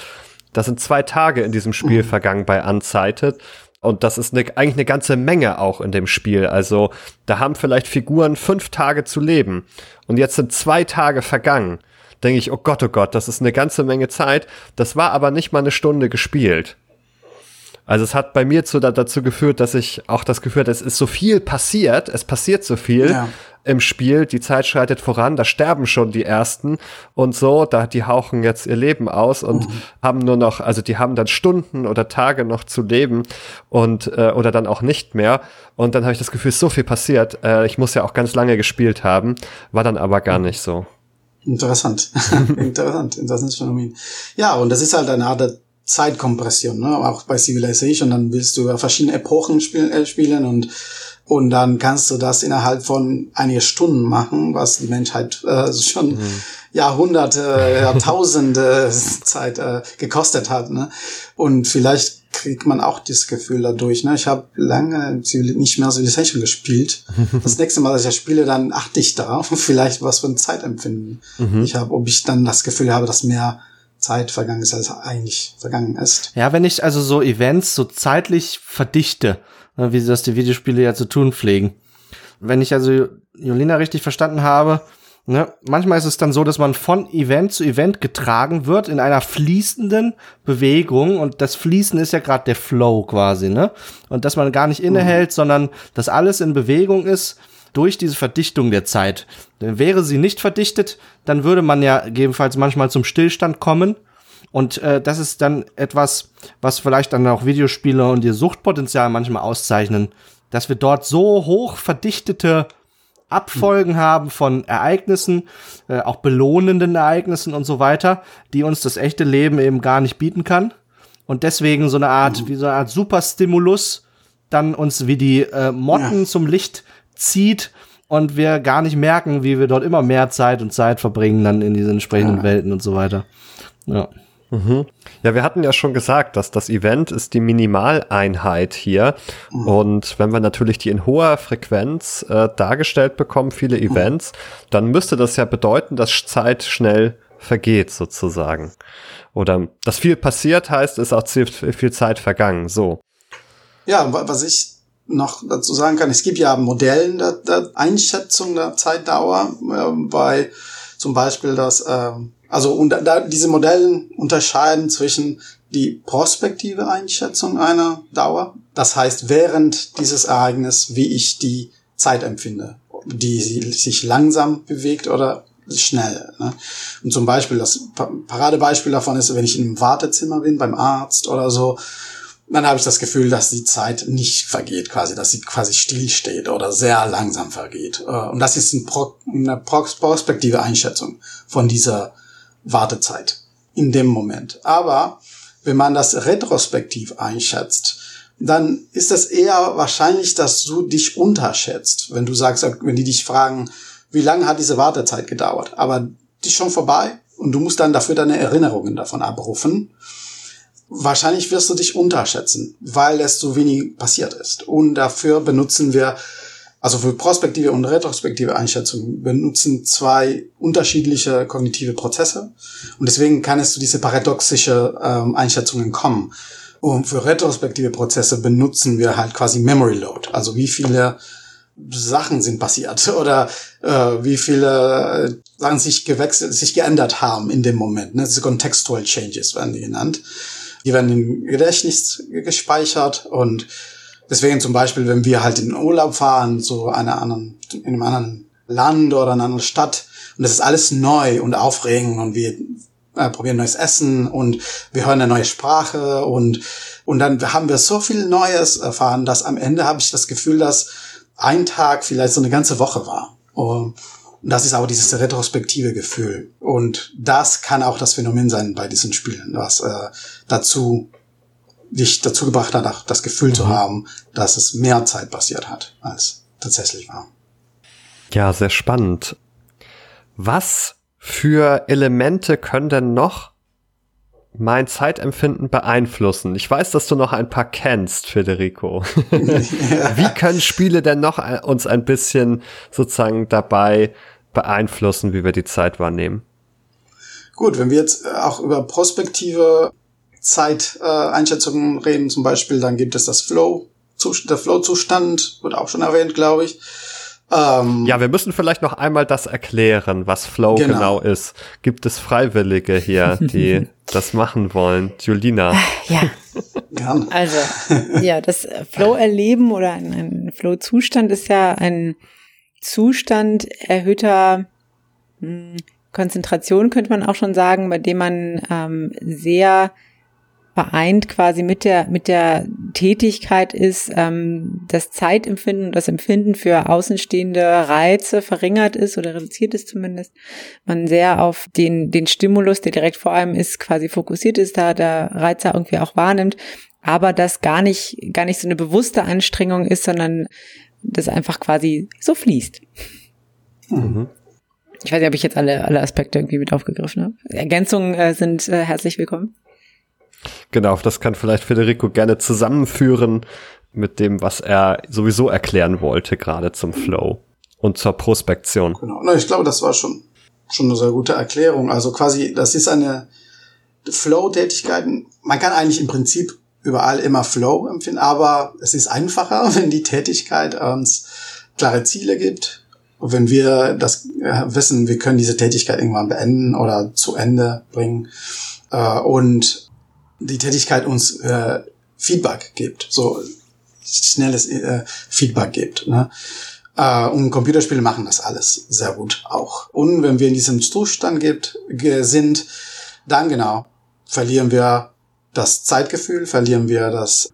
Da sind zwei Tage in diesem Spiel mhm. vergangen bei Unsighted. Und das ist eine, eigentlich eine ganze Menge auch in dem Spiel. Also da haben vielleicht Figuren fünf Tage zu leben. Und jetzt sind zwei Tage vergangen denke ich, oh Gott, oh Gott, das ist eine ganze Menge Zeit. Das war aber nicht mal eine Stunde gespielt. Also es hat bei mir zu, dazu geführt, dass ich auch das Gefühl hatte, es ist so viel passiert, es passiert so viel, ja. im Spiel, die Zeit schreitet voran, da sterben schon die ersten und so, da die hauchen jetzt ihr Leben aus und mhm. haben nur noch, also die haben dann Stunden oder Tage noch zu leben und äh, oder dann auch nicht mehr. Und dann habe ich das Gefühl, so viel passiert. Äh, ich muss ja auch ganz lange gespielt haben, war dann aber gar nicht so. Interessant. <laughs> Interessant, interessantes Phänomen. Ja, und das ist halt eine Art Zeitkompression, ne? auch bei Civilization. Dann willst du ja verschiedene Epochen spielen, äh, spielen und und dann kannst du das innerhalb von einigen Stunden machen, was die Menschheit äh, schon mhm. Jahrhunderte, Jahrtausende <laughs> Zeit äh, gekostet hat. Ne? Und vielleicht kriegt man auch dieses Gefühl dadurch. Ne? Ich habe lange nicht mehr Civilization gespielt. <laughs> Das nächste Mal, dass ich das spiele, dann achte ich darauf, vielleicht was für ein Zeitempfinden mhm. ich habe, ob ich dann das Gefühl habe, dass mehr Zeit vergangen ist, als eigentlich vergangen ist. Ja, wenn ich also so Events so zeitlich verdichte, ne, wie sie das die Videospiele ja zu tun pflegen. Wenn ich also Jolina richtig verstanden habe, ne, manchmal ist es dann so, dass man von Event zu Event getragen wird in einer fließenden Bewegung und das Fließen ist ja gerade der Flow quasi, ne? Und dass man gar nicht innehält, mhm. sondern dass alles in Bewegung ist durch diese Verdichtung der Zeit. Denn wäre sie nicht verdichtet, dann würde man ja gegebenenfalls manchmal zum Stillstand kommen. Und äh, das ist dann etwas, was vielleicht dann auch Videospiele und ihr Suchtpotenzial manchmal auszeichnen, dass wir dort so hoch verdichtete Abfolgen haben von Ereignissen, äh, auch belohnenden Ereignissen und so weiter, die uns das echte Leben eben gar nicht bieten kann. Und deswegen so eine Art, wie so eine Art Superstimulus dann uns wie die äh, Motten ja. zum Licht zieht und wir gar nicht merken, wie wir dort immer mehr Zeit und Zeit verbringen dann in diesen entsprechenden ja. Welten und so weiter. Ja. Mhm. Ja, wir hatten ja schon gesagt, dass das Event ist die Minimaleinheit hier. Mhm. Und wenn wir natürlich die in hoher Frequenz äh, dargestellt bekommen, viele mhm. Events, mhm. dann müsste das ja bedeuten, dass Zeit schnell vergeht sozusagen. Oder dass viel passiert heißt, ist auch viel Zeit vergangen. So. Ja, was ich noch dazu sagen kann, es gibt ja Modellen der, der Einschätzung der Zeitdauer, äh, bei zum Beispiel das, äh, also und da, diese Modellen unterscheiden zwischen die prospektive Einschätzung einer Dauer, das heißt während dieses Ereignis, wie ich die Zeit empfinde, die sich langsam bewegt oder schnell. Ne? Und zum Beispiel, das Paradebeispiel davon ist, wenn ich einem Wartezimmer bin, beim Arzt oder so, dann habe ich das Gefühl, dass die Zeit nicht vergeht, quasi, dass sie quasi stillsteht oder sehr langsam vergeht. Äh, und das ist eine prospektive Einschätzung von dieser Wartezeit in dem Moment. Aber wenn man das retrospektiv einschätzt, dann ist das eher wahrscheinlich, dass du dich unterschätzt, wenn du sagst, wenn die dich fragen, wie lange hat diese Wartezeit gedauert? Aber die ist schon vorbei und du musst dann dafür deine Erinnerungen davon abrufen wahrscheinlich wirst du dich unterschätzen, weil es so wenig passiert ist. Und dafür benutzen wir, also für prospektive und retrospektive Einschätzungen, benutzen zwei unterschiedliche kognitive Prozesse. Und deswegen kann es zu diese paradoxische ähm, Einschätzungen kommen. Und für retrospektive Prozesse benutzen wir halt quasi Memory Load. Also wie viele Sachen sind passiert <laughs> oder äh, wie viele Sachen sich gewechselt, sich geändert haben in dem Moment. Ne? Diese Contextual Changes werden die genannt. Die werden im Gedächtnis gespeichert und deswegen zum Beispiel, wenn wir halt in den Urlaub fahren, zu einer anderen, in einem anderen Land oder einer anderen Stadt und das ist alles neu und aufregend und wir äh, probieren neues Essen und wir hören eine neue Sprache und und dann haben wir so viel Neues erfahren, dass am Ende habe ich das Gefühl, dass ein Tag vielleicht so eine ganze Woche war. Und das ist auch dieses retrospektive Gefühl. Und das kann auch das Phänomen sein bei diesen Spielen, was äh, dazu dich dazu gebracht hat, das Gefühl mhm. zu haben, dass es mehr Zeit passiert hat, als tatsächlich war. Ja, sehr spannend. Was für Elemente können denn noch mein Zeitempfinden beeinflussen? Ich weiß, dass du noch ein paar kennst, Federico. <laughs> Wie können Spiele denn noch äh, uns ein bisschen sozusagen dabei beeinflussen, wie wir die Zeit wahrnehmen. Gut, wenn wir jetzt äh, auch über prospektive Zeiteinschätzungen äh, reden, zum Beispiel, dann gibt es das Flow, der Flow-Zustand, wird auch schon erwähnt, glaube ich. Ähm, ja, wir müssen vielleicht noch einmal das erklären, was Flow genau, genau ist. Gibt es Freiwillige hier, die <laughs> das machen wollen? Julina. Ja. Gern. Also, <laughs> ja, das Flow-Erleben oder ein, ein Flow-Zustand ist ja ein Zustand erhöhter mh, hm, Konzentration, könnte man auch schon sagen, bei dem man ähm, sehr vereint quasi mit der mit der Tätigkeit ist, ähm, das Zeitempfinden und das Empfinden für außenstehende Reize verringert ist oder reduziert ist zumindest. Man sehr auf den den Stimulus, der direkt vor einem ist, quasi fokussiert ist, da der Reizer irgendwie auch wahrnimmt, aber das gar nicht gar nicht so eine bewusste Anstrengung ist, sondern das einfach quasi so fließt. Mhm. Ich weiß nicht, ob ich jetzt alle, alle Aspekte irgendwie mit aufgegriffen habe. Ergänzungen äh, sind äh, herzlich willkommen. Genau, das kann vielleicht Federico gerne zusammenführen mit dem, was er sowieso erklären wollte, gerade zum Flow und zur Prospektion. Genau, Na, ich glaube, das war schon, schon eine sehr gute Erklärung. Also quasi, das ist eine Flow-Tätigkeit. Man kann eigentlich im Prinzip überall immer Flow empfinden, aber es ist einfacher, <laughs> wenn die Tätigkeit uns klare Ziele gibt. wenn wir das äh, wissen, wir können diese Tätigkeit irgendwann beenden oder zu Ende bringen. Äh, und die Tätigkeit uns äh, Feedback gibt, so schnelles äh, Feedback gibt. Ne? Äh, und Computerspiele machen das alles sehr gut auch. Und wenn wir in diesem Zustand gibt, sind, dann genau verlieren wir das Zeitgefühl, verlieren wir das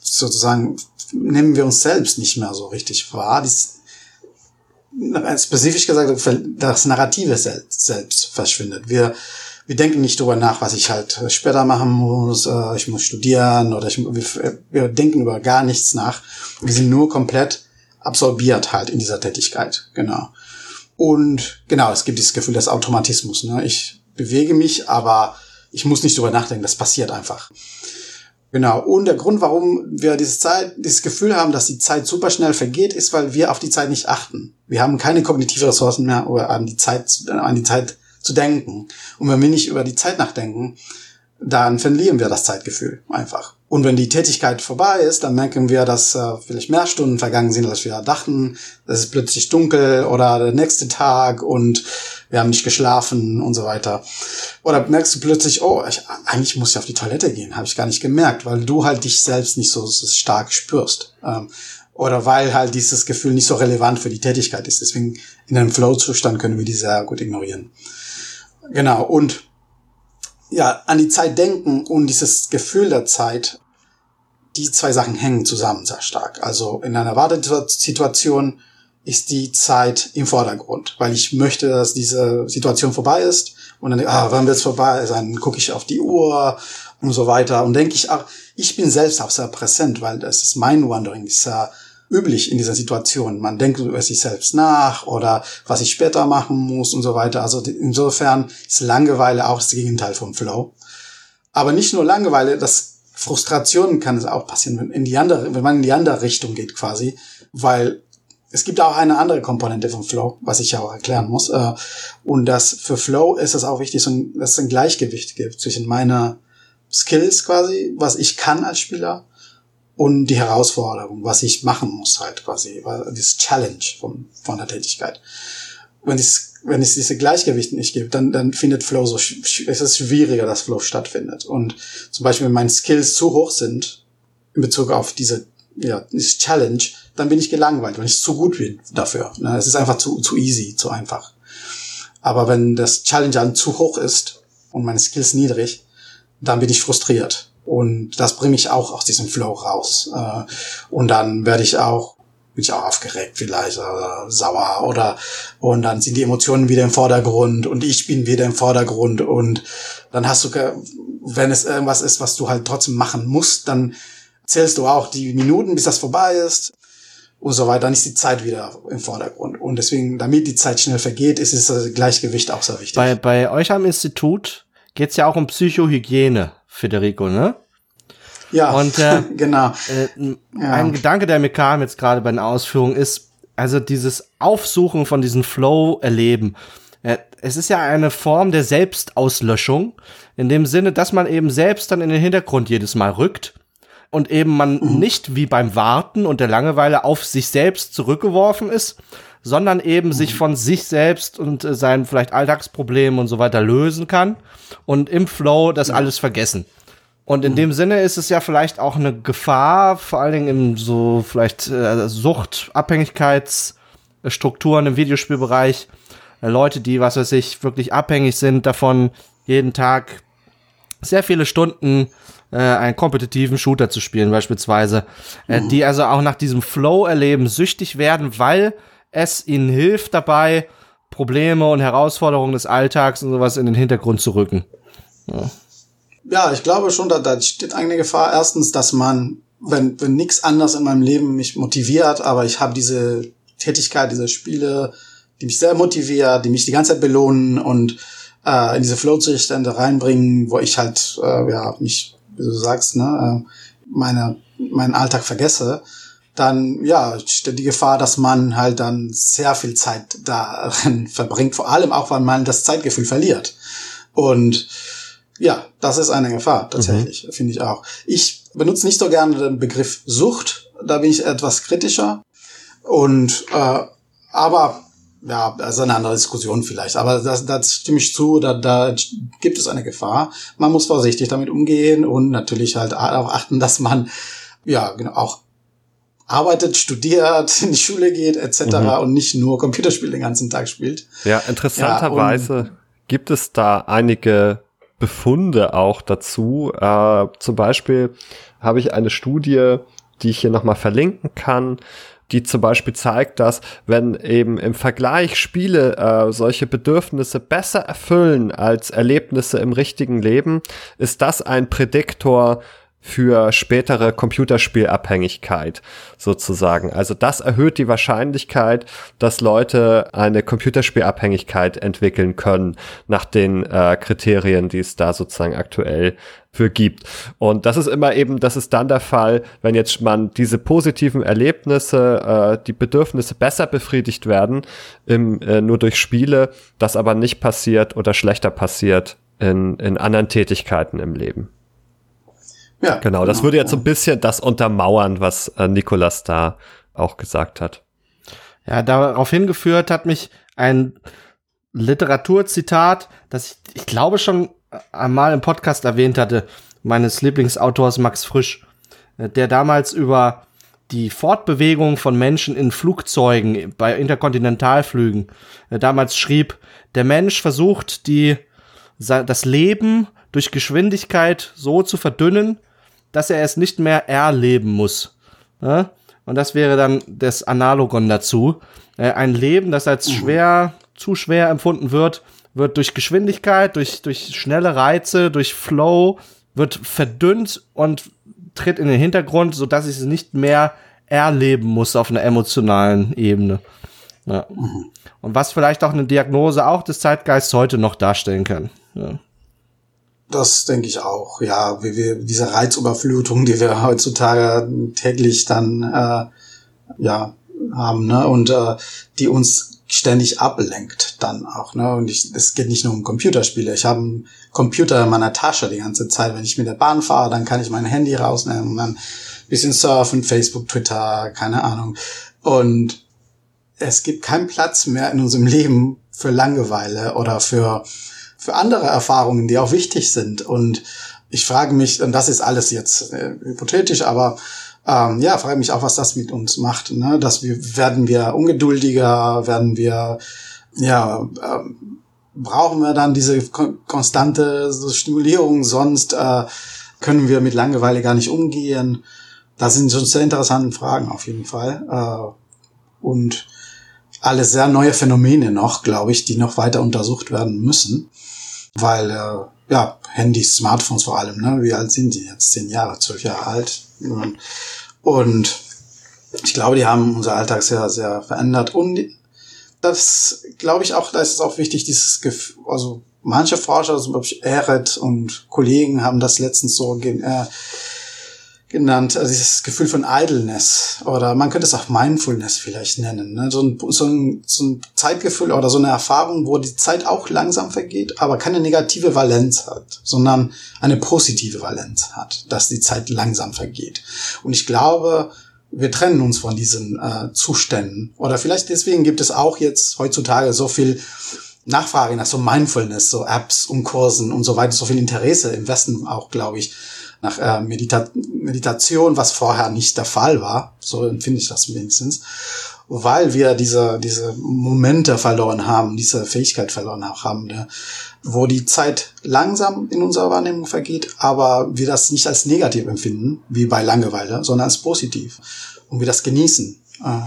sozusagen, nehmen wir uns selbst nicht mehr so richtig wahr. Dies, spezifisch gesagt, das Narrative selbst verschwindet. Wir wir denken nicht darüber nach, was ich halt später machen muss, äh, ich muss studieren oder ich, wir, wir denken über gar nichts nach. Wir sind nur komplett absorbiert halt in dieser Tätigkeit, genau. Und genau, es gibt dieses Gefühl des Automatismus. Ne? Ich bewege mich, aber ich muss nicht drüber nachdenken, das passiert einfach. Genau. Und der Grund, warum wir diese Zeit, dieses Gefühl haben, dass die Zeit super schnell vergeht, ist, weil wir auf die Zeit nicht achten. Wir haben keine kognitive Ressourcen mehr, um an die Zeit, an die Zeit zu denken. Und wenn wir nicht über die Zeit nachdenken, dann verlieren wir das Zeitgefühl einfach. Und wenn die Tätigkeit vorbei ist, dann merken wir, dass äh, vielleicht mehr Stunden vergangen sind, als wir dachten. Es ist plötzlich dunkel oder der nächste Tag und wir haben nicht geschlafen und so weiter. Oder merkst du plötzlich, oh, ich, eigentlich muss ich auf die Toilette gehen, habe ich gar nicht gemerkt, weil du halt dich selbst nicht so, so stark spürst. Ähm, oder weil halt dieses Gefühl nicht so relevant für die Tätigkeit ist. Deswegen in einem Flow-Zustand können wir die sehr gut ignorieren. Genau, und ja, an die Zeit denken und dieses Gefühl der Zeit, die zwei Sachen hängen zusammen sehr stark. Also in einer Wartesituation ist die Zeit im Vordergrund, weil ich möchte, dass diese Situation vorbei ist und dann, ah, wann wird's vorbei sein? Dann gucke ich auf die Uhr und so weiter und denke ich, ach, ich bin selbst auch sehr präsent, weil das ist mein Wandering, ist ja üblich in dieser Situation. Man denkt über sich selbst nach oder was ich später machen muss und so weiter. Also insofern ist Langeweile auch das Gegenteil vom Flow. Aber nicht nur Langeweile, das Frustration kann es auch passieren, wenn, in die andere, wenn man in die andere Richtung geht quasi, weil es gibt auch eine andere Komponente vom Flow, was ich ja auch erklären muss. Äh, und das für Flow ist es auch wichtig, dass es ein Gleichgewicht gibt zwischen meiner Skills quasi, was ich kann als Spieler und die Herausforderung, was ich machen muss halt quasi, das Challenge von, von der Tätigkeit. Wenn es, wenn es diese Gleichgewicht nicht gibt, dann, dann findet Flow so, es ist schwieriger, dass Flow stattfindet. Und zum Beispiel, wenn meine Skills zu hoch sind, in Bezug auf diese, ja, diese Challenge, dann bin ich gelangweilt, wenn ich zu gut bin dafür. Es ist einfach zu, zu easy, zu einfach. Aber wenn das Challenge dann zu hoch ist und meine Skills niedrig, dann bin ich frustriert. Und das bringe ich auch aus diesem Flow raus. Äh, und dann werde ich auch bin ich auch aufgeregt vielleicht oder sauer oder und dann sind die Emotionen wieder im Vordergrund und ich bin wieder im Vordergrund und dann hast du, wenn es irgendwas ist, was du halt trotzdem machen musst, dann zählst du auch die Minuten, bis das vorbei ist und so weiter. Dann ist die Zeit wieder im Vordergrund und deswegen, damit die Zeit schnell vergeht, ist das Gleichgewicht auch sehr wichtig. Bei, bei euch am Institut geht's ja auch um Psychohygiene. Federico, ne? Ja, und äh, <laughs> genau. Äh, ja. Ein Gedanke, der mir kam jetzt gerade bei den Ausführungen, ist, also dieses Aufsuchen von diesem Flow erleben. Äh, es ist ja eine Form der Selbstauslöschung, in dem Sinne, dass man eben selbst dann in den Hintergrund jedes Mal rückt und eben man mhm. nicht wie beim Warten und der Langeweile auf sich selbst zurückgeworfen ist, sondern eben mhm. sich von sich selbst und äh, seinen vielleicht Alltagsproblemen und so weiter lösen kann und im Flow das alles vergessen. Und in mhm. dem Sinne ist es ja vielleicht auch eine Gefahr, vor allen Dingen im so vielleicht äh, Sucht, im Videospielbereich. Äh, Leute, die, was weiß ich, wirklich abhängig sind davon, jeden Tag sehr viele Stunden äh, einen kompetitiven Shooter zu spielen, beispielsweise. Äh, die also auch nach diesem Flow-Erleben süchtig werden, weil es ihnen hilft dabei, Probleme und Herausforderungen des Alltags und sowas in den Hintergrund zu rücken. Ja, ja ich glaube schon, da, da steht eine Gefahr. Erstens, dass man, wenn, wenn nichts anderes in meinem Leben mich motiviert, aber ich habe diese Tätigkeit, diese Spiele, die mich sehr motivieren, die mich die ganze Zeit belohnen und äh, in diese Flow-Zustände reinbringen, wo ich halt äh, ja mich, wie du sagst, ne, äh, meine meinen Alltag vergesse, dann ja steht die Gefahr, dass man halt dann sehr viel Zeit darin <laughs> verbringt, vor allem auch, weil man das Zeitgefühl verliert. Und ja, das ist eine Gefahr tatsächlich, mhm. finde ich auch. Ich benutze nicht so gerne den Begriff Sucht, da bin ich etwas kritischer. Und äh, aber ja, das ist eine andere Diskussion vielleicht. Aber das, das stimme ich zu, da, da gibt es eine Gefahr. Man muss vorsichtig damit umgehen und natürlich halt auch achten, dass man ja genau auch arbeitet, studiert, in die Schule geht etc. Mhm. und nicht nur Computerspiele den ganzen Tag spielt. Ja, interessanterweise ja, gibt es da einige Befunde auch dazu. Äh, zum Beispiel habe ich eine Studie, die ich hier nochmal verlinken kann, die zum Beispiel zeigt, dass wenn eben im Vergleich Spiele äh, solche Bedürfnisse besser erfüllen als Erlebnisse im richtigen Leben, ist das ein Prädiktor für spätere Computerspielabhängigkeit sozusagen. Also das erhöht die Wahrscheinlichkeit, dass Leute eine Computerspielabhängigkeit entwickeln können nach den äh, Kriterien, die es da sozusagen aktuell für gibt. Und das ist immer eben, das ist dann der Fall, wenn jetzt man diese positiven Erlebnisse, äh, die Bedürfnisse besser befriedigt werden, im, äh, nur durch Spiele, das aber nicht passiert oder schlechter passiert in, in anderen Tätigkeiten im Leben. Ja, genau, das genau, würde jetzt so ein bisschen das untermauern, was äh, Nikolas da auch gesagt hat. Ja, darauf hingeführt hat mich ein Literaturzitat, das ich, ich glaube schon einmal im Podcast erwähnt hatte, meines Lieblingsautors Max Frisch, äh, der damals über die Fortbewegung von Menschen in Flugzeugen bei Interkontinentalflügen äh, damals schrieb, der Mensch versucht die das Leben durch Geschwindigkeit so zu verdünnen, dass er es nicht mehr erleben muss. Ja? Und das wäre dann das Analogon dazu. Äh, ein Leben, das als mhm. schwer, zu schwer empfunden wird, wird durch Geschwindigkeit, durch, durch schnelle Reize, durch Flow, wird verdünnt und tritt in den Hintergrund, sodass ich es nicht mehr erleben muss auf einer emotionalen Ebene. Ja. Mhm. Und was vielleicht auch eine Diagnose auch des Zeitgeists heute noch darstellen kann. Ja. Das denke ich auch, ja, wie wir diese Reizüberflutung, die wir heutzutage täglich dann äh, ja haben, ne, und äh, die uns ständig ablenkt dann auch, ne, und ich, es geht nicht nur um Computerspiele. Ich habe einen Computer in meiner Tasche die ganze Zeit. Wenn ich mit der Bahn fahre, dann kann ich mein Handy rausnehmen und dann bisschen surfen, Facebook, Twitter, keine Ahnung. Und es gibt keinen Platz mehr in unserem Leben für Langeweile oder für für andere Erfahrungen, die auch wichtig sind. Und ich frage mich, und das ist alles jetzt äh, hypothetisch, aber ähm, ja, frage mich auch, was das mit uns macht. Ne? Dass wir werden wir ungeduldiger, werden wir ja ähm, brauchen wir dann diese kon konstante so Stimulierung, sonst äh, können wir mit Langeweile gar nicht umgehen. Das sind schon sehr interessante Fragen auf jeden Fall. Äh, und alles sehr neue Phänomene noch, glaube ich, die noch weiter untersucht werden müssen weil äh, ja, Handys, Smartphones vor allem, ne? Wie alt sind die jetzt? Zehn Jahre, zwölf Jahre alt. Und ich glaube, die haben unser Alltag sehr, sehr verändert. Und das glaube ich auch, da ist es auch wichtig, dieses Gefühl, also manche Forscher, zum Beispiel Eret und Kollegen haben das letztens so äh, genannt, also dieses Gefühl von Idleness oder man könnte es auch Mindfulness vielleicht nennen. Ne? So, ein, so, ein, so ein Zeitgefühl oder so eine Erfahrung, wo die Zeit auch langsam vergeht, aber keine negative Valenz hat, sondern eine positive Valenz hat, dass die Zeit langsam vergeht. Und ich glaube, wir trennen uns von diesen äh, Zuständen. Oder vielleicht deswegen gibt es auch jetzt heutzutage so viel Nachfrage nach so Mindfulness, so Apps und Kursen und so weiter, so viel Interesse im Westen auch, glaube ich nach äh, Medita Meditation, was vorher nicht der Fall war. So empfinde ich das wenigstens. weil wir diese, diese Momente verloren haben, diese Fähigkeit verloren haben, ne? wo die Zeit langsam in unserer Wahrnehmung vergeht, aber wir das nicht als negativ empfinden, wie bei Langeweile, sondern als positiv und wir das genießen. Äh,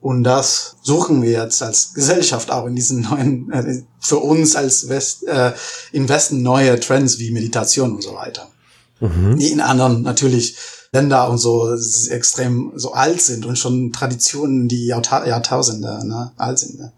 und das suchen wir jetzt als Gesellschaft auch in diesen neuen, äh, für uns als West, äh, im Westen neue Trends wie Meditation und so weiter. Mhm. Die in anderen natürlich Länder und so extrem so alt sind und schon Traditionen, die Jahrta Jahrtausende ne, alt sind. Ne.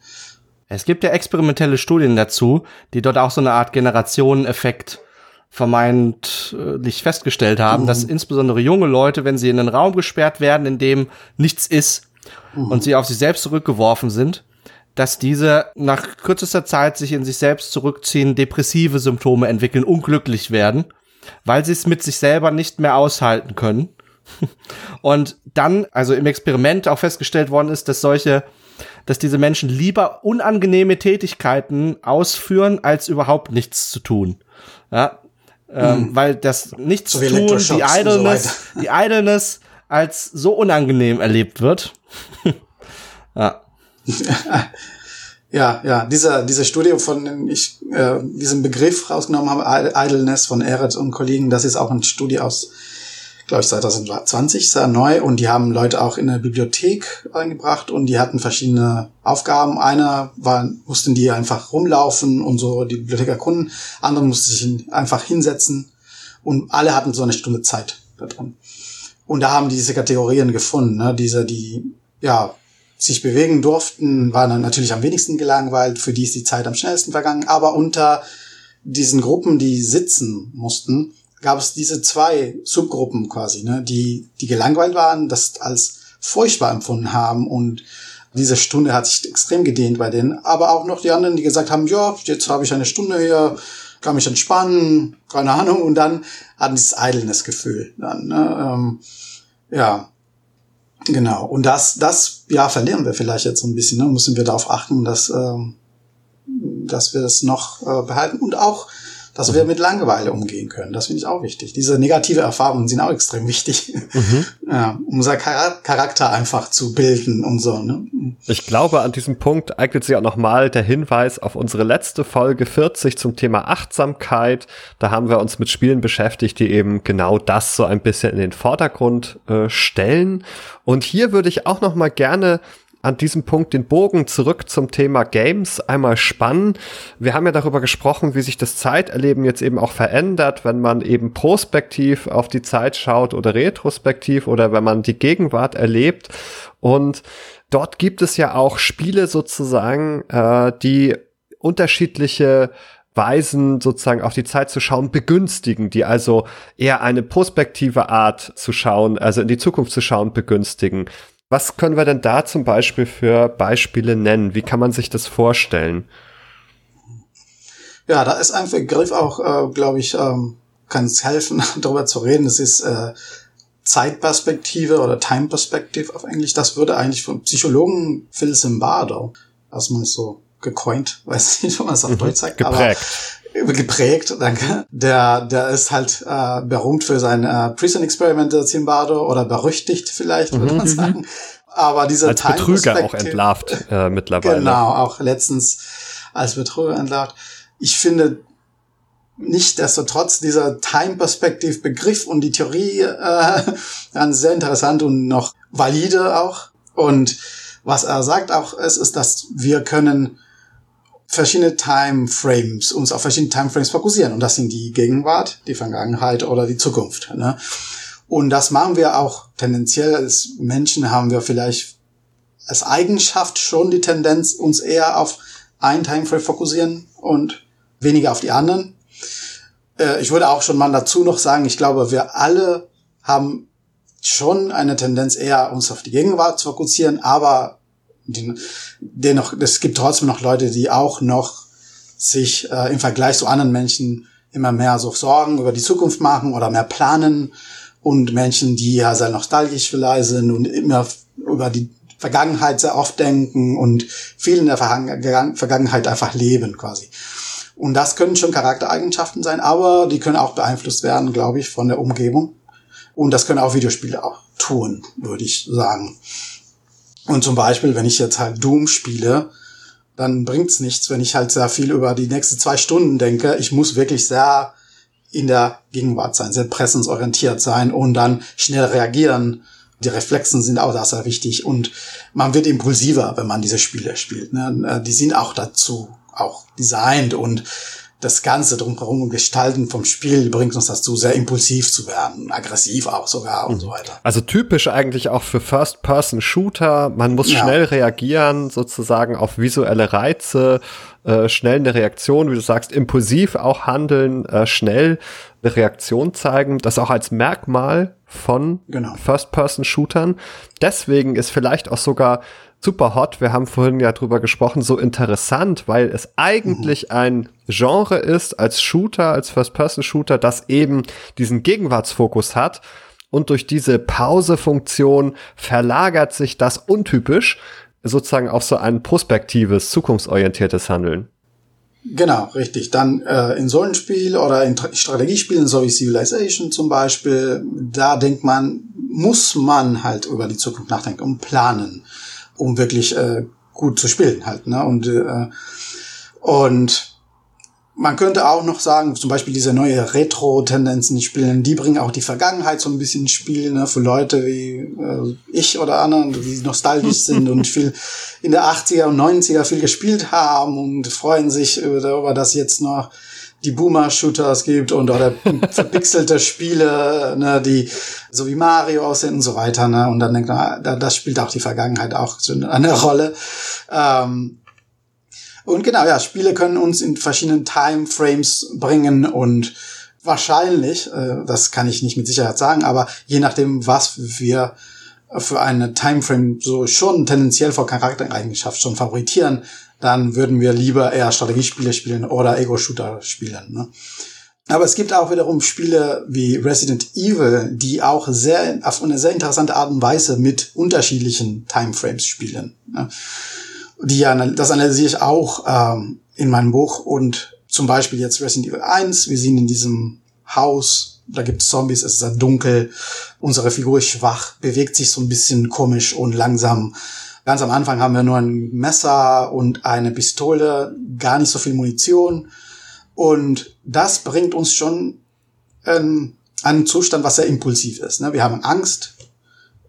Es gibt ja experimentelle Studien dazu, die dort auch so eine Art Generationeneffekt vermeintlich festgestellt haben, mhm. dass insbesondere junge Leute, wenn sie in einen Raum gesperrt werden, in dem nichts ist, mhm. und sie auf sich selbst zurückgeworfen sind, dass diese nach kürzester Zeit sich in sich selbst zurückziehen, depressive Symptome entwickeln, unglücklich werden, weil sie es mit sich selber nicht mehr aushalten können. <laughs> Und dann, also im Experiment auch festgestellt worden ist, dass solche, dass diese Menschen lieber unangenehme Tätigkeiten ausführen, als überhaupt nichts zu tun. Ja, ähm, mhm. weil das nichts so tun, die Idleness, so die Idleness als so unangenehm erlebt wird. <laughs> ja. <laughs> Ja, ja, diese, diese Studie von, ich, äh, diesen Begriff rausgenommen habe, Idleness von Eret und Kollegen, das ist auch eine Studie aus, glaube ich, 2020, sehr neu, und die haben Leute auch in eine Bibliothek eingebracht und die hatten verschiedene Aufgaben. Einer war, mussten die einfach rumlaufen und so die Bibliothek erkunden, andere mussten sich einfach hinsetzen und alle hatten so eine Stunde Zeit da drin. Und da haben die diese Kategorien gefunden, ne? diese, die ja sich bewegen durften, waren dann natürlich am wenigsten gelangweilt, für die ist die Zeit am schnellsten vergangen, aber unter diesen Gruppen, die sitzen mussten, gab es diese zwei Subgruppen quasi, ne, die, die gelangweilt waren, das als furchtbar empfunden haben. Und diese Stunde hat sich extrem gedehnt bei denen, aber auch noch die anderen, die gesagt haben, ja, jetzt habe ich eine Stunde hier, kann mich entspannen, keine Ahnung, und dann hatten dieses Idleness-Gefühl dann, ne, ähm, ja, genau. Und das, das, ja, verlieren wir vielleicht jetzt so ein bisschen, ne, müssen wir darauf achten, dass, ähm, dass wir das noch äh, behalten und auch dass wir mit Langeweile umgehen können. Das finde ich auch wichtig. Diese negative Erfahrungen sind auch extrem wichtig, mhm. <laughs> ja, um unser Charakter einfach zu bilden und so. Ne? Ich glaube, an diesem Punkt eignet sich auch nochmal der Hinweis auf unsere letzte Folge 40 zum Thema Achtsamkeit. Da haben wir uns mit Spielen beschäftigt, die eben genau das so ein bisschen in den Vordergrund äh, stellen. Und hier würde ich auch nochmal gerne an diesem Punkt den Bogen zurück zum Thema Games einmal spannen. Wir haben ja darüber gesprochen, wie sich das Zeiterleben jetzt eben auch verändert, wenn man eben prospektiv auf die Zeit schaut oder retrospektiv oder wenn man die Gegenwart erlebt. Und dort gibt es ja auch Spiele sozusagen, äh, die unterschiedliche Weisen sozusagen auf die Zeit zu schauen begünstigen, die also eher eine prospektive Art zu schauen, also in die Zukunft zu schauen begünstigen. Was können wir denn da zum Beispiel für Beispiele nennen? Wie kann man sich das vorstellen? Ja, da ist ein Begriff auch, äh, glaube ich, ähm, kann es helfen, <laughs> darüber zu reden. Das ist äh, Zeitperspektive oder Time Perspective auf Englisch. Das würde eigentlich vom Psychologen Phil Zimbardo, man so gecoint, <laughs> weiß nicht, wie man es auf mhm. Deutsch sagt, geprägt. Geprägt, danke. Der, der ist halt äh, berühmt für sein äh, Prison Experiment Zimbardo oder berüchtigt vielleicht, würde mhm. man mhm. sagen. Aber dieser als Time Betrüger auch entlarvt äh, mittlerweile. Genau, auch letztens als Betrüger entlarvt. Ich finde nicht desto trotz dieser Time Perspective Begriff und die Theorie äh, <laughs> dann sehr interessant und noch valide auch. Und was er sagt auch ist, ist, dass wir können verschiedene Timeframes, uns auf verschiedene Timeframes fokussieren. Und das sind die Gegenwart, die Vergangenheit oder die Zukunft. Ne? Und das machen wir auch tendenziell als Menschen haben wir vielleicht als Eigenschaft schon die Tendenz, uns eher auf ein Timeframe fokussieren und weniger auf die anderen. Äh, ich würde auch schon mal dazu noch sagen, ich glaube, wir alle haben schon eine Tendenz eher uns auf die Gegenwart zu fokussieren, aber den, dennoch, es gibt trotzdem noch Leute, die auch noch sich äh, im Vergleich zu anderen Menschen immer mehr so Sorgen über die Zukunft machen oder mehr planen und Menschen, die ja sehr nostalgisch vielleicht sind und immer über die Vergangenheit sehr oft denken und viel in der Vergangenheit einfach leben quasi. Und das können schon Charaktereigenschaften sein, aber die können auch beeinflusst werden, glaube ich, von der Umgebung. Und das können auch Videospiele auch tun, würde ich sagen. Und zum Beispiel, wenn ich jetzt halt Doom spiele, dann bringt's nichts, wenn ich halt sehr viel über die nächsten zwei Stunden denke. Ich muss wirklich sehr in der Gegenwart sein, sehr präsensorientiert sein und dann schnell reagieren. Die Reflexen sind auch da sehr wichtig und man wird impulsiver, wenn man diese Spiele spielt. Ne? Die sind auch dazu auch designt und das Ganze drumherum und Gestalten vom Spiel bringt uns dazu, sehr impulsiv zu werden, aggressiv auch sogar und so weiter. Also typisch eigentlich auch für First-Person-Shooter. Man muss ja. schnell reagieren, sozusagen auf visuelle Reize, äh, schnell eine Reaktion, wie du sagst, impulsiv auch handeln, äh, schnell eine Reaktion zeigen. Das auch als Merkmal von genau. First-Person-Shootern. Deswegen ist vielleicht auch sogar super hot. Wir haben vorhin ja drüber gesprochen, so interessant, weil es eigentlich mhm. ein Genre ist als Shooter, als First-Person-Shooter, das eben diesen Gegenwartsfokus hat. Und durch diese Pause-Funktion verlagert sich das untypisch sozusagen auf so ein prospektives, zukunftsorientiertes Handeln. Genau, richtig. Dann äh, in so einem Spiel oder in Strategiespielen, so wie Civilization zum Beispiel, da denkt man, muss man halt über die Zukunft nachdenken und planen um wirklich äh, gut zu spielen halt. Ne? Und, äh, und man könnte auch noch sagen, zum Beispiel diese neue Retro-Tendenzen, die spielen, die bringen auch die Vergangenheit so ein bisschen ins Spiel, ne, für Leute wie äh, ich oder anderen, die nostalgisch <laughs> sind und viel in der 80er und 90er viel gespielt haben und freuen sich darüber, dass jetzt noch die Boomer-Shooters gibt und oder verpixelte Spiele, ne, die so wie Mario aussehen und so weiter. Ne? Und dann denkt man, da, das spielt auch die Vergangenheit auch so eine Rolle. Ähm, und genau, ja, Spiele können uns in verschiedenen Timeframes bringen und wahrscheinlich, äh, das kann ich nicht mit Sicherheit sagen, aber je nachdem, was wir für eine Timeframe so schon tendenziell vor Charaktereigenschaft schon favoritieren, dann würden wir lieber eher Strategiespiele spielen oder Ego-Shooter spielen. Ne? Aber es gibt auch wiederum Spiele wie Resident Evil, die auch sehr auf eine sehr interessante Art und Weise mit unterschiedlichen Timeframes spielen. Ne? Die das analysiere ich auch ähm, in meinem Buch und zum Beispiel jetzt Resident Evil 1. Wir sind in diesem Haus, da gibt es Zombies, es ist sehr dunkel, unsere Figur ist schwach, bewegt sich so ein bisschen komisch und langsam Ganz am Anfang haben wir nur ein Messer und eine Pistole, gar nicht so viel Munition. Und das bringt uns schon ähm, einen Zustand, was sehr impulsiv ist. Ne? Wir haben Angst,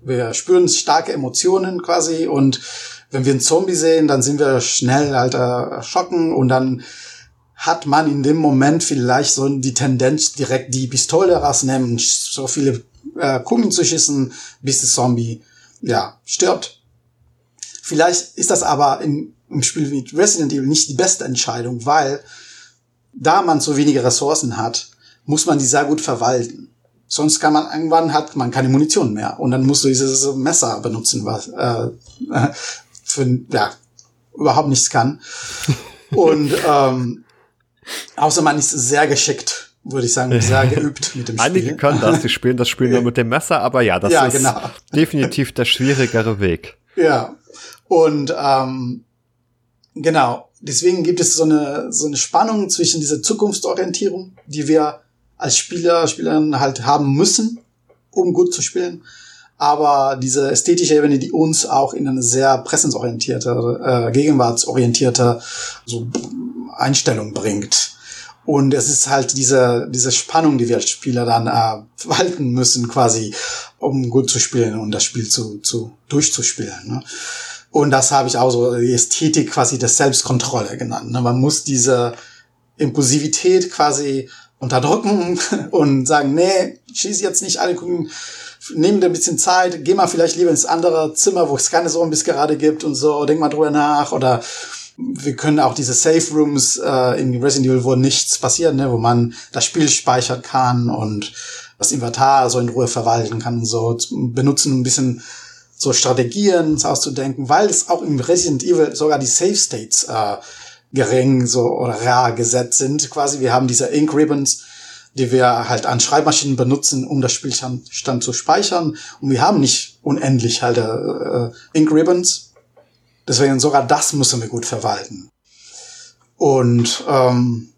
wir spüren starke Emotionen quasi und wenn wir einen Zombie sehen, dann sind wir schnell halt erschrocken und dann hat man in dem Moment vielleicht so die Tendenz, direkt die Pistole rausnehmen, so viele äh, Kugeln zu schießen, bis der Zombie ja stirbt. Vielleicht ist das aber im, im Spiel wie Resident Evil nicht die beste Entscheidung, weil da man so wenige Ressourcen hat, muss man die sehr gut verwalten. Sonst kann man irgendwann hat man keine Munition mehr und dann musst du dieses Messer benutzen, was äh, <laughs> für ja überhaupt nichts kann. <laughs> Und ähm, außer man ist sehr geschickt, würde ich sagen, <laughs> sehr geübt mit dem Spiel. Einige können das, die spielen das Spiel nur mit dem Messer, aber ja, das ja, ist genau. definitiv der schwierigere Weg. Ja, und ähm, genau, deswegen gibt es so eine, so eine Spannung zwischen dieser Zukunftsorientierung, die wir als Spieler, Spielerinnen halt haben müssen, um gut zu spielen. Aber diese ästhetische Ebene, die uns auch in eine sehr präsensorientierte, äh, gegenwartsorientierte so Einstellung bringt. Und es ist halt diese, diese Spannung, die wir als Spieler dann äh, verwalten müssen, quasi, um gut zu spielen und das Spiel zu, zu durchzuspielen. Ne? Und das habe ich auch so die Ästhetik quasi der Selbstkontrolle genannt. Ne? Man muss diese Impulsivität quasi unterdrücken <laughs> und sagen, nee, schieß jetzt nicht alle Kugeln, nimm dir ein bisschen Zeit, geh mal vielleicht lieber ins andere Zimmer, wo es keine Zombies gerade gibt und so, denk mal drüber nach oder wir können auch diese Safe Rooms äh, in Resident Evil, wo nichts passiert, ne, wo man das Spiel speichern kann und das Inventar so in Ruhe verwalten kann und so benutzen ein bisschen so Strategien auszudenken, weil es auch im Resident Evil sogar die Safe States äh, gering so oder rar gesetzt sind. Quasi, wir haben diese Ink Ribbons, die wir halt an Schreibmaschinen benutzen, um das Spielstand zu speichern. Und wir haben nicht unendlich halt äh, Ink Ribbons. Deswegen sogar das müssen wir gut verwalten. Und ähm,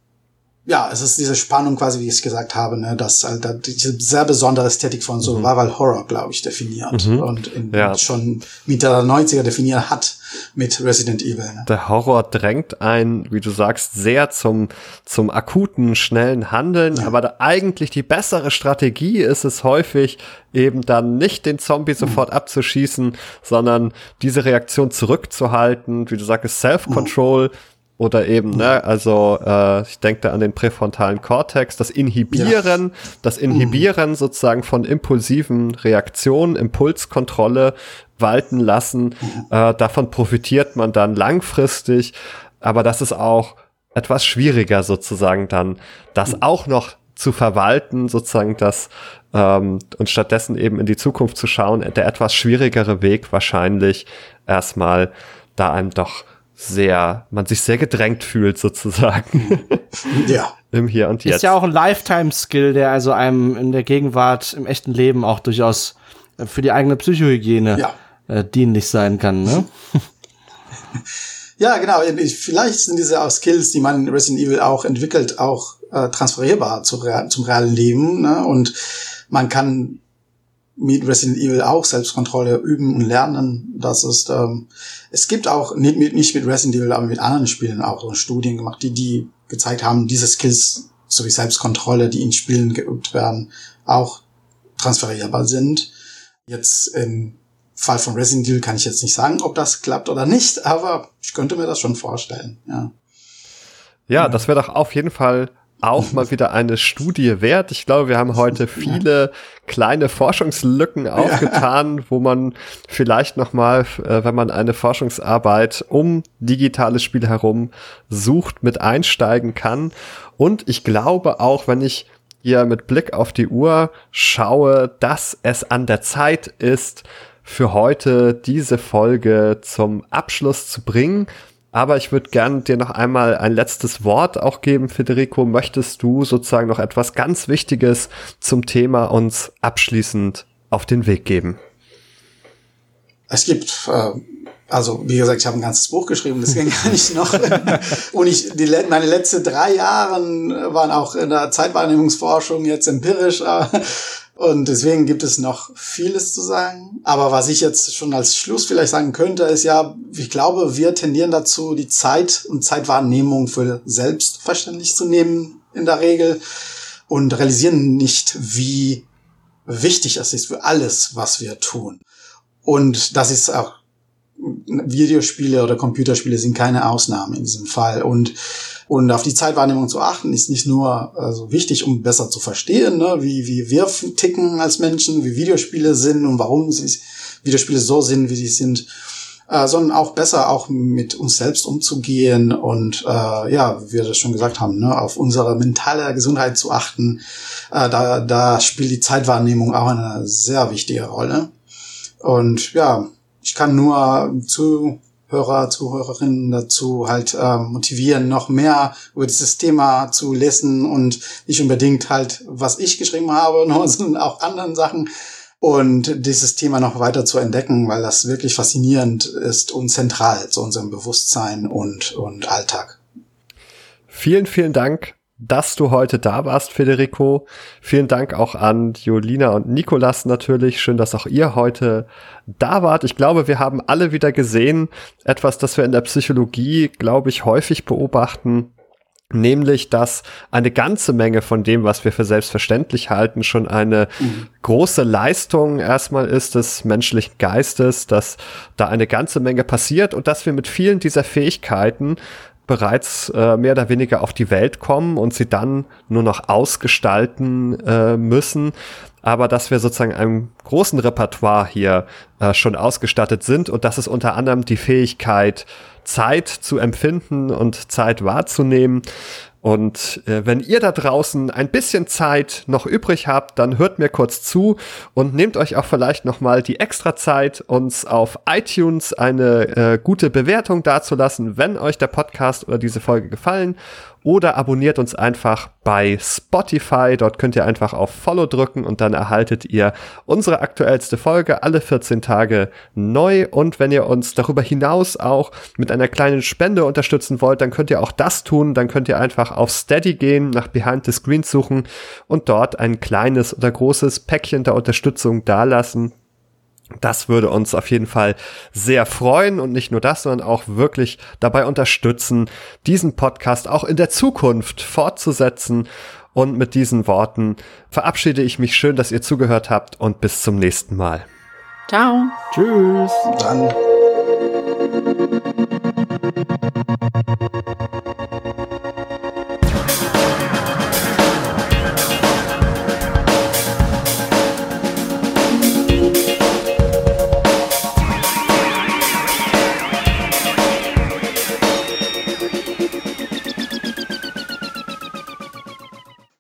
ja, es ist diese Spannung quasi, wie ich es gesagt habe, ne, dass halt diese sehr besondere Ästhetik von Survival mhm. Horror, glaube ich, definiert mhm. und in, ja. schon Mitte der 90er definiert hat mit Resident Evil. Ne? Der Horror drängt ein, wie du sagst, sehr zum, zum akuten, schnellen Handeln, ja. aber da eigentlich die bessere Strategie ist es häufig, eben dann nicht den Zombie mhm. sofort abzuschießen, sondern diese Reaktion zurückzuhalten, wie du sagst, Self-Control, mhm oder eben, ne, also äh, ich denke da an den präfrontalen Kortex, das Inhibieren, ja. das Inhibieren mhm. sozusagen von impulsiven Reaktionen, Impulskontrolle walten lassen. Mhm. Äh, davon profitiert man dann langfristig, aber das ist auch etwas schwieriger sozusagen dann, das mhm. auch noch zu verwalten, sozusagen das ähm, und stattdessen eben in die Zukunft zu schauen, der etwas schwierigere Weg wahrscheinlich erstmal da einem doch sehr, man sich sehr gedrängt fühlt sozusagen. <laughs> Ja. Im Hier und Jetzt. Ist ja auch ein Lifetime-Skill, der also einem in der Gegenwart, im echten Leben auch durchaus äh, für die eigene Psychohygiene ja. äh, dienlich sein kann, ne? <laughs> Ja, genau. Vielleicht sind diese auch Skills, die man in Resident Evil auch entwickelt, auch äh, transferierbar zu, zum realen Leben. Ne? Und man kann mit Resident Evil auch Selbstkontrolle üben und lernen. Das ist, ähm, es gibt auch nicht mit, nicht mit Resident Evil, aber mit anderen Spielen auch so Studien gemacht, die, die gezeigt haben, diese Skills sowie Selbstkontrolle, die in Spielen geübt werden, auch transferierbar sind. Jetzt im Fall von Resident Evil kann ich jetzt nicht sagen, ob das klappt oder nicht, aber ich könnte mir das schon vorstellen, ja. Ja, das wäre doch auf jeden Fall auch mal wieder eine Studie wert. Ich glaube, wir haben heute viele kleine Forschungslücken aufgetan, ja. wo man vielleicht noch mal, äh, wenn man eine Forschungsarbeit um digitale Spiele herum sucht, mit einsteigen kann. Und ich glaube auch, wenn ich hier mit Blick auf die Uhr schaue, dass es an der Zeit ist, für heute diese Folge zum Abschluss zu bringen. Aber ich würde gern dir noch einmal ein letztes Wort auch geben, Federico. Möchtest du sozusagen noch etwas ganz Wichtiges zum Thema uns abschließend auf den Weg geben? Es gibt, äh, also wie gesagt, ich habe ein ganzes Buch geschrieben, deswegen <laughs> kann ich noch. und ich, die, meine letzten drei Jahren waren auch in der Zeitwahrnehmungsforschung jetzt empirisch. Äh, und deswegen gibt es noch vieles zu sagen. Aber was ich jetzt schon als Schluss vielleicht sagen könnte, ist ja, ich glaube, wir tendieren dazu, die Zeit und Zeitwahrnehmung für selbstverständlich zu nehmen in der Regel und realisieren nicht, wie wichtig es ist für alles, was wir tun. Und das ist auch Videospiele oder Computerspiele sind keine Ausnahme in diesem Fall. Und und auf die Zeitwahrnehmung zu achten, ist nicht nur also wichtig, um besser zu verstehen, ne, wie, wie wir ticken als Menschen, wie Videospiele sind und warum sie, Videospiele so sind, wie sie sind, äh, sondern auch besser auch mit uns selbst umzugehen und äh, ja, wie wir das schon gesagt haben, ne, auf unsere mentale Gesundheit zu achten. Äh, da, da spielt die Zeitwahrnehmung auch eine sehr wichtige Rolle. Und ja, ich kann nur zu Hörer, Zuhörerinnen dazu halt äh, motivieren, noch mehr über dieses Thema zu lesen und nicht unbedingt halt, was ich geschrieben habe, <laughs> sondern auch anderen Sachen und dieses Thema noch weiter zu entdecken, weil das wirklich faszinierend ist und zentral zu unserem Bewusstsein und, und Alltag. Vielen, vielen Dank dass du heute da warst, Federico. Vielen Dank auch an Jolina und Nikolas natürlich. Schön, dass auch ihr heute da wart. Ich glaube, wir haben alle wieder gesehen, etwas, das wir in der Psychologie, glaube ich, häufig beobachten. Nämlich, dass eine ganze Menge von dem, was wir für selbstverständlich halten, schon eine mhm. große Leistung erstmal ist des menschlichen Geistes, dass da eine ganze Menge passiert und dass wir mit vielen dieser Fähigkeiten bereits äh, mehr oder weniger auf die Welt kommen und sie dann nur noch ausgestalten äh, müssen, aber dass wir sozusagen einem großen Repertoire hier äh, schon ausgestattet sind und das ist unter anderem die Fähigkeit, Zeit zu empfinden und Zeit wahrzunehmen und äh, wenn ihr da draußen ein bisschen Zeit noch übrig habt, dann hört mir kurz zu und nehmt euch auch vielleicht noch mal die extra Zeit, uns auf iTunes eine äh, gute Bewertung dazulassen, wenn euch der Podcast oder diese Folge gefallen oder abonniert uns einfach bei Spotify. Dort könnt ihr einfach auf Follow drücken und dann erhaltet ihr unsere aktuellste Folge alle 14 Tage neu. Und wenn ihr uns darüber hinaus auch mit einer kleinen Spende unterstützen wollt, dann könnt ihr auch das tun. Dann könnt ihr einfach auf Steady gehen, nach Behind the Screen suchen und dort ein kleines oder großes Päckchen der Unterstützung dalassen. Das würde uns auf jeden Fall sehr freuen und nicht nur das, sondern auch wirklich dabei unterstützen, diesen Podcast auch in der Zukunft fortzusetzen. Und mit diesen Worten verabschiede ich mich schön, dass ihr zugehört habt und bis zum nächsten Mal. Ciao. Tschüss. Dann.